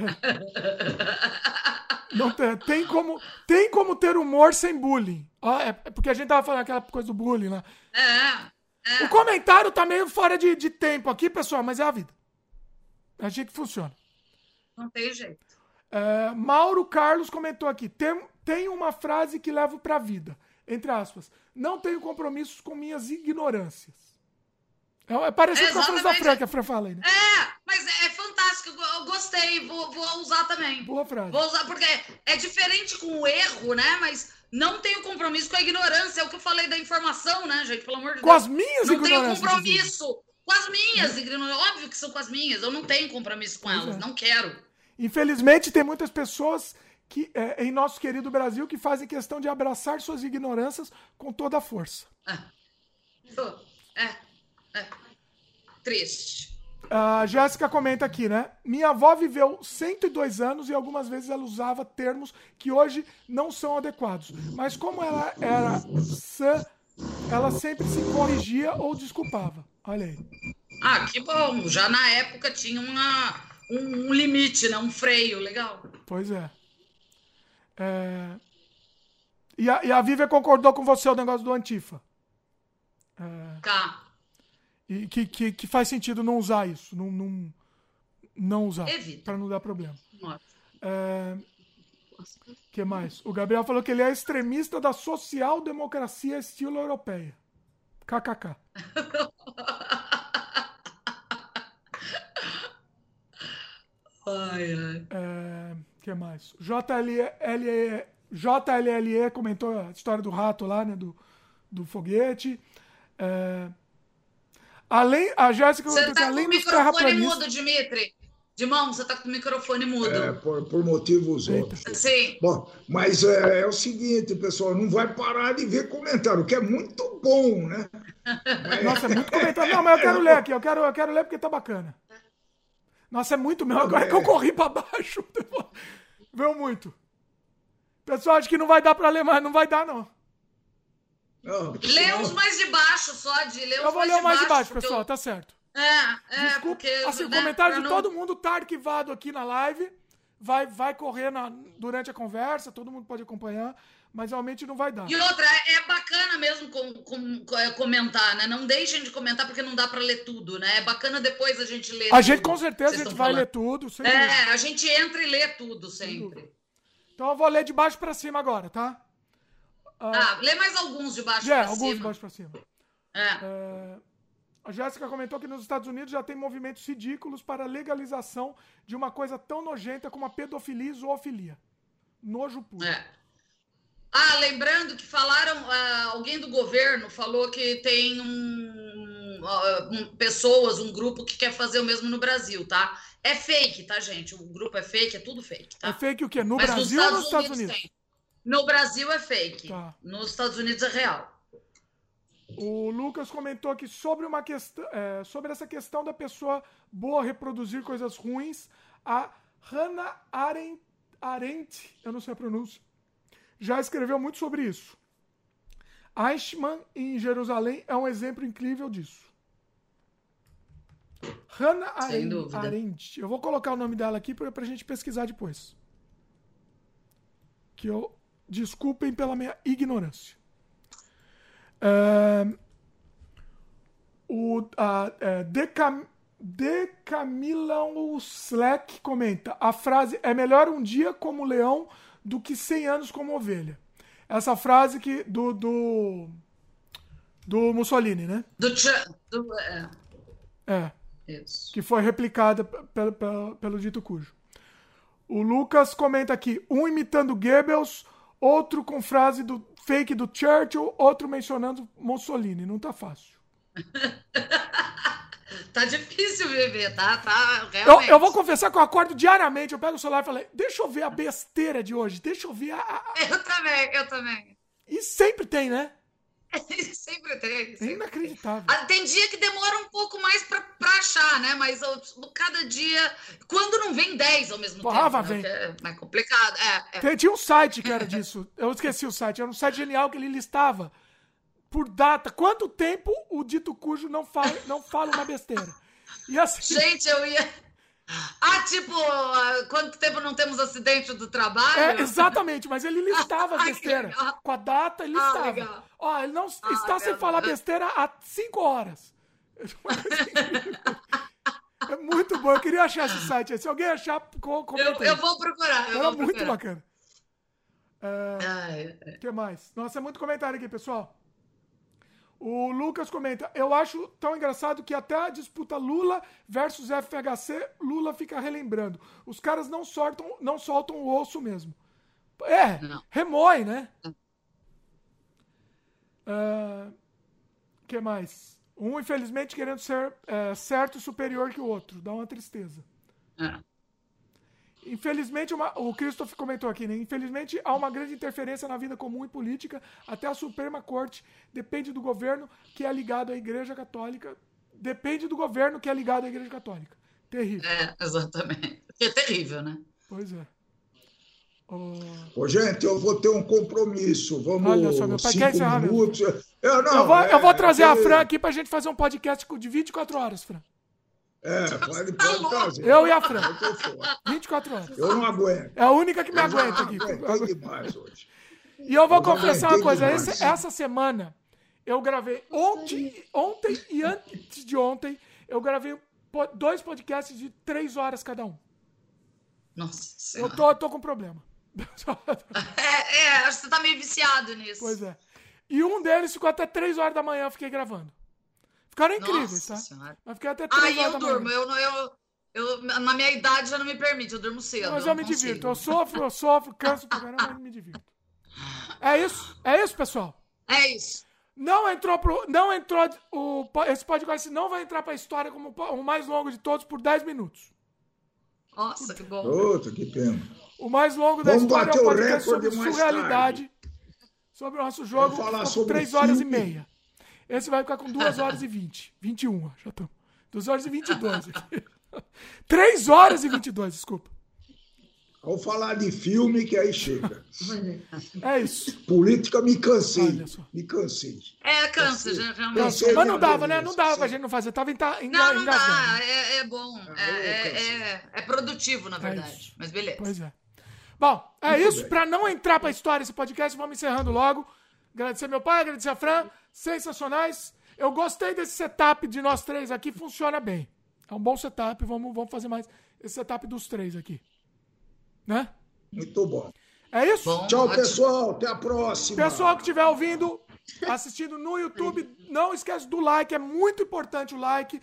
Não tem, tem, como, tem como ter humor sem bullying. Ah, é porque a gente tava falando aquela coisa do bullying lá. É, é. O comentário tá meio fora de, de tempo aqui, pessoal, mas é a vida. É assim que funciona. Não tem jeito. É, Mauro Carlos comentou aqui: tem, tem uma frase que levo pra vida. Entre aspas. Não tenho compromissos com minhas ignorâncias. É, é parecido é com a frase da Fran que a Fran fala aí, né? É, mas é, fantástico. Eu gostei. Vou, vou usar também. Boa frase. Vou usar, porque é diferente com o erro, né? Mas não tenho compromisso com a ignorância. É o que eu falei da informação, né, gente? Pelo amor de com Deus. Com as minhas não tenho compromisso. Com as minhas ignorâncias. Óbvio que são com as minhas. Eu não tenho compromisso com elas. É. Não quero. Infelizmente, tem muitas pessoas que, é, em nosso querido Brasil que fazem questão de abraçar suas ignorâncias com toda a força. É, é, é. Triste. A Jéssica comenta aqui, né? Minha avó viveu 102 anos e algumas vezes ela usava termos que hoje não são adequados. Mas como ela era sã, ela sempre se corrigia ou desculpava. Olha aí. Ah, que bom. Já na época tinha uma, um, um limite, né? Um freio, legal. Pois é. é... E, a, e a Vivian concordou com você o negócio do Antifa. É... Tá. E que, que, que, faz sentido não usar isso. Não, não, não usar. Para não dar problema. É... que mais? O Gabriel falou que ele é extremista da social-democracia estilo europeia. KKK. Ai, ai. É, que mais? JLLE, JLLE comentou a história do rato lá, né? Do, do foguete. É, além, a Jéssica Você tá além com o microfone mudo, Dimitri. Dimão, você tá com o microfone mudo. É, por, por motivos outros. Sim. Bom, mas é, é, o seguinte, pessoal, não vai parar de ver comentário, que é muito bom, né? Mas... Nossa, é muito comentário. Não, mas eu quero ler aqui, eu quero, eu quero ler porque tá bacana. Nossa, é muito meu. Agora é. que eu corri pra baixo. Veio muito. Pessoal, acho que não vai dar pra ler mais. Não vai dar, não. Não lê uns mais de baixo só, de ler Eu vou ler mais de baixo, pessoal. Eu... Tá certo. É, é, Desculpa. porque... Assim, né, o comentário de não... todo mundo tá arquivado aqui na live. Vai, vai correr na, durante a conversa, todo mundo pode acompanhar mas realmente não vai dar. E outra, é, bacana mesmo com, com, é, comentar, né? Não deixem de comentar porque não dá para ler tudo, né? É bacana depois a gente ler. A tudo, gente com certeza a gente vai falando. ler tudo. É, a gente entra e lê tudo sempre. Então eu vou ler de baixo para cima agora, tá? Ah, lê mais alguns de baixo é, para cima. alguns de baixo para cima. É. é... A Jéssica comentou que nos Estados Unidos já tem movimentos ridículos para a legalização de uma coisa tão nojenta como a pedofilia e zoofilia. Nojo puro. É. Ah, lembrando que falaram, uh, alguém do governo falou que tem um, uh, um, pessoas, um grupo que quer fazer o mesmo no Brasil, tá? É fake, tá, gente? O grupo é fake, é tudo fake, tá? É fake o quê? No Mas Brasil ou nos Estados Unidos? Tem. No Brasil é fake. Tá. Nos Estados Unidos é real. O Lucas comentou aqui sobre uma questão, é, sobre essa questão da pessoa boa reproduzir coisas ruins. A Hannah Arendt, Arendt eu não sei a pronúncia, já escreveu muito sobre isso. Eichmann, em Jerusalém, é um exemplo incrível disso. Hannah Arendt, Arendt. Eu vou colocar o nome dela aqui para a gente pesquisar depois. Que eu. Desculpem pela minha ignorância. É, o a, é, Decam, Decamilão Slack comenta: a frase é melhor um dia como leão do que 100 anos como ovelha. Essa frase que do do, do Mussolini, né? Do, do é. é. Isso. Que foi replicada pelo, pelo, pelo dito cujo. O Lucas comenta aqui: um imitando Goebbels, outro com frase do fake do Churchill, outro mencionando Mussolini. Não tá fácil. Tá difícil viver, tá? tá eu, eu, vou confessar que eu acordo diariamente, eu pego o celular e falei, deixa eu ver a besteira de hoje, deixa eu ver a. a... Eu também, eu também. E sempre tem, né? Sempre tem. Sempre. É inacreditável. Ah, tem dia que demora um pouco mais pra, pra achar, né? Mas eu, cada dia. Quando não vem 10 ao mesmo Porra, tempo. Né? Vem. É mais complicado. É, é. Tinha um site que era disso. Eu esqueci o site. Era um site genial que ele listava por data, quanto tempo o dito cujo não fala, não fala uma besteira. E assim, Gente, eu ia. Ah, tipo, quanto tempo não temos acidente do trabalho? É, exatamente, mas ele listava a besteira. Com a data, ele Ah, listava. Ó, ele não Ah, está sem falar besteira há cinco horas. É muito bom. Eu queria achar esse site. Se alguém achar, co- Eu, comenta aí. eu vou procurar. Eu Era vou muito procurar. bacana. O que mais? Nossa, é muito comentário aqui, pessoal. O Lucas comenta: Eu acho tão engraçado que até a disputa Lula versus FHC, Lula fica relembrando. Os caras não soltam, não soltam o osso mesmo. É, Não. remói, né? O que mais? Um, infelizmente, querendo ser é, certo e superior que o outro. Dá uma tristeza. é. Infelizmente, uma- o Christopher comentou aqui, né? Infelizmente, há uma grande interferência na vida comum e política, até a Suprema Corte depende do governo que é ligado à Igreja Católica. Depende do governo que é ligado à Igreja Católica. Terrível. É, exatamente. É terrível, né? Pois é. Ô, Ô, gente, eu vou ter um compromisso. Vamos Olha só, meu pai cinco quer encerrar minutos. Eu, não, eu, vou, eu vou é, trazer a aquele- Fran aqui pra gente fazer um podcast de 24 horas, Fran. É, pode, Tá pode louco. trazer. Eu e a Fran. Eu tô fora. 24 horas. Eu não aguento. É a única que me Eu aguenta aqui. aguentei demais hoje. E eu vou Eu confessar uma coisa. esse- essa semana eu gravei ontem, ontem e antes de ontem eu gravei dois podcasts de três horas cada um. Nossa Eu tô, eu tô com problema. É, é, acho que você tá meio viciado nisso. pois é. E um deles ficou até três horas da manhã, eu fiquei gravando. Ficaram incríveis, Nossa tá? Senhora. Mas fiquei até três Aí eu durmo. manhã. Eu, não- eu, eu, na minha idade já não me permite, eu durmo cedo. Mas eu eu me consigo. divirto. Eu sofro, eu sofro, canso pra caramba, mas me divirto. É isso, é isso, pessoal. É isso. Não entrou pro. Não entrou. O, esse podcast não vai entrar pra história como o o mais longo de todos por 10 minutos. Nossa, que bom. Outra, que pena. O mais longo da Vamos história é bater o o podcast recorde sobre surrealidade. Sobre o nosso jogo. Vamos falar sobre 3 horas filme. e meia. Esse vai ficar com 2 horas e 20. 21, ó, já estamos. 2 horas e 22 aqui. 3 horas e 22, desculpa. Vamos falar de filme que aí chega. É isso. Política me cansei. Olha só. Me cansei. É, cansa, já, realmente. Cansei Mas não dava, né? Não dava pra gente não fazer. Tava enga- Não, não engasgando. dá. É, é bom. É, é, é, é produtivo, na verdade. isso. Mas beleza. Pois é. Bom, é Muito isso. bem. Pra não entrar pra história esse podcast, vamos encerrando logo. Agradecer meu pai, agradecer a Fran. Sensacionais. Eu gostei desse setup de nós três aqui, funciona bem. É um bom setup, vamos, vamos fazer mais esse setup dos três aqui. Né? Muito bom. É isso? Bom, Tchau, ótimo. pessoal. Até a próxima. Pessoal que estiver ouvindo, assistindo no YouTube, não esquece do like, é muito importante o like.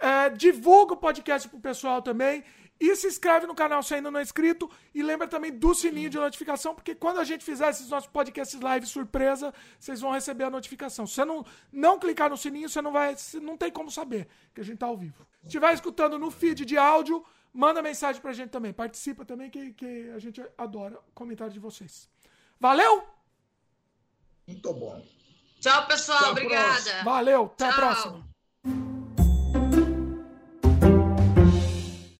É, divulga o podcast pro pessoal também. E se inscreve no canal se ainda não é inscrito. E lembra também do sininho de notificação, porque quando a gente fizer esses nossos podcasts live surpresa, vocês vão receber a notificação. Se você não, não clicar no sininho, você não vai. Você não tem como saber que a gente tá ao vivo. Se estiver escutando no feed de áudio, manda mensagem pra gente também. Participa também, que, que a gente adora o comentário de vocês. Valeu! Muito bom. Tchau, pessoal. Até a Obrigada. próxima. Valeu, até a Tchau. próxima.